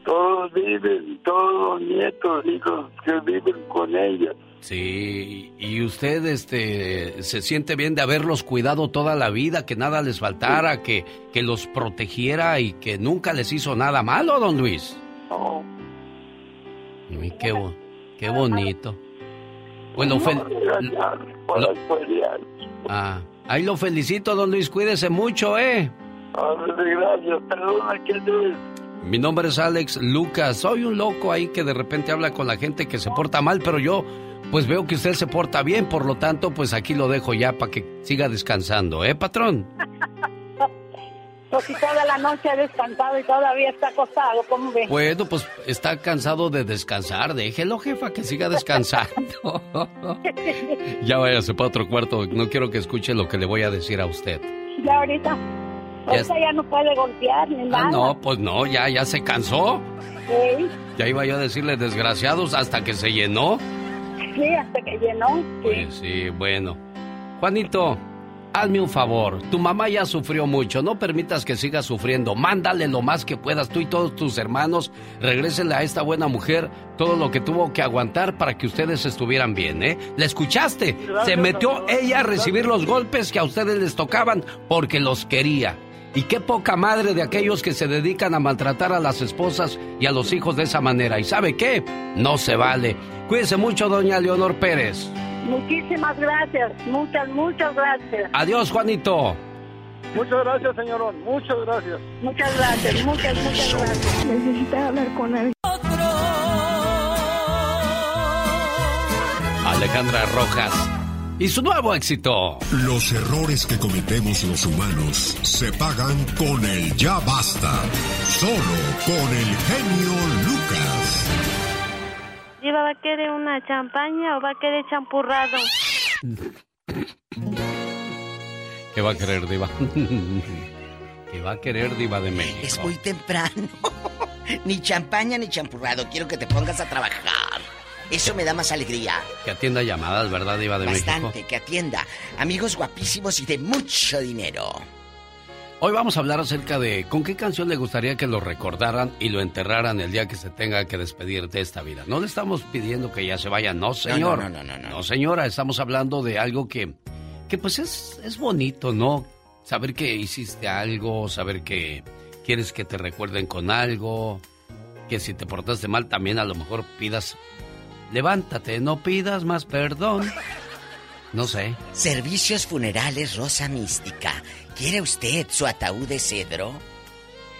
todos viven, todos los nietos, hijos que viven con ella. Sí, y usted este se siente bien de haberlos cuidado toda la vida, que nada les faltara, que, que los protegiera y que nunca les hizo nada malo, don Luis. No. Uy, qué, qué bonito. Lo fel- lo- Ah, ahí lo felicito, don Luis, cuídese mucho, ¿eh? Gracias, perdona, ¿quién es? Mi nombre es Alex Lucas. Soy un loco ahí que de repente habla con la gente que se porta mal, pero yo pues veo que usted se porta bien, por lo tanto pues aquí lo dejo ya para que siga descansando, ¿eh, patrón? Pues si toda la noche ha descansado y todavía está acostado, ¿cómo ve? Bueno, pues está cansado de descansar. Déjelo, jefa, que siga descansando. ya váyase para otro cuarto. No quiero que escuche lo que le voy a decir a usted. Ya ahorita, Ya ahorita ya no puede golpear ni nada. Ah, no, pues no, ya, ya se cansó. Sí, Ya iba yo a decirle desgraciados hasta que se llenó. sí, hasta que llenó. Sí. Pues sí, bueno. Juanito, hazme un favor. Tu mamá ya sufrió mucho. No permitas que siga sufriendo. Mándale lo más que puedas. Tú y todos tus hermanos, regrésenle a esta buena mujer todo lo que tuvo que aguantar para que ustedes estuvieran bien, ¿eh? ¿Le escuchaste? Se metió ella a recibir los golpes que a ustedes les tocaban porque los quería. Y qué poca madre de aquellos que se dedican a maltratar a las esposas y a los hijos de esa manera. ¿Y sabe qué? No se vale. Cuídese mucho, doña Leonor Pérez. Muchísimas gracias, muchas, muchas gracias. Adiós, Juanito. Muchas gracias, señorón. Muchas gracias. Muchas gracias, muchas, muchas gracias. Necesita hablar con alguien. Alejandra Rojas. Y su nuevo éxito. Los errores que cometemos los humanos se pagan con el ya basta. Solo con el genio Lucas. Diva, ¿va a querer una champaña o va a querer champurrado? ¿Qué va a querer, Diva? ¿Qué va a querer, Diva de México? Es muy temprano. ni champaña ni champurrado. Quiero que te pongas a trabajar. Eso me da más alegría. Que atienda llamadas, ¿verdad, Diva de Bastante, México? que atienda. Amigos guapísimos y de mucho dinero. Hoy vamos a hablar acerca de con qué canción le gustaría que lo recordaran y lo enterraran el día que se tenga que despedir de esta vida. No le estamos pidiendo que ya se vaya, no, señor. no, no, no, no. No, señora, estamos hablando de algo que, que pues es, es bonito, ¿no? Saber que hiciste algo, saber que quieres que te recuerden con algo, que si te portaste mal también a lo mejor pidas, levántate, no pidas más perdón. No sé. Servicios funerales Rosa Mística. ¿Quiere usted su ataúd de cedro?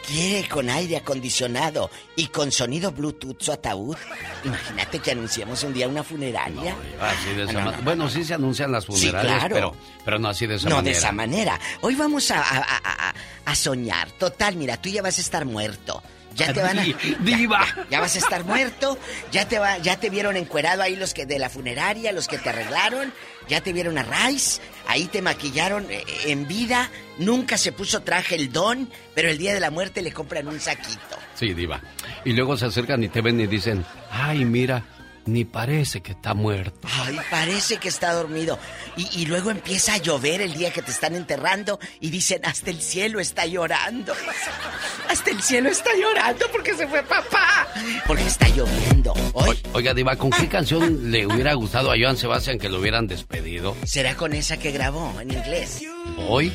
¿Quiere con aire acondicionado y con sonido Bluetooth su ataúd? Imagínate que anunciamos un día una funeraria. Así de esa No, no, no. Bueno, sí se anuncian las Sí, funerarias, claro. pero, pero no así de esa no manera. de esa manera. Hoy vamos a, a- a- a- a soñar. Total, mira, tú ya vas a estar muerto. Ya te van a. Di- Diva. Ya, ya vas a estar muerto. Ya te va, ya te vieron encuerado ahí los que de la funeraria, los que te arreglaron. Ya te vieron a Rice. Ahí te maquillaron eh, en vida. Nunca se puso traje el don, pero el día de la muerte le compran un saquito. Sí, diva. Y luego se acercan y te ven y dicen, ay, mira, ni parece que está muerto. Ay, parece que está dormido. Y, y luego empieza a llover el día que te están enterrando y dicen, hasta el cielo está llorando. Hasta el cielo está llorando porque se fue papá. Porque está lloviendo. Hoy Oiga, diva, ¿con qué canción le hubiera gustado a Joan Sebastián que lo hubieran despedido? será con esa que grabó en inglés. Hoy,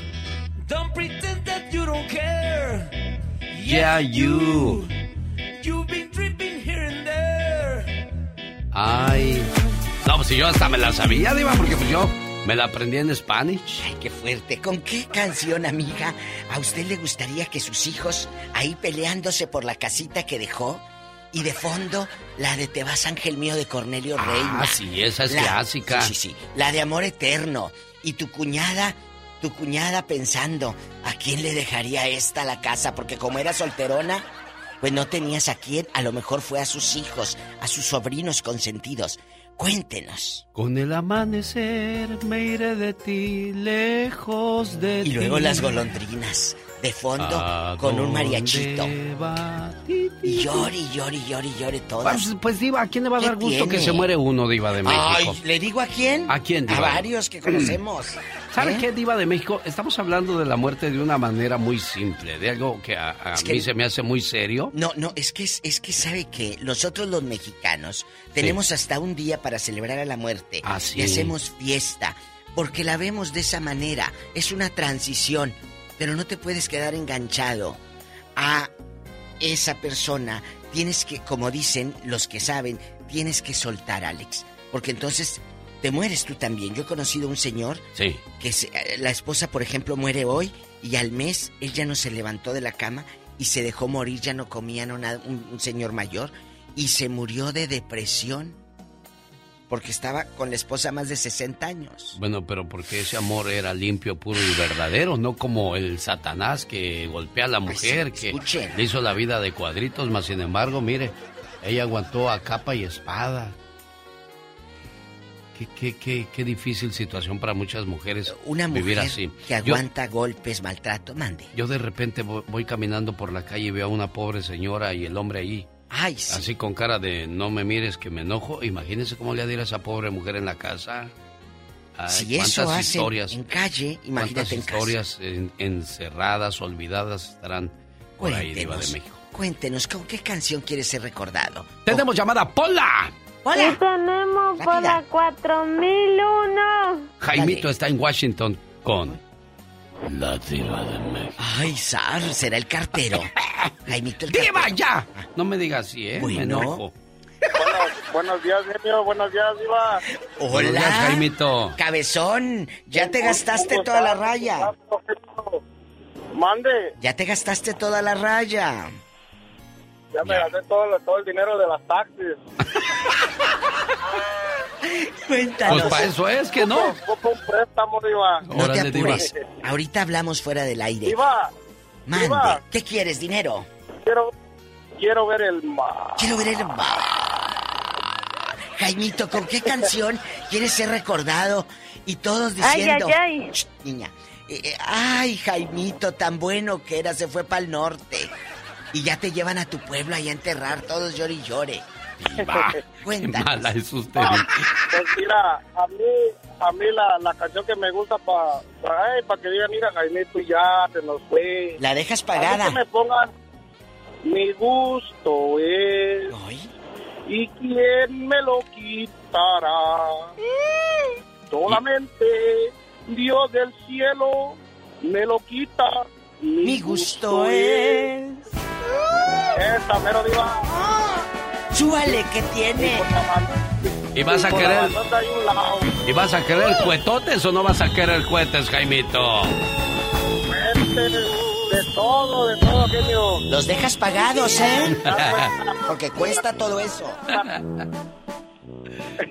Don't pretend that you don't care. Yeah, you. You've been tripping. Ay. No, pues si yo hasta me la sabía, diva, porque pues yo me la aprendí en Spanish. Ay, qué fuerte. ¿Con qué canción, amiga, a usted le gustaría que sus hijos ahí peleándose por la casita que dejó? Y de fondo, la de Te vas, ángel mío de Cornelio Reina. Ah, sí, esa es La- clásica. Sí, sí, sí. La de amor eterno. Y tu cuñada, tu cuñada pensando, ¿a quién le dejaría esta la casa? Porque como era solterona, pues no tenías a quién. A lo mejor fue a sus hijos, a sus sobrinos consentidos. Cuéntenos. Con el amanecer me iré de ti, lejos de ti. Y luego las golondrinas, de fondo, ¿A con un mariachito. Y llore, y llore, y llore, y llore todas. Pues, pues, Diva, ¿a quién le va a ¿Qué dar gusto que se muere uno, Diva de México? Ay, ¿le digo a quién? ¿A quién, A Diva? varios que conocemos. ¿Sabe ¿Eh? qué, Diva de México? Estamos hablando de la muerte de una manera muy simple, de algo que a, a mí que- se me hace muy serio. No, no, es que es, es que sabe que nosotros los mexicanos tenemos hasta un día para celebrar a la muerte. Ah, sí. Y hacemos fiesta. Porque la vemos de esa manera. Es una transición. Pero no te puedes quedar enganchado a esa persona. Tienes que, como dicen los que saben, tienes que soltar, Alex. Porque entonces te mueres tú también. Yo he conocido a un señor Sí. que se- eh, la esposa, por ejemplo, muere hoy y al mes él ya no se levantó de la cama y se dejó morir, ya no comía no nada, un, un señor mayor y se murió de depresión porque estaba con la esposa más de 60 años. Bueno, pero porque ese amor era limpio, puro y verdadero, no como el Satanás que golpea a la mujer, que le hizo la vida de cuadritos, más sin embargo, mire, ella aguantó a capa y espada. Qué, qué, qué, qué difícil situación para muchas mujeres Una mujer vivir así. que Yo- aguanta golpes, maltrato, mande. Yo de repente voy, voy caminando por la calle y veo a una pobre señora y el hombre ahí. Ay, sí. Así con cara de no me mires que me enojo. Imagínense cómo le ha de ir a esa pobre mujer en la casa. Ay, si eso cuántas hacen historias, en calle, cuántas imagínate en casa. historias en- encerradas, olvidadas estarán por ahí, Diva de México. cuéntenos, ¿con qué canción quieres ser recordado? Tenemos llamada Pola. Hola. Y tenemos por la 4001. Jaimito está en Washington con la Diva de México. Ay, Sar, será el cartero. Jaimito el ¡Diva, cartero. ya! No me digas así, ¿eh? Me Bueno. enojo. Buenos días, genio. Buenos días, Diva. Buenos días, Hola. Jaimito. Cabezón, ya te gastaste toda la raya. Mande. Ya te gastaste toda la raya. Ya me gasté todo, todo el dinero de las taxis. Cuéntanos. Pues para eso es que no. Ocupo un préstamo, Diva. No te apures. Ahorita hablamos fuera del aire. Diva, Mande. Diva. ¿Qué quieres, dinero? quiero, quiero ver el mar. Quiero ver el mar. Jaimito, ¿con qué canción quieres ser recordado? Y todos Ay, diciendo... ay, ay. Shh, niña. Eh, eh, ay, Jaimito, tan bueno que era, se fue para el norte. Y ya te llevan a tu pueblo allá a enterrar, todos llore y llore. Diva, qué mala es usted. Pues mira, a mí, a mí la, la canción que me gusta para pa, que digan, mira, Jaimito, ya se nos fue. La dejas A pagada. mí que me pongan, mi gusto es, y quién me lo quitará. Solamente Dios del cielo me lo quita. Mi gusto es. Esta mero diva. Súbale, ¿qué tiene? ¿Y vas a querer, y vas a querer cuetotes o no vas a querer cuetes, Jaimito? De todo, de todo, genio. Los dejas pagados, ¿eh? Porque cuesta todo eso.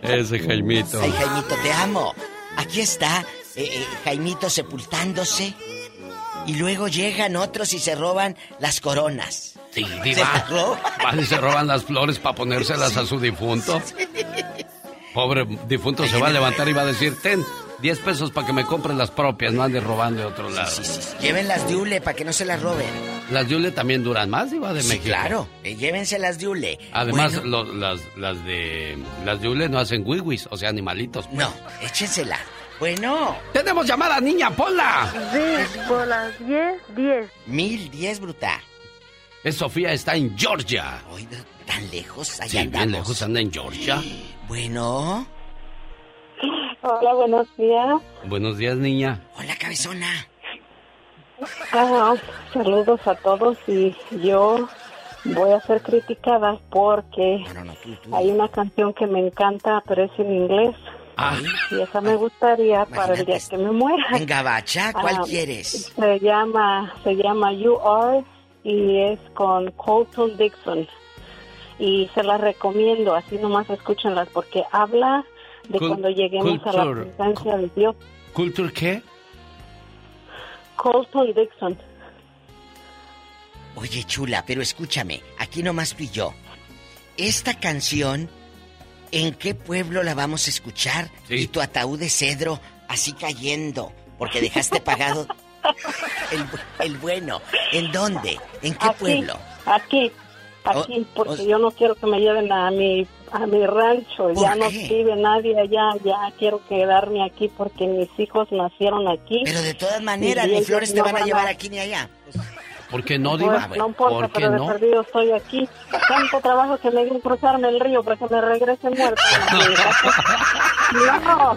Ese Jaimito. Ay, Jaimito, te amo. Aquí está eh, eh, Jaimito sepultándose. Y luego llegan otros y se roban las coronas. Sí, ¿Se diva. Van y se roban las flores para ponérselas a su difunto. Pobre difunto se va a levantar y va a decir, ten 10 pesos para que me compren las propias, no andes robando de otro lado. Lleven las de Ule para que no se las roben. Las de Ule también duran más, diva de Sí, México. claro. eh, llévense las de Ule. Además, Bueno, lo- las, las de las de Ule no hacen wiwis, o sea, animalitos. pues. No, échensela. Bueno. Tenemos llamada, niña, ponla. Sí, por las 10, 10. Mil diez, bruta. Es Sofía, está en Georgia. Tan lejos, allá Sí, bien lejos anda en Georgia. Bueno. Hola, buenos días. Buenos días, niña. Hola, cabezona. Ah, saludos a todos y yo voy a ser criticada porque hay una canción que me encanta, pero es en inglés. Ah. Y esa me gustaría para el día que me muera. En gabacha, ¿cuál Ah, quieres? Se llama, se llama You Are y es con Colton Dixon. Y se las recomiendo, así nomás escúchenlas porque habla de Cul- cuando lleguemos a la presencia de Dios. ¿Culture qué? Colton Dixon. Oye, chula, pero escúchame, aquí nomás tú y yo. Esta canción, ¿en qué pueblo la vamos a escuchar? Y tu ataúd de cedro así cayendo, porque dejaste pagado el, el bueno. ¿En dónde? ¿En qué Aquí, pueblo? Aquí, aquí porque yo no quiero que me lleven a mi a mi rancho, ya no vive nadie allá, ya quiero quedarme aquí porque mis hijos nacieron aquí. Pero de todas maneras, ni flores te van a llevar aquí ni allá. ¿Por qué no, Pues, Diva? no importa, ¿Por qué pero de no? perdido estoy aquí. Tanto trabajo que me dio cruzarme el río para que me regrese muerta. no. ¡Bravo!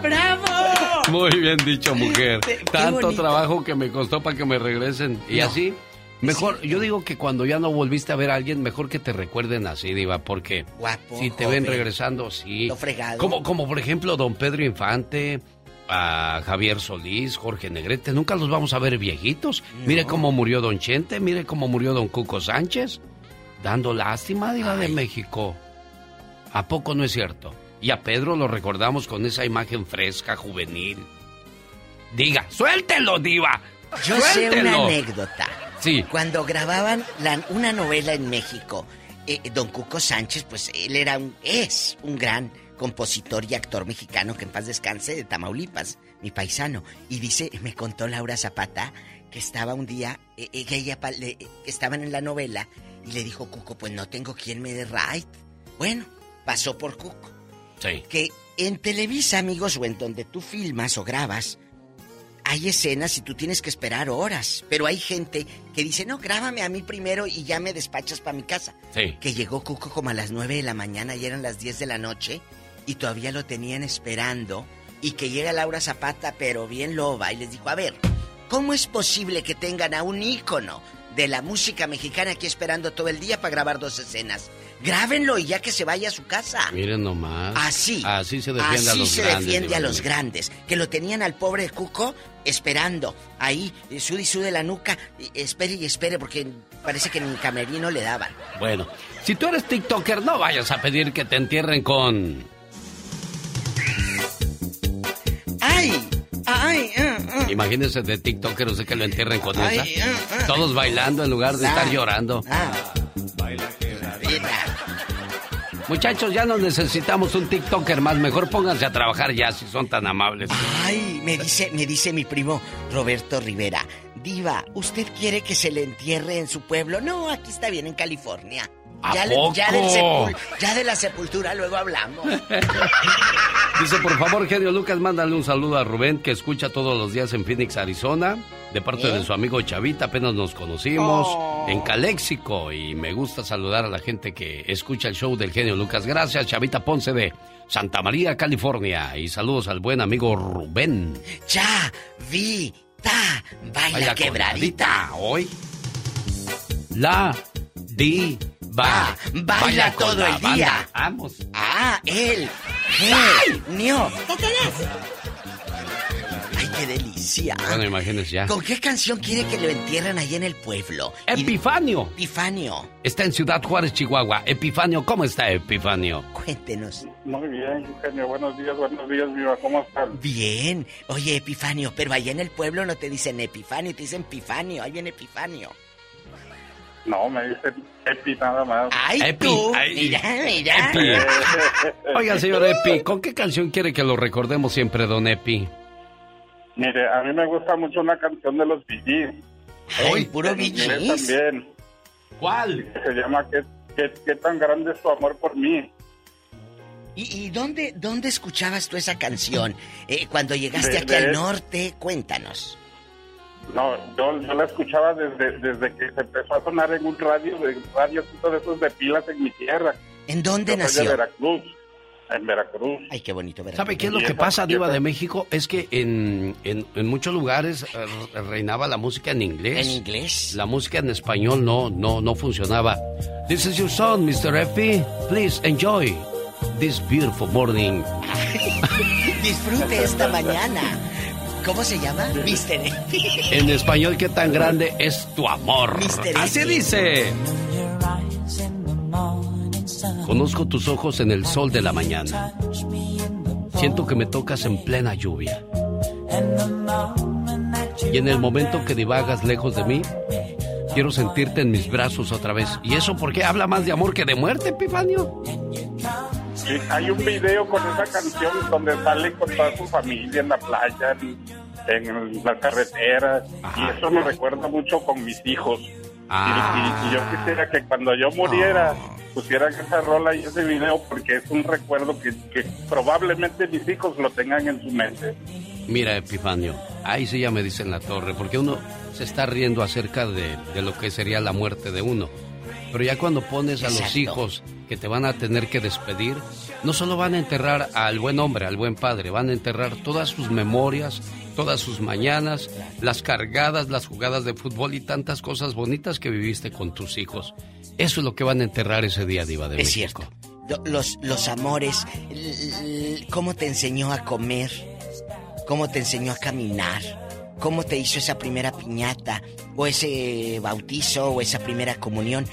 Muy bien dicho, mujer. Qué Tanto bonito. trabajo que me costó para que me regresen. Y No. así, mejor, yo digo que cuando ya no volviste a ver a alguien, mejor que te recuerden así, Diva, porque Guapo, si te ven regresando, sí. Lo fregado. Como, como por ejemplo, don Pedro Infante, a Javier Solís, Jorge Negrete, nunca los vamos a ver viejitos. Mire cómo murió don Chente, mire cómo murió don Cuco Sánchez, dando lástima, Diva de México. ¿A poco no es cierto? Y a Pedro lo recordamos con esa imagen fresca, juvenil. Diga, suéltelo, diva. Yo sé una anécdota. Sí. Cuando grababan la- una novela en México, eh, don Cuco Sánchez, pues él era un, es un gran compositor y actor mexicano que en paz descanse de Tamaulipas, mi paisano. Y dice, me contó Laura Zapata que estaba un día, eh, eh, que ella eh, estaban en la novela y le dijo Cuco, pues no tengo quien me dé right. Bueno, pasó por Cuco. Sí. Que en Televisa, amigos, o en donde tú filmas o grabas, hay escenas y tú tienes que esperar horas. Pero hay gente que dice, no, grábame a mí primero y ya me despachas para mi casa. Sí. Que llegó Cuco como a las 9 de la mañana y eran las 10 de la noche y todavía lo tenían esperando. Y que llega Laura Zapata, pero bien loba, y les dijo, a ver, ¿cómo es posible que tengan a un ícono de la música mexicana aquí esperando todo el día para grabar dos escenas? Grábenlo y ya que se vaya a su casa. Miren nomás. Así. Así se defiende a Así los se grandes. defiende a de los grandes. Que lo tenían al pobre Cuco esperando. Ahí, eh, sude y sude la nuca. Espere y espere porque parece que ni camerino le daban. Bueno, si tú eres TikToker, no vayas a pedir que te entierren con. ¡Ay! ah, ah. Imagínense de TikToker, usted que lo entierren con Ay, esa. ah. Todos bailando en lugar de estar llorando. Muchachos, ya no necesitamos un TikToker más. Mejor pónganse a trabajar ya si son tan amables. Ay, me dice, me dice mi primo Roberto Rivera. Diva, ¿usted quiere que se le entierre en su pueblo? No, aquí está bien en California. ¿A ya, le- poco? ya del sepul- ya de la sepultura luego hablamos. Dice, por favor, genio Lucas, mándale un saludo a Rubén, que escucha todos los días en Phoenix, Arizona, de parte ¿Eh? de su amigo Chavita, apenas nos conocimos, Oh. en Caléxico, y me gusta saludar a la gente que escucha el show del genio Lucas. Gracias, Chavita Ponce de Santa María, California, y saludos al buen amigo Rubén. Ya, vi, ta, baila, Baila quebradita. Hoy, la, di, va, baila todo el banda. día. Vamos. Ah, él, él, Nio. Ay, qué delicia. Bueno, imagínense ya. ¿Con qué canción quiere que lo entierren ahí en el pueblo? Epifanio. Epifanio. Está en Ciudad Juárez, Chihuahua. Epifanio, ¿cómo está Epifanio? Cuéntenos. Muy bien, genio. Buenos días, buenos días, viva. ¿Cómo están? Bien. Oye, Epifanio, pero allá en el pueblo no te dicen Epifanio, te dicen Epifanio. Ahí viene Epifanio. No, me dicen Epi nada más. Ay, Epi, tú. ay. Mira, mira. Epi. Oiga, señor Epi, ¿con qué canción quiere que lo recordemos siempre, don Epi? Mire, a mí me gusta mucho una canción de los Gees. Ay, puro Gees. también. ¿Cuál? Se llama ¿Qué, qué, qué tan grande es tu amor por mí? ¿Y, y dónde, dónde escuchabas tú esa canción? Eh, cuando llegaste De- aquí de- al norte, cuéntanos. No, yo, yo la escuchaba desde, desde que se empezó a sonar en un radio, de radio de esos de pilas en mi tierra. ¿En dónde Yo nació? de Veracruz. En Veracruz. Ay, qué bonito Veracruz. ¿Sabe qué es lo que pasa, Diva de México? Es que en, en, en muchos lugares eh, reinaba la música en inglés. ¿En inglés? La música en español no, no, no funcionaba. This is your song, Mr. Epi. Please enjoy this beautiful morning. Disfrute esta mañana. ¿Cómo se llama? Mister. En español, ¿qué tan grande es tu amor? Mr. Así dice. Conozco tus ojos en el sol de la mañana. Siento que me tocas en plena lluvia. Y en el momento que divagas lejos de mí, quiero sentirte en mis brazos otra vez. ¿Y eso por qué habla más de amor que de muerte, Epifanio? Sí, hay un video con esa canción donde sale con toda su familia en la playa, en, en la carretera, y eso me recuerda mucho con mis hijos. Ah. Y, y- y yo quisiera que cuando yo muriera pusieran esa rola y ese video porque es un recuerdo que, que probablemente mis hijos lo tengan en su mente. Mira, Epifanio, ahí sí ya me dicen la torre, porque uno se está riendo acerca de, de lo que sería la muerte de uno. Pero ya cuando pones a los hijos que te van a tener que despedir, no solo van a enterrar al buen hombre, al buen padre, van a enterrar todas sus memorias, todas sus mañanas, las cargadas, las jugadas de fútbol y tantas cosas bonitas que viviste con tus hijos. Eso es lo que van a enterrar ese día, Diva de Es México. Lo- Los, los amores, cómo te enseñó a comer, cómo te enseñó a caminar, cómo te hizo esa primera piñata, o ese bautizo, o esa primera comunión.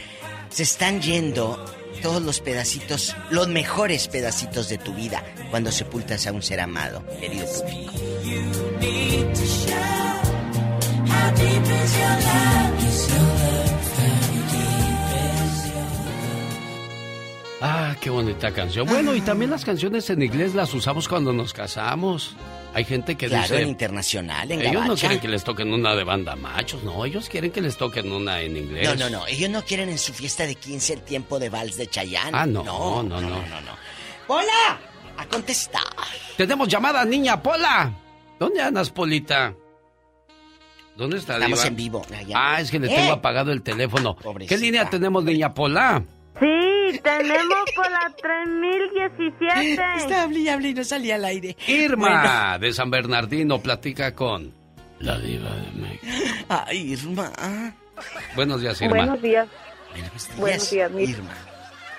Se están yendo todos los pedacitos, los mejores pedacitos de tu vida cuando sepultas a un ser amado, querido público. Ah, qué bonita canción. Bueno, y también las canciones en inglés las usamos cuando nos casamos. Hay gente que Claro, dice... en internacional, en ellos no quieren que les toquen una de banda machos, no, ellos quieren que les toquen una en inglés. No, no, no. Ellos no quieren en su fiesta de 15 el tiempo de vals de Chayanne. Ah, no, no, no, no. no, no. ¡Hola! A contestar. Tenemos llamada, niña Pola. ¿Dónde andas, Polita? ¿Dónde está Estamos Diva? en vivo. Allá. Ah, es que le ¿Eh? tengo apagado el teléfono. Pobrecita. ¿Qué línea tenemos, niña Pola? Sí, tenemos por la 3017. Está hable y hable y no salía al aire. Irma, de San Bernardino, platica con la diva de México. Ay, Irma. Buenos días, Irma. Buenos días. Buenos Buenos días, Irma.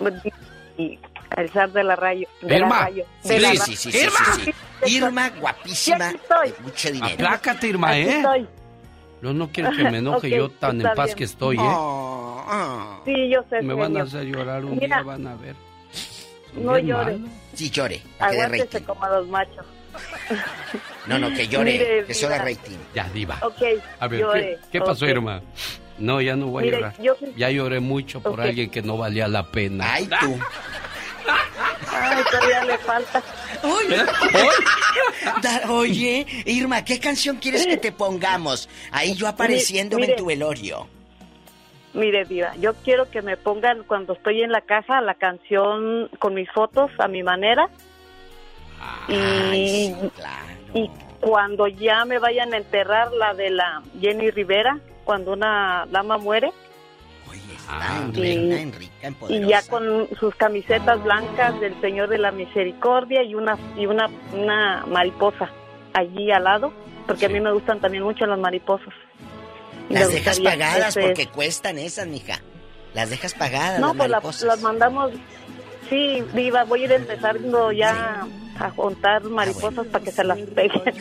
Buen día. Y al zar de la rayo. De Irma. la rayo. Sí, de la sí, sí, sí, sí, sí, sí. Irma, guapísima. Aquí estoy. de mucho dinero. Aplácate, Irma, Aquí ¿eh? estoy. No, no quiero que me enoje yo tan en paz bien. que estoy, ¿eh? Oh, oh. Sí, yo sé, Me van a hacer llorar un Mira. día, van a ver. No malos. Sí, llore. para que dé rating. Aguántese como los machos. No, no, que llore. Mire, que Diva. rating. Ya, diva. Ok, A ver, llore. ¿qué, qué pasó. Irma? No, ya no voy Mire, a llorar. yo- Ya lloré mucho por alguien que no valía la pena. Ay, tú. Ay, todavía le falta. Da- Oye, Irma, ¿qué canción quieres que te pongamos? Ahí yo apareciéndome Mire. en tu velorio. Mire, Diva, yo quiero que me pongan cuando estoy en la casa la canción con mis fotos a mi manera. y, Ay, sí, claro. y cuando ya me vayan a enterrar la de la Jenny Rivera, cuando una dama muere, Está en y- reina, en rica, en y ya con sus camisetas blancas del Señor de la Misericordia y una y una, una mariposa allí al lado, porque a mí me gustan también mucho las mariposas. Las dejas pagadas porque cuestan esas, mija. Las dejas pagadas, No, las pues las mandamos. Sí, viva, voy a ir empezando ya a juntar mariposas para que se las peguen.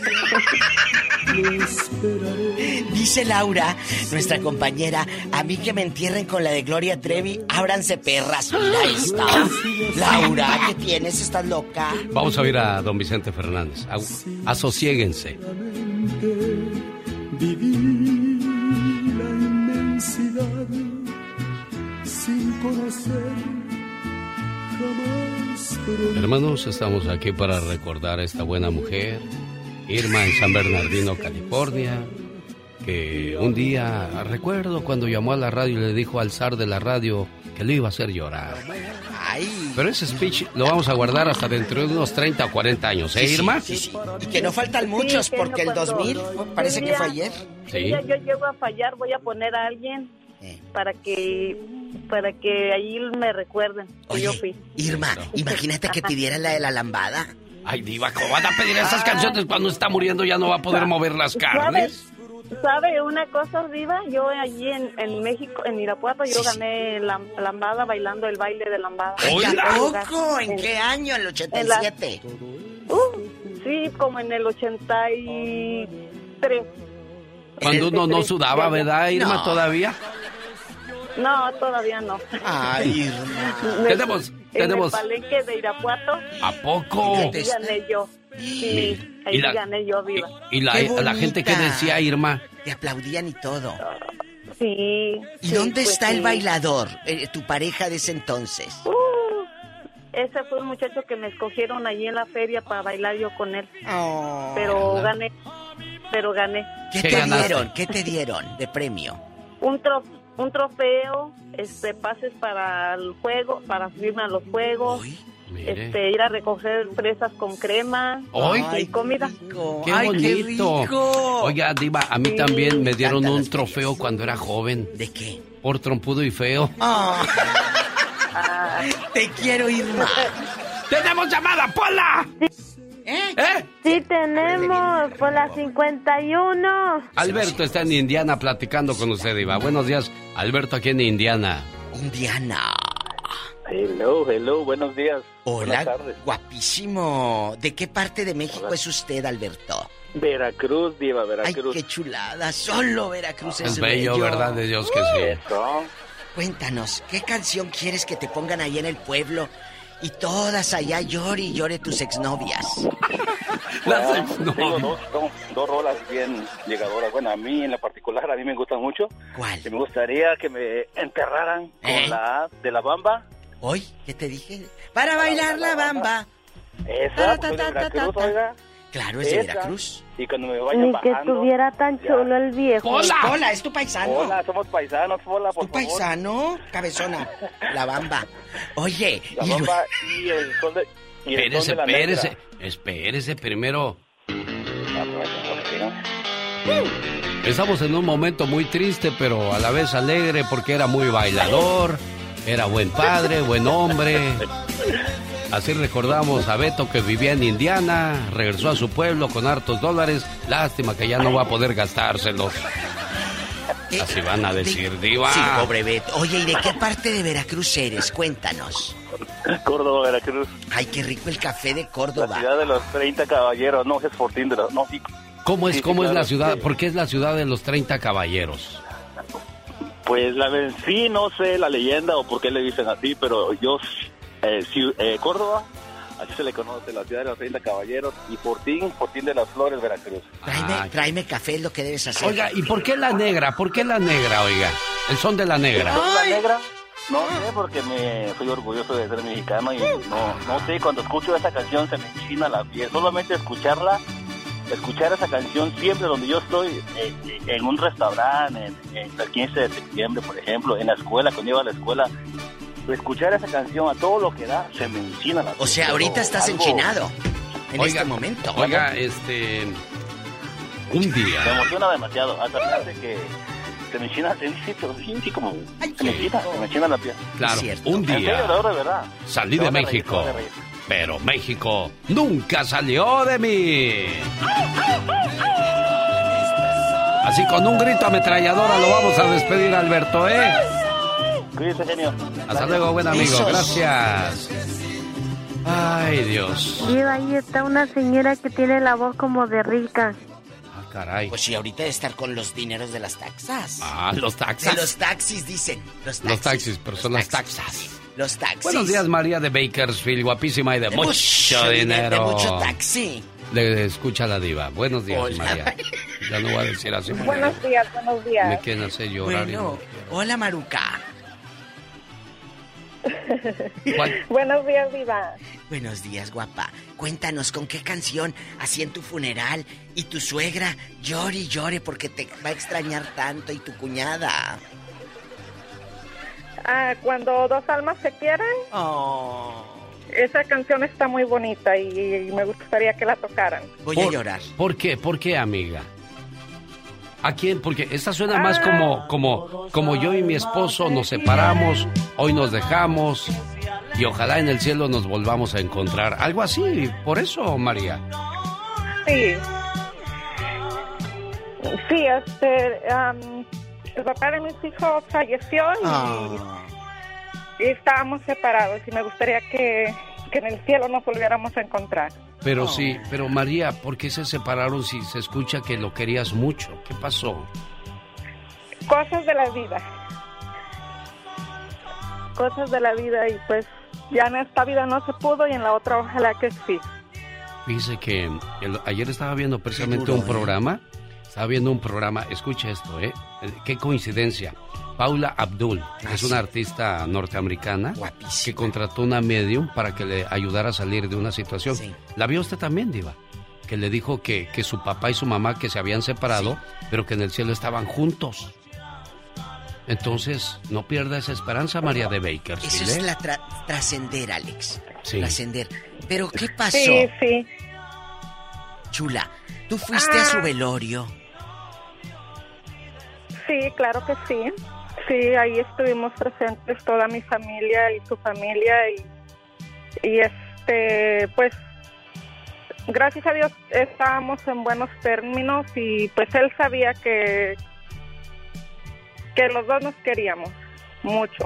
Dice Laura, nuestra compañera, a mí que me entierren con la de Gloria Trevi, ábranse perras. Mira esta. Laura, ¿qué tienes? ¿Estás loca? Vamos a oír a don Vicente Fernández. Asosiéguense. Viví la inmensidad sin conocer Hermanos, estamos aquí para recordar a esta buena mujer, Irma en San Bernardino, California, que un día, recuerdo cuando llamó a la radio y le dijo al zar de la radio que le iba a hacer llorar. Pero ese speech lo vamos a guardar hasta dentro de unos 30 o 40 años, ¿eh, sí, Irma? sí, sí. Y que no faltan muchos, que porque el cuando- 2000 parece que fue ayer. Día yo llego a fallar, voy a poner a alguien Eh. para que para que ahí me recuerden que yo fui. Irma, imagínate que pidiera la de la lambada. Ay, diva, ¿cómo van a pedir esas canciones cuando está muriendo ya no va a poder mover las carnes? ¿Sabe una cosa, Viva? Yo allí en, en México, en Irapuato, yo gané la lambada bailando el baile de lambada. Ay, En. ¿En qué año? ¿En el 87? Uh, sí, como en el 83. Cuando uno no sudaba, ¿verdad, Irma, No. todavía? No, todavía no. Ay, Irma. Me- Tenemos, En tenemos... el palenque de Irapuato. ¿A poco? Ahí gané yo. Sí, ahí Y la- gané yo, Viva. ¿Y la, gente que decía, Irma? Te aplaudían y todo. Sí. ¿Y sí, dónde pues está sí. el bailador? eh, tu pareja de ese entonces. Uh, ese fue un muchacho que me escogieron allí en la feria para bailar yo con él. pero gané. Pero gané. ¿Qué, ¿Qué te ganaste? dieron? ¿Qué te dieron de premio? Un, tro- un trofeo, este, pases para el juego, para subirme a los juegos, Mire. este, ir a recoger fresas con crema ¡Ay! y comida. ¡Qué bonito! Oiga, Diva, a mí también me dieron un trofeo cuando era joven. ¿De qué? Por trompudo y feo. Ah. Te quiero ir más. ¡Tenemos llamada, Pola! ¿Eh? ¿Eh? Sí, tenemos por la 51. Alberto está en Indiana platicando con usted, Diva. Buenos días, Alberto, aquí en Indiana. Indiana. Hello, hello, buenos días. Hola, Buenas tardes. guapísimo. ¿De qué parte de México es usted, Alberto? Veracruz, Diva, Ay, Veracruz. qué chulada. Solo Veracruz es, Es bello, ¿verdad? De Dios que sí. Cuéntanos, ¿qué canción quieres que te pongan ahí en el pueblo? Y todas allá llore y llore tus exnovias. Bueno, tengo dos, dos, dos rolas bien llegadoras. Bueno, a mí en la particular, a mí me gustan mucho. ¿Cuál? Y me gustaría que me enterraran con ¿Eh? la A de la bamba. ¿Hoy? ¿Qué te dije? Para bailar la bamba. Esa, Ta, soy ta, de ta, Claro, es de Esa. Veracruz. Y cuando me vayan Ni que estuviera tan chulo el viejo. Hola. Hola, es tu paisano. Hola, somos paisanos, hola, por ¿Tu paisano? Cabezona. La bamba. Oye, La y lo- bamba y el sol de... Y el Espérese, sol de la espérese, espérese primero. Estamos en un momento muy triste, pero a la vez alegre porque era muy bailador, era buen padre, buen hombre. Así recordamos a Beto que vivía en Indiana, regresó a su pueblo con hartos dólares. Lástima que ya no va a poder gastárselos. Así van a decir, Diva. Sí, pobre Beto. Oye, ¿y de qué parte de Veracruz eres? Cuéntanos. Córdoba, Veracruz. Ay, qué rico el café de La Córdoba. ciudad de los 30 caballeros, no es Fortín de los... No, sí. ¿Cómo es, Sí, cómo sí, es la ciudad? ¿Por qué es la ciudad de los 30 caballeros? Pues la sí no sé la leyenda o por qué le dicen así, pero yo, eh, eh, Córdoba, así se le conoce, la ciudad de los 30 caballeros, y Fortín, Fortín de las Flores, Veracruz. Tráeme, tráeme café, es lo que debes hacer. Oiga, ¿y por qué la negra? ¿Por qué la negra, oiga? El son de la negra. ¿Soy la negra? No sé, porque me soy orgulloso de ser mexicano y no, no sé, cuando escucho esa canción se me enchina la piel. Solamente escucharla, escuchar esa canción siempre donde yo estoy, eh, en un restaurante, en, en el 15 de septiembre, por ejemplo, en la escuela, cuando iba a la escuela, escuchar esa canción a todo lo que da, se me enchina la piel. O sea, ahorita estás Algo- enchinado. En Oiga, este momento. Oiga, este. Un Me día. emociona demasiado, hasta me hace que se me enchina, sí, sí, pero sí, sí, como, se me enchina, se me enchina la piel. Claro, un En serio, día de verdad, salí de reír, México. reír. Pero México nunca salió de mí. Así con un grito ametralladora lo vamos a despedir, Alberto, ¿eh? Genio. Hasta luego, buen amigo. Besos. Gracias. Ay, Dios. Y ahí está una señora que tiene la voz como de rica. Ah, caray. Pues sí, ahorita de estar con los dineros de las taxas. Ah, los De taxis. los taxis, dicen. Los taxis. Los taxis, pero son las taxas. Los taxis. Buenos días, María de Bakersfield, guapísima y de, De mucho, mucho dinero. de mucho taxi. Le escucha la diva. Buenos días, Hola. María. Ya no voy a decir así. Buenos días, buenos Me días. quieren hacer llorar. y Bueno, hola Maruca. buenos días, Viva. Buenos días, guapa. Cuéntanos con qué canción hacían tu funeral y tu suegra llore y llore porque te va a extrañar tanto y tu cuñada. Ah, cuando dos almas se quieren. Oh. Esa canción está muy bonita y, y me gustaría que la tocaran. Voy a llorar. ¿Por qué? ¿Por qué, amiga? ¿A quién? Porque esta suena más como, como, como yo y mi esposo nos separamos, hoy nos dejamos y ojalá en el cielo nos volvamos a encontrar. Algo así, por eso, María. Sí. Sí, este, am, el papá de mis hijos falleció y, Ah. y estábamos separados y me gustaría que, que en el cielo nos volviéramos a encontrar. Pero sí, pero María, ¿por qué se separaron si se escucha que lo querías mucho? ¿Qué pasó? Cosas de la vida. Cosas de la vida y pues ya en esta vida no se pudo y en la otra ojalá que sí. Dice que el- ayer estaba viendo precisamente duro, un ¿eh? programa. Estaba viendo un programa. Escucha esto, ¿eh? Eh, Qué coincidencia. Paula Abdul Ah, es sí. una artista norteamericana Guapísima. que contrató una medium para que le ayudara a salir de una situación. Sí. ¿La vio usted también, Diva? Que le dijo que, que su papá y su mamá que se habían separado, pero que en el cielo estaban juntos. Entonces, no pierda esa esperanza, María de Baker. Eso es la tra- trascender, Alex. Sí. Trascender. Pero, ¿qué pasó? Sí, sí. Chula, tú fuiste a su Ah. velorio. Sí, claro que sí. Sí, ahí estuvimos presentes toda mi familia y su familia y, y este, pues, gracias a Dios estábamos en buenos términos y pues él sabía que que los dos nos queríamos mucho.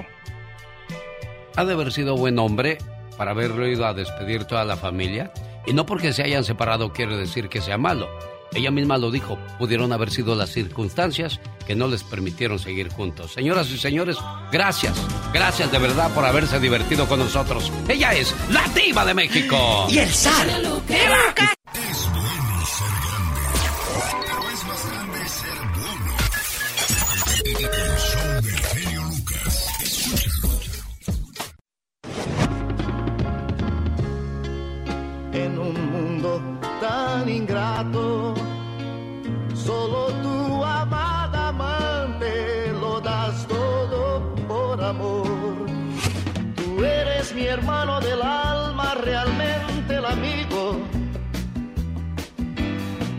Ha de haber sido buen hombre para haberlo ido a despedir toda la familia. Y no porque se hayan separado quiere decir que sea malo. Ella misma lo dijo, pudieron haber sido las circunstancias que no les permitieron seguir juntos. Señoras y señores, gracias, gracias de verdad por haberse divertido con nosotros. Ella es la diva de México. Y el zar. Es bueno ser grande, pero es más grande ser bueno. El show del genio Lucas. Escúchalo. en un mundo tan ingrato. Tú eres mi hermano del alma, realmente el amigo.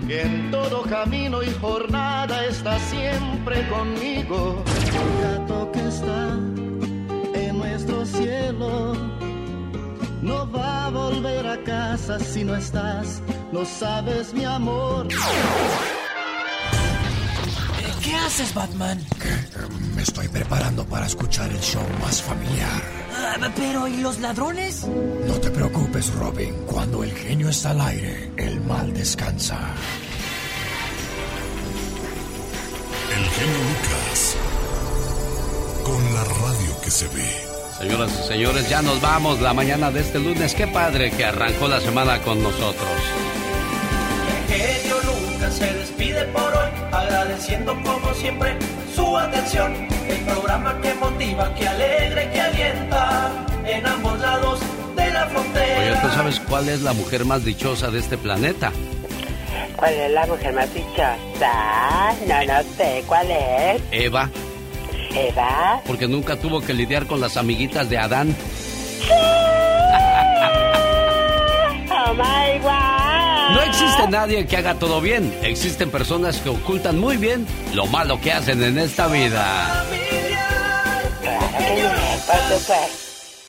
Que en todo camino y jornada está siempre conmigo. El gato que está en nuestro cielo no va a volver a casa si no estás, no sabes mi amor. ¿Qué haces, Batman? Me estoy preparando para escuchar el show más familiar. Ah, pero, ¿y los ladrones? No te preocupes, Robin. Cuando el genio está al aire, el mal descansa. El genio Lucas. Con la radio que se ve. Señoras y señores, ya nos vamos la mañana de este lunes. Qué padre que arrancó la semana con nosotros. El genio Lucas despide por hoy, agradeciendo como siempre su atención. El programa que motiva, que alegra que alienta en ambos lados de la Oye, frontera. ¿tú sabes cuál es la mujer más dichosa de este planeta? ¿Cuál es la mujer más dichosa? No, no sé. ¿Cuál es? Eva, ¿Eva? porque nunca tuvo que lidiar con las amiguitas de Adán. Oh my God. Existe nadie que haga todo bien. Existen personas que ocultan muy bien lo malo que hacen en esta vida.